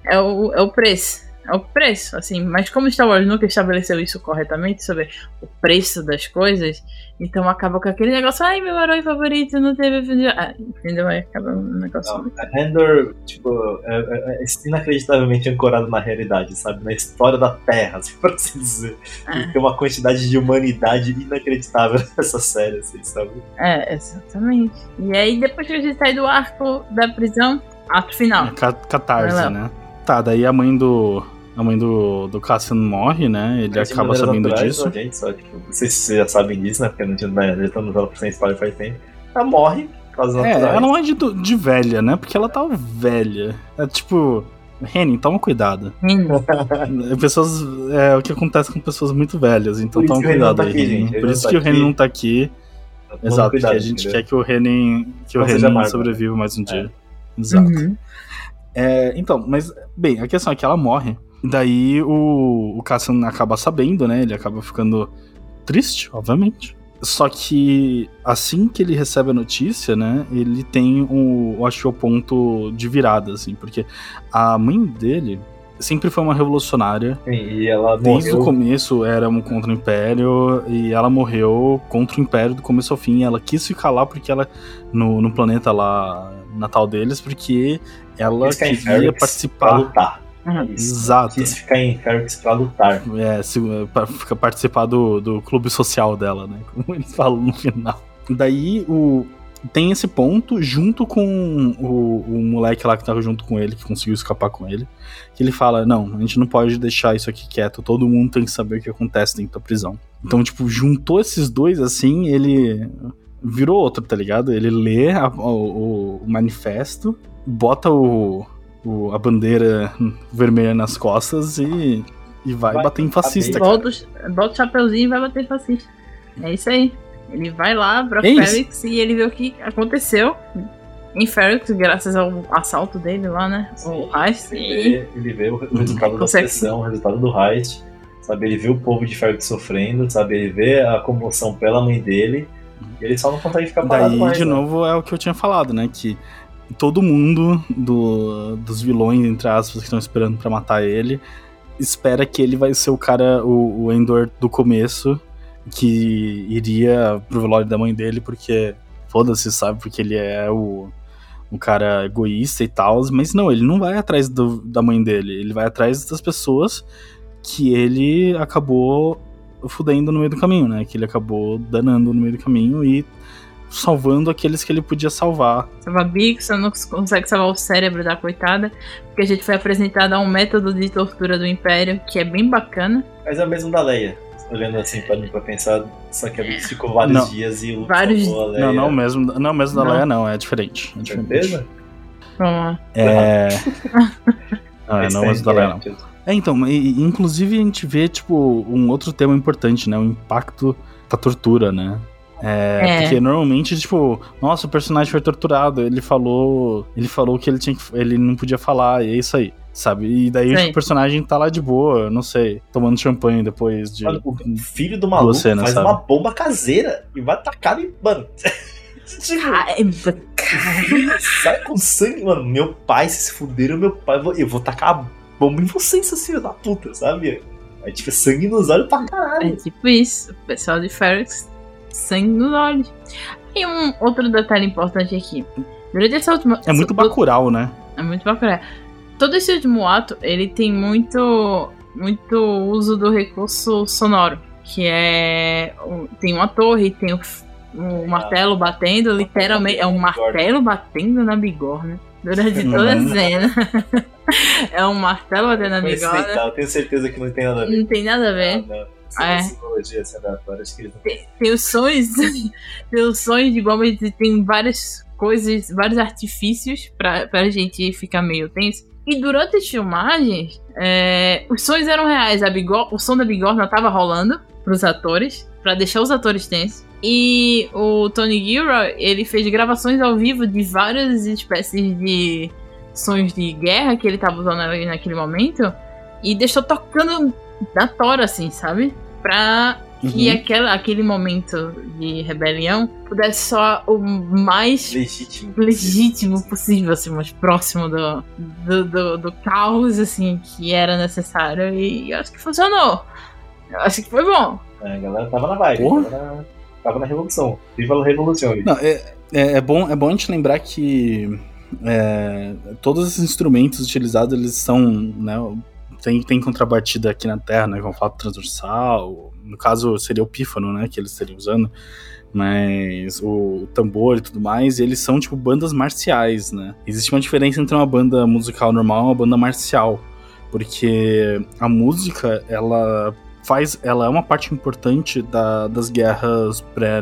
É o, é o preço. É o preço, assim. Mas como Star Wars nunca estabeleceu isso corretamente sobre o preço das coisas, então acaba com aquele negócio, ai, meu herói favorito não teve. filme de-" Ah, entendeu? Aí acaba um negócio. Não, a Endor, tipo, é, é- é inacreditavelmente ancorado na realidade, sabe? Na história da Terra, assim, por assim dizer. Ah. Tem uma quantidade de humanidade inacreditável nessa série, assim, sabe? É, exatamente. E aí, depois que a gente sai do arco da prisão, ato final. É ca- catarse, né? Tá, daí a mãe do. A mãe do, do Cassian morre, né? Ele Mas acaba sabendo naturais, disso. Gente, só, tipo, não sei se vocês já sabem disso, né? Porque não tinha, né, já estamos falando sem spoiler faz tempo. Ela morre por causa É, ela não é de, de velha, né? Porque ela tá velha. É tipo. Henning, toma cuidado. É, Pessoas. É o que acontece com pessoas muito velhas, então Por isso toma o cuidado tá aí, aqui. Ele Por isso tá que o. Henning não tá aqui. Exato, cuidado, porque a gente entendeu? quer que o Henning. Que o Não seja Henning Marvel. sobreviva mais um dia. Exato. uhum. É, então, mas, bem, a questão é que ela morre. Daí o, o Cassian acaba sabendo, né? Ele acaba ficando triste, obviamente. Só que assim que ele recebe a notícia, né? Ele tem o, eu acho que é o ponto de virada, assim, porque a mãe dele sempre foi uma revolucionária. Sim, E ela Desde morreu. o começo era um contra o Império e ela morreu contra o Império do começo ao fim. Ela quis ficar lá porque ela no, no planeta lá natal deles porque ela Quis ficar em queria Ferrix Pra participar. lutar. Isso. Exato. Quis ficar em Ferrix pra lutar. É, se, pra ficar- participar do, do clube social dela, né? Como eles falam no final. Daí o. Tem esse ponto junto com o, o moleque lá que tava junto com ele, que conseguiu escapar com ele. Que ele fala: Não, a gente não pode deixar isso aqui quieto, todo mundo tem que saber o que acontece dentro da prisão. Então, tipo, juntou esses dois assim, ele virou outro, tá ligado? Ele lê a- o, o manifesto, bota o, o- a bandeira vermelha nas costas e, e vai, Vai, bater em fascista, cara. Bota, o- bota o chapeuzinho e vai bater fascista. É isso aí. Ele vai lá pra É isso. Ferrix e ele vê o que aconteceu em Ferrix, graças ao assalto dele lá, né? O Heist. Ele E vê, ele vê o resultado da pressão, o resultado do heist, sabe? Ele vê o povo de Ferrix sofrendo, sabe? Ele vê a comoção pela mãe dele, e ele só não consegue ficar parado Daí, mais. de né? novo, é o que eu tinha falado, né? Que todo mundo do, dos vilões, entre aspas, que estão esperando pra matar ele, espera que ele vai ser o cara, o, o Endor do começo, que iria pro velório da mãe dele, porque foda-se, sabe? Porque ele é o, um cara egoísta e tal, mas não, ele não vai atrás do- da mãe dele, ele vai atrás das pessoas que ele acabou fudendo no meio do caminho, né? Que ele acabou danando no meio do caminho e salvando aqueles que ele podia salvar. salva Bix, você não consegue salvar o cérebro da coitada. Porque a gente foi apresentado a um método de tortura do Império que é bem bacana. Mas é o mesmo da Leia. Olhando assim pra mim pra pensar, só que a Bix ficou vários Não. dias e o Vários- salvou a Leia. Não, não mesmo, não mesmo da Não. Leia, não, é diferente. É diferente. Certeza? Vamos lá. É. Não, é, não mesmo da Leia, não. inquieto. É, então, e, inclusive a gente vê, tipo, um outro tema importante, né? O impacto da tortura, né? É, É. Porque normalmente, tipo, nossa, o personagem foi torturado, ele falou. Ele falou que ele tinha que. ele não podia falar, e é isso aí. Sabe? E daí Sim. o personagem tá lá de boa, não sei, tomando champanhe depois de. Mano, o filho do maluco faz sabe? uma bomba caseira e vai tacar em. Mano. tipo, Ai, sai com sangue, mano. Meu pai, se se fuderam, meu pai, eu vou- eu vou tacar a bomba em vocês, seus filhos da puta, sabe? Aí, tipo, sangue nos olhos pra É caralho. tipo isso. O pessoal de Ferrix, sangue nos olhos. E um outro detalhe importante aqui. Durante essa última. É muito bacural, né? É muito bacana. Todo esse último ato, ele tem muito muito uso do recurso sonoro, que é tem uma torre, tem o, um martelo batendo, literalmente é um martelo batendo na bigorna durante toda a cena. é um martelo batendo na bigorna. tal, tenho certeza que não tem nada a ver. Não tem nada a ver. Não, não. É. Essa simbologia eles não tem, tem os sons, tem os sons de Gomes tem várias coisas, vários artifícios pra, pra gente ficar meio tenso. E durante as filmagens, é, os sons eram reais. A bigor, o som da bigorna tava rolando pros atores, pra deixar os atores tensos. E o Tony Gilroy, ele fez gravações ao vivo de várias espécies de sons de guerra que ele tava usando naquele momento. E deixou tocando na tora, assim, sabe? Pra que Uhum. aquela, aquele momento de rebelião pudesse soar o mais legítimo. legítimo possível, assim, mais próximo do, do, do, do caos, assim, que era necessário. E eu acho que funcionou. Eu acho que foi bom. É, a galera tava na vibe, tava na, tava na revolução. Viva a revolução. Não, é, é, é bom, é bom a gente lembrar que é, todos esses instrumentos utilizados, eles são, né, tem, tem contrabatida aqui na Terra, né, com flauta transversal, no caso seria o pífano, né, que eles estariam usando, mas o tambor e tudo mais, eles são tipo bandas marciais, né. Existe uma diferença entre uma banda musical normal e uma banda marcial, porque a música, ela faz, ela é uma parte importante da- das guerras pré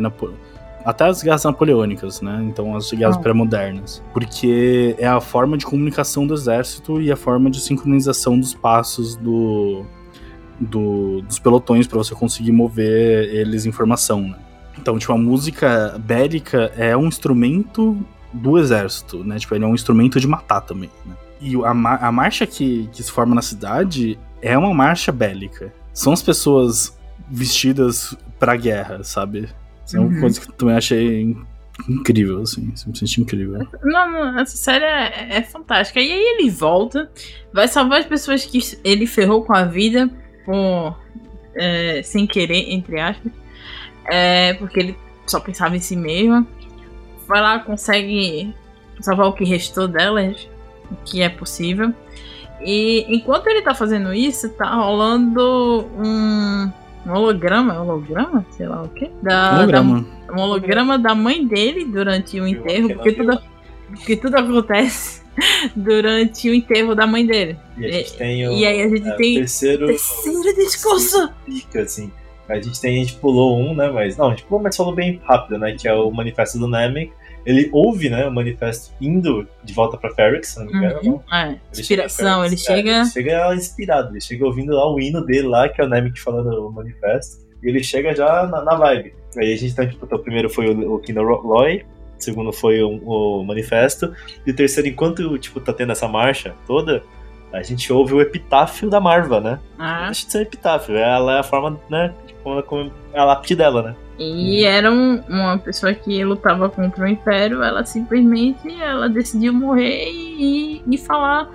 até as guerras napoleônicas, né? Então as guerras Ah. pré-modernas. Porque é a forma de comunicação do exército e a forma de sincronização dos passos do, do- dos pelotões para você conseguir mover eles em formação, né? Então, tipo, a música bélica é um instrumento do exército, né? Tipo, ele é um instrumento de matar também, né? E a, ma- a marcha que, que se forma na cidade é uma marcha bélica. São as pessoas vestidas pra guerra, sabe? Isso é uma Uhum. coisa que eu também achei in- incrível, assim. Simplesmente incrível. Não, não, essa série é, é fantástica. E aí ele volta, vai salvar as pessoas que ele ferrou com a vida, por, é, sem querer, entre aspas. É, porque ele só pensava em si mesmo. Vai lá, consegue salvar o que restou delas, o que é possível. E enquanto ele tá fazendo isso, tá rolando um, um holograma, holograma? Sei lá o quê? Da, Holograma. da- um holograma da mãe dele durante o enterro, que porque tudo, porque tudo acontece durante o enterro da mãe dele. E a gente tem o, E aí a gente é, o tem terceiro. terceiro discurso. Fica assim. A gente tem, a gente pulou um, né? Mas. Não, a gente pulou, mas falou bem rápido, né? Que é o manifesto do Namek. Ele ouve, né, o manifesto indo de volta pra Ferrix, se não me engano. Uhum. É, Ele inspiração, chega, ele é, chega. ele chega inspirado, ele chega ouvindo lá o hino dele lá, que é o Namek falando o manifesto, e ele chega já na, na vibe. Aí a gente tá, tipo, então, o primeiro foi o, o Kino Loy, o segundo foi o, o manifesto, e o terceiro, enquanto, tipo, tá tendo essa marcha toda, a gente ouve o epitáfio da Marva, né? Ah, Deixa de ser epitáfio, ela é a forma, né, tipo, como é a lápide dela, né? E era um- uma pessoa que lutava contra o Império, ela simplesmente ela decidiu morrer e, e falar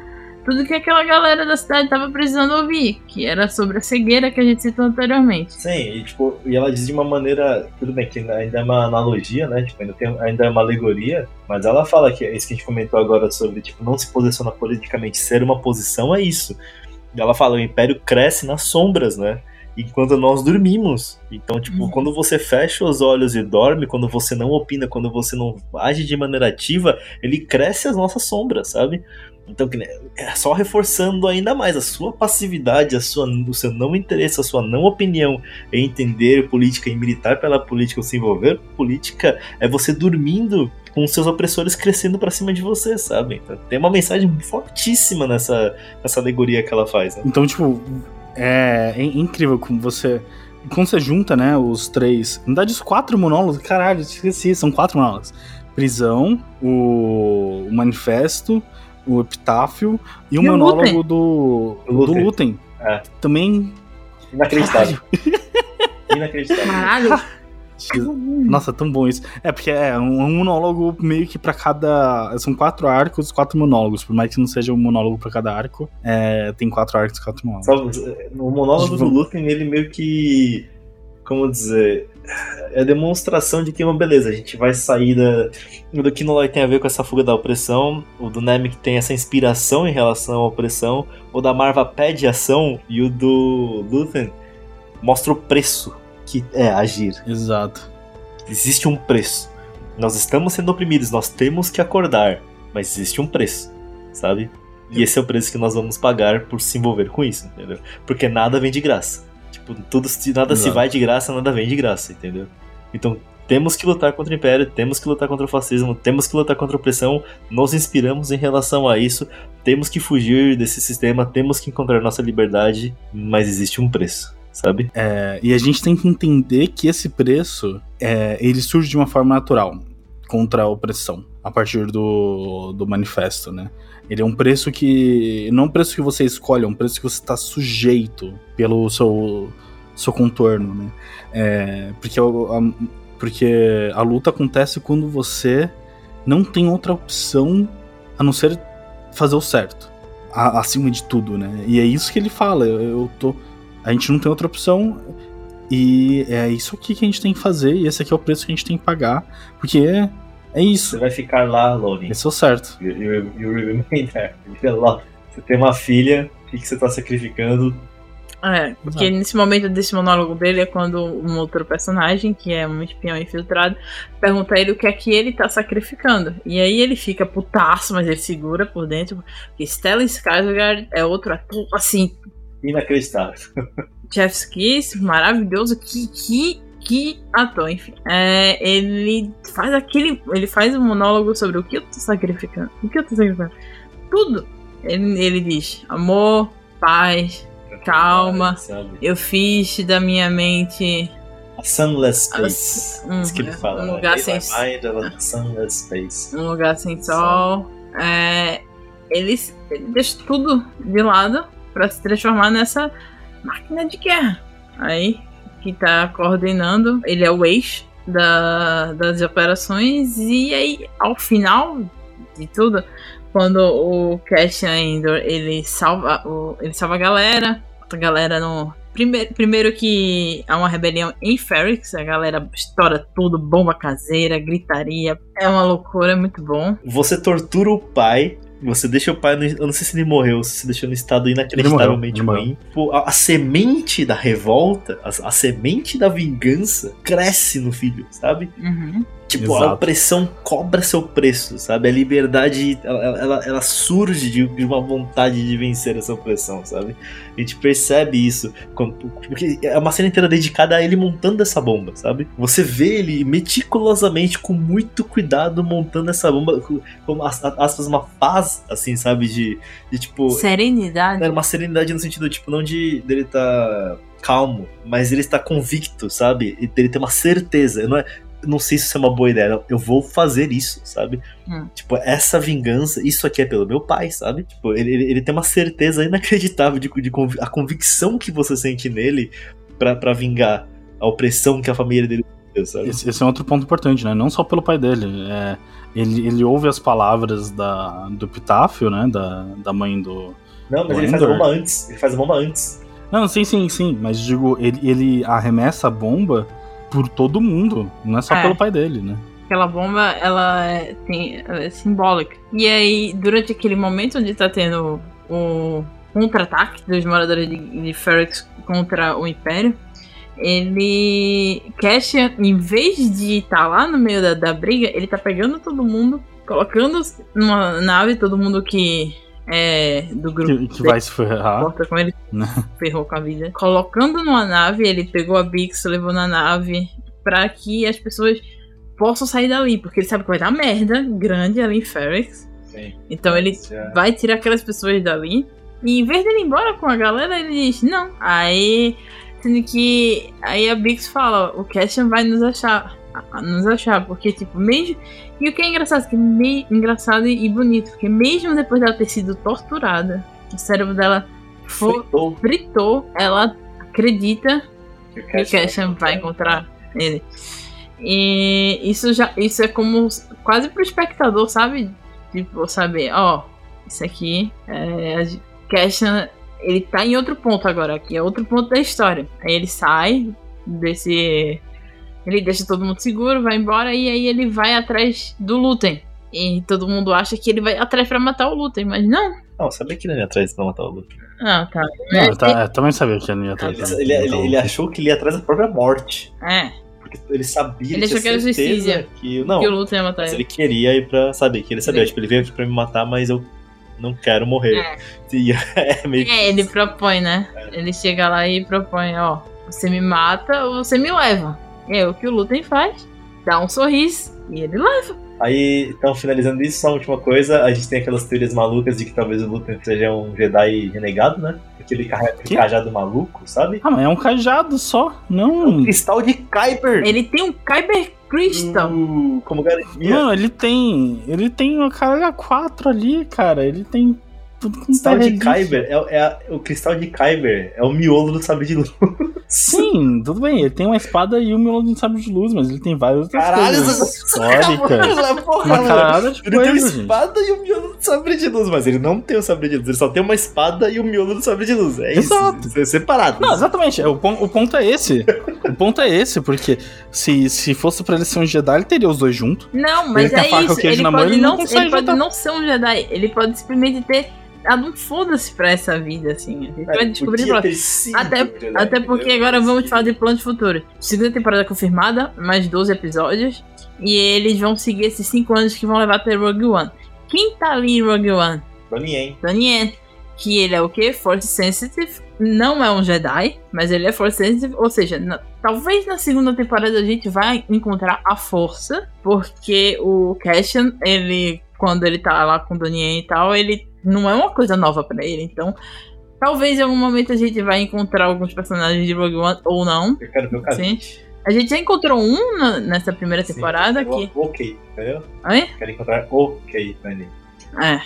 tudo que aquela galera da cidade tava precisando ouvir, que era sobre a cegueira que a gente citou anteriormente. Sim, e, tipo, e ela diz de uma maneira. Tudo bem, que ainda é uma analogia, né? Tipo, ainda, tem, ainda é uma alegoria, mas ela fala que é isso que a gente comentou agora sobre, tipo, não se posicionar politicamente, ser uma posição é isso. E ela fala, o império cresce nas sombras, né? Enquanto nós dormimos. Então, tipo, Uhum. quando você fecha os olhos e dorme, quando você não opina, quando você não age de maneira ativa, ele cresce as nossas sombras, sabe? Então, é só reforçando ainda mais a sua passividade, a sua, o seu não interesse, a sua não opinião em entender política e militar pela política ou se envolver política é você dormindo com os seus opressores crescendo pra cima de você, sabe? Então, tem uma mensagem fortíssima nessa, nessa alegoria que ela faz, né? Então, tipo, é, é incrível como você. Quando você junta, né, os três. Na verdade, os quatro monólogos, caralho, esqueci, são quatro monólogos. Prisão, o, o Manifesto, o Epitáfio e o E o monólogo do, Do. Lutem. É. Também. Inacreditável. Inacreditável. Caralho! Nossa, tão bom isso. É, porque é um, monólogo meio que pra cada. São quatro arcos, quatro monólogos. Por mais que não seja um monólogo pra cada arco, é, tem quatro arcos, quatro monólogos. Só, o monólogo do Luthien, ele meio que. Como dizer? é a demonstração de que, uma beleza, a gente vai sair da. O do Kinoloy tem a ver com essa fuga da opressão, o do Namek tem essa inspiração em relação à opressão, o da Marva pede ação e o do Luthen mostra o preço que é agir. Exato. Existe um preço. Nós estamos sendo oprimidos, nós temos que acordar, mas existe um preço, sabe? E esse é o preço que nós vamos pagar por se envolver com isso, entendeu? Porque nada vem de graça. Tipo, tudo, nada Exato. se vai de graça, nada vem de graça, entendeu? Então, temos que lutar contra o Império, temos que lutar contra o fascismo, temos que lutar contra a opressão, nos inspiramos em relação a isso, temos que fugir desse sistema, temos que encontrar nossa liberdade, mas existe um preço, sabe? É, e a gente tem que entender que esse preço é, ele surge de uma forma natural contra a opressão a partir do, do manifesto, né? Ele é um preço que não é um preço que você escolhe, é um preço que você está sujeito pelo seu seu contorno, né? É, porque, o- a, porque a luta acontece quando você não tem outra opção a não ser fazer o certo, a- acima de tudo, né? E é isso que ele fala. Eu, eu tô a gente não tem outra opção e é isso aqui que a gente tem que fazer e esse aqui é o preço que a gente tem que pagar, porque é, é Você isso, vai ficar lá, Lonin. esse é o certo. You, you, you remain there. You feel lost. Você tem uma filha, o que, que você tá sacrificando? É, porque nesse momento desse monólogo dele é quando um outro personagem, que é um espião infiltrado, pergunta a ele o que é que ele tá sacrificando. E aí ele fica putaço, mas ele segura por dentro. Porque Stellan Skarsgård é outro ator, assim, Inacreditável. Jeff Kiss, maravilhoso, que, que, que ator, enfim. É, ele faz aquele. Ele faz um monólogo sobre o que eu tô sacrificando. O que eu tô sacrificando? Tudo. Ele, ele diz: amor, paz, Calma. Sabe? eu fiz da minha mente. A sunless space. Hum, Isso que ele fala. um né? lugar Made my sem- space. um lugar sem sol. É, ele, ele deixa tudo de lado pra se transformar nessa máquina de guerra. Aí, que tá coordenando, ele é o ex da, das operações, e aí, ao final de tudo, quando o Cassian Endor ele salva, o, ele salva a galera, a galera no. Primeiro, primeiro que há uma rebelião em Ferrix, a galera estoura tudo, bomba caseira, gritaria. É uma loucura, é muito bom. Você tortura o pai. Você deixa o pai. No, eu não sei se ele morreu, se você deixou no estado inacreditavelmente Ele morreu, ele ruim. Pô, a, a semente da revolta, a, a semente da vingança cresce no filho, sabe? Uhum. Tipo, a Exato. opressão cobra seu preço, sabe? A liberdade, ela, ela, ela surge de, de uma vontade de vencer essa opressão, sabe? A gente percebe isso, quando- porque é uma cena inteira dedicada a ele montando essa bomba, sabe? Você vê ele meticulosamente, com muito cuidado, montando essa bomba, com, com as- aspas, uma paz, assim, sabe? De, de tipo... Serenidade. Era uma serenidade no sentido, tipo, não de dele tá calmo, mas ele está convicto, sabe? E dele ter uma certeza. Não, é, não sei se isso é uma boa ideia, não. eu vou fazer isso, sabe? Hum. Tipo, essa vingança, isso aqui é pelo meu pai, sabe? Tipo, ele, ele, ele tem uma certeza inacreditável de, de convi- a convicção que você sente nele pra, pra vingar a opressão que a família dele sabe? Esse, esse é outro ponto importante, né? Não só pelo pai dele. é, ele, ele ouve as palavras da, do Epitáfio, né? Da, da mãe do. Não, mas O ele faz a bomba antes. Ele faz a bomba antes. Não, sim, sim, sim. Mas digo, ele, ele arremessa a bomba por todo mundo. Não é só É. pelo pai dele, né? Aquela bomba, ela é, tem, ela é simbólica. E aí, durante aquele momento onde tá tendo o contra-ataque dos moradores de, de Ferrix contra o Império, ele. Cassian, em vez de estar lá no meio da, da briga, ele tá pegando todo mundo, colocando numa nave, todo mundo que é do grupo Que, que vai se ferrar. porta com ele, Né? ferrou com a vida. Colocando numa nave, ele pegou a Bix, levou na nave, pra que as pessoas possam sair dali, porque ele sabe que vai dar merda grande ali em Ferrix. Sim. Então ele Já- vai tirar aquelas pessoas dali. E em vez dele ir embora com a galera, ele diz, não. Aí, sendo que. Aí a Bix fala, o Cassian vai nos achar. Nos achar, porque, tipo, mesmo. E o que é engraçado, que me... engraçado e bonito, porque mesmo depois dela ter sido torturada, o cérebro dela foi, Fritou fritou, ela acredita que o Cassian vai encontrar ele. E isso já isso é como quase pro espectador, sabe? Tipo, saber, ó, isso aqui é Cassian, ele tá em outro ponto agora, aqui é outro ponto da história. Aí ele sai desse Ele deixa todo mundo seguro, vai embora e aí ele vai atrás do Lutem. E todo mundo acha que ele vai atrás pra matar o Lutem, mas não. Não, sabia que ele ia atrás pra matar o Luke. Ah, tá. Não, É, tá, eu também sabia que ele ia atrás Ele, ele, ele- ele achou que ele ia atrás da própria morte. É, Porque ele sabia, Ele tinha achou que era certeza suicídio. que. Não, que o Lutem ia matar mas ele. ele queria ir pra saber, que ele sabia. Ele- Tipo, ele veio aqui pra me matar, mas eu não quero morrer. É. É meio É, ele propõe, né? Ele chega lá e propõe, ó, você me mata ou você me leva. É o que o Lutem faz. Dá um sorriso e ele leva. Aí, então, finalizando isso, só uma última coisa, a gente tem aquelas teorias malucas de que talvez o Luthor seja um Jedi renegado, né? Aquele Que? cajado maluco, sabe? Ah, mas é um cajado só, não. Um cristal de Kyber! Ele tem um Kyber Crystal. Uh, como garantia. Não, ele tem. Ele tem uma carga 4 ali, cara. Ele tem tudo com cristal de. Kyber é, é a- o cristal de Kyber é o miolo do sabre de luz. Sim, tudo bem. Ele tem uma espada e um miolo de sabre de luz, mas ele tem várias outras Caralho, coisas essa- históricas. porra, Uma caralhada de Ele tem uma coisa, gente. espada e o miolo do sabre de luz, mas ele não tem o sabre de luz, ele só tem uma espada e o miolo do sabre de luz. É isso. Exato. Isso é separado. Não, exatamente. O, pon- o ponto é esse. o ponto é esse, porque se, se fosse pra ele ser um Jedi, ele teria os dois juntos. Não, mas a é o isso. Ele na mão, pode, ele não não, ele pode não ser um Jedi. Ele pode simplesmente ter dado um foda-se pra essa vida, assim. A gente vai descobrir Até- Jedi, Até porque agora vamos falar de planos futuros. Segunda temporada confirmada, mais 12 episódios. E eles vão seguir esses 5 anos que vão levar até Rogue One. Quem tá ali em Rogue One? Donnie Yen. Donnie Yen. Que ele é o quê? Force Sensitive. Não é um Jedi, mas ele é Force Sensitive. Ou seja, na- talvez na segunda temporada a gente vai encontrar a força. Porque o Cassian, ele, quando ele tá lá com o Donnie e tal, ele não é uma coisa nova pra ele. Então, talvez em algum momento a gente vai encontrar alguns personagens de Rogue One ou não. Eu quero ver o cara. Sim. A gente já encontrou um na- nessa primeira temporada que. Ok, entendeu? Oi? Quero encontrar ok, Donnie. É.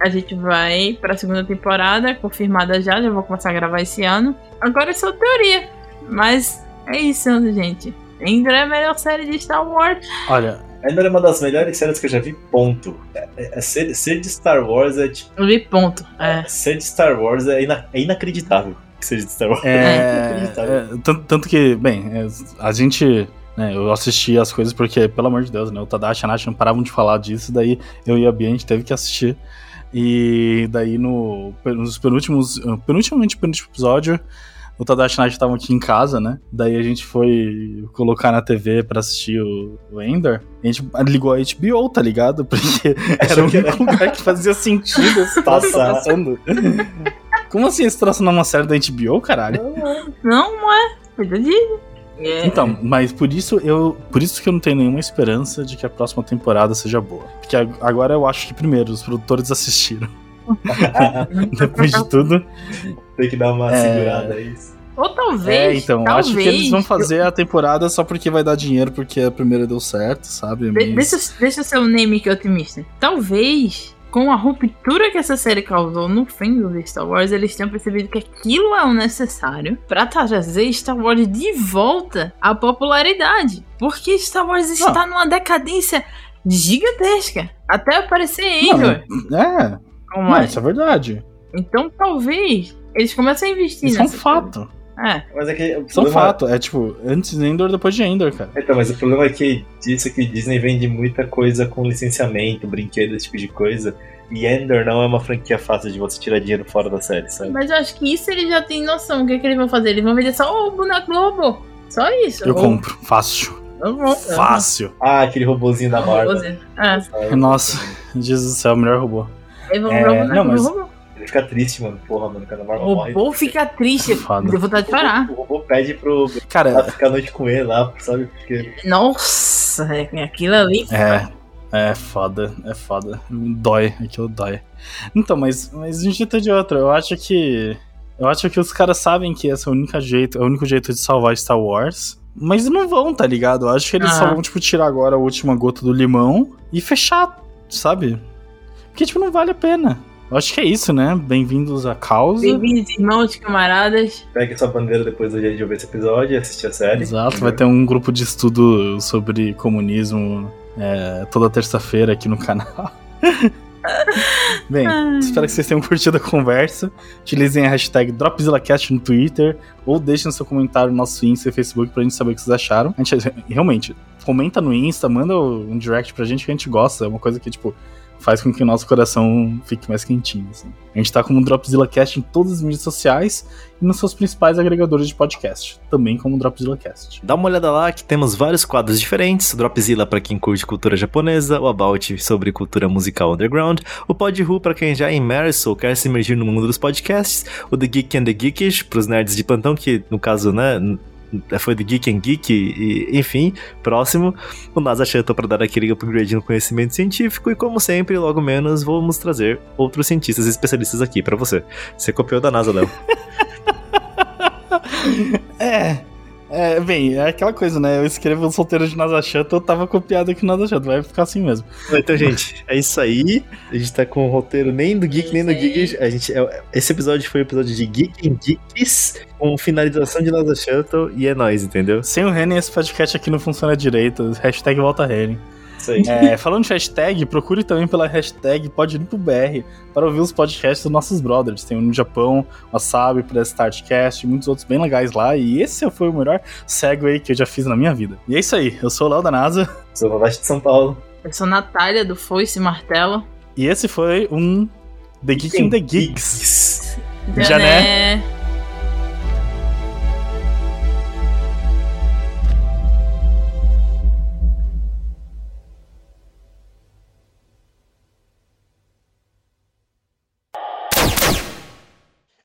A gente vai pra segunda temporada, confirmada já, já vou começar a gravar esse ano. Agora é só teoria. Mas é isso, gente. Endor é a melhor série de Star Wars. Olha, Ainda é uma das melhores séries que eu já vi, ponto. É, é- é ser, ser de Star Wars é tipo. Eu vi ponto. É. Ser de Star Wars é, ina- é inacreditável que seja de Star Wars. É, Inacreditável. é, tanto, tanto que, bem, é, a gente. né, eu assisti as coisas porque, pelo amor de Deus, né? O Tadashi e a Nath não paravam de falar disso, daí eu e a Bia a gente teve que assistir. E daí no, nos penúltimos. Penultimamente penúltimo episódio, o Tadashi e a Nath estavam aqui em casa, né? Daí a gente foi colocar na TV pra assistir o, o Ender. A gente ligou a HBO, tá ligado? Porque era o único lugar que fazia sentido esse tá Passar. passando. Como assim esse troço não é uma série da HBO, caralho? Não, não é. Coisa de. É. Então, mas por isso eu, por isso que eu não tenho nenhuma esperança de que a próxima temporada seja boa. Porque ag- agora eu acho que primeiro os produtores assistiram. Depois de tudo. Tem que dar uma É. segurada, é isso. Ou talvez. É, então, talvez, acho que eles vão fazer a temporada só porque vai dar dinheiro, porque a primeira deu certo, sabe? De- Mas- deixa, deixa eu ser um name que otimista. Talvez, com a ruptura que essa série causou no fim do Star Wars, eles tenham percebido que aquilo é o necessário pra trazer Star Wars de volta à popularidade. Porque Star Wars está numa decadência gigantesca. Até aparecer Endor. É, como não, é. isso é verdade. Então talvez eles comecem a investir Isso é um fato. coisa. É. Mas é que. o Isso é um fato. É tipo, antes de Endor, depois de Endor, cara. Então, mas o problema é que disso é que Disney vende muita coisa com licenciamento, brinquedo, esse tipo de coisa. E Endor não é uma franquia fácil de você tirar dinheiro fora da série, sabe? Mas eu acho que isso eles já têm noção. O que, é que eles vão fazer? Eles vão vender só o boneco do robô. Só isso. Eu Ou- compro. Fácil. Eu vou. Fácil. Ah, aquele robozinho da Marvel. Sabe? Nossa, Jesus do céu, o melhor robô. Vão É, boneco não, mas-. Ele fica triste, mano. Porra, mano, quando a Marvel O morre. robô fica triste. Foda. Deu vontade de chorar. O robô pede pro pra Cara, ficar a noite com ele lá, sabe? Porque Nossa, é, aquilo ali. é. É foda, é foda. Dói, aquilo dói. Então, mas, mas de um jeito ou de outro, eu acho que. Eu acho que os caras sabem que esse é o único jeito, é o único jeito de salvar Star Wars. Mas não vão, tá ligado? Eu acho que eles Ah. só vão, tipo, tirar agora a última gota do limão e fechar, sabe? Porque, tipo, não vale a pena. Eu acho que é isso, né? Bem-vindos à causa. Bem-vindos, irmãos, camaradas. pega sua bandeira depois do dia de ouvir esse episódio e assistir a série. Exato, vai ter um grupo de estudo sobre comunismo é, toda terça-feira aqui no canal. Bem, espero que vocês tenham curtido a conversa. Utilizem a hashtag DropzillaCast no Twitter ou deixem seu comentário no nosso Insta e Facebook pra gente saber o que vocês acharam. A gente, realmente, comenta no Insta, manda um direct pra gente que a gente gosta. É uma coisa que, tipo, faz com que o nosso coração fique mais quentinho. Assim. A gente tá como Dropzilla Cast em todas as mídias sociais e nos seus principais agregadores de podcast, também como Dropzilla Cast. Dá uma olhada lá que temos vários quadros diferentes: Dropzilla para quem curte cultura japonesa, o About sobre cultura musical underground, o Podhu para quem já é imerso ou quer se emergir no mundo dos podcasts, o The Geek and the Geekish pros nerds de plantão que no caso, né, foi de Geek and Geek, e, enfim, próximo, o NASA Shuttle para dar aquele upgrade no conhecimento científico, e como sempre, logo menos, vamos trazer outros cientistas especialistas aqui para você. Você copiou da NASA, Léo. é, é, bem, é aquela coisa, né? Eu escrevo solteiro de NASA Shuttle, eu tava copiado aqui no NASA Shuttle, vai ficar assim mesmo. Então, gente, é isso aí. A gente tá com o roteiro nem do Geek, nem do Geek. A gente, é, esse episódio foi o um episódio de Geek and Geeks, com finalização de NASA Shuttle, e é nóis, entendeu? Sem o Renan, esse podcast aqui não funciona direito. Hashtag volta Renan. É, falando de hashtag, procure também pela hashtag PodLimpoBR para ouvir os podcasts dos nossos brothers. Tem um no Japão, Wasabi, para Startcast e muitos outros bem legais lá. E esse foi o melhor segue que eu já fiz na minha vida. E é isso aí, eu sou o Léo da NASA. Sou o Leste de São Paulo. Eu sou Natália do Foice Martelo. E esse foi um The Geek in the Geeks. Já né?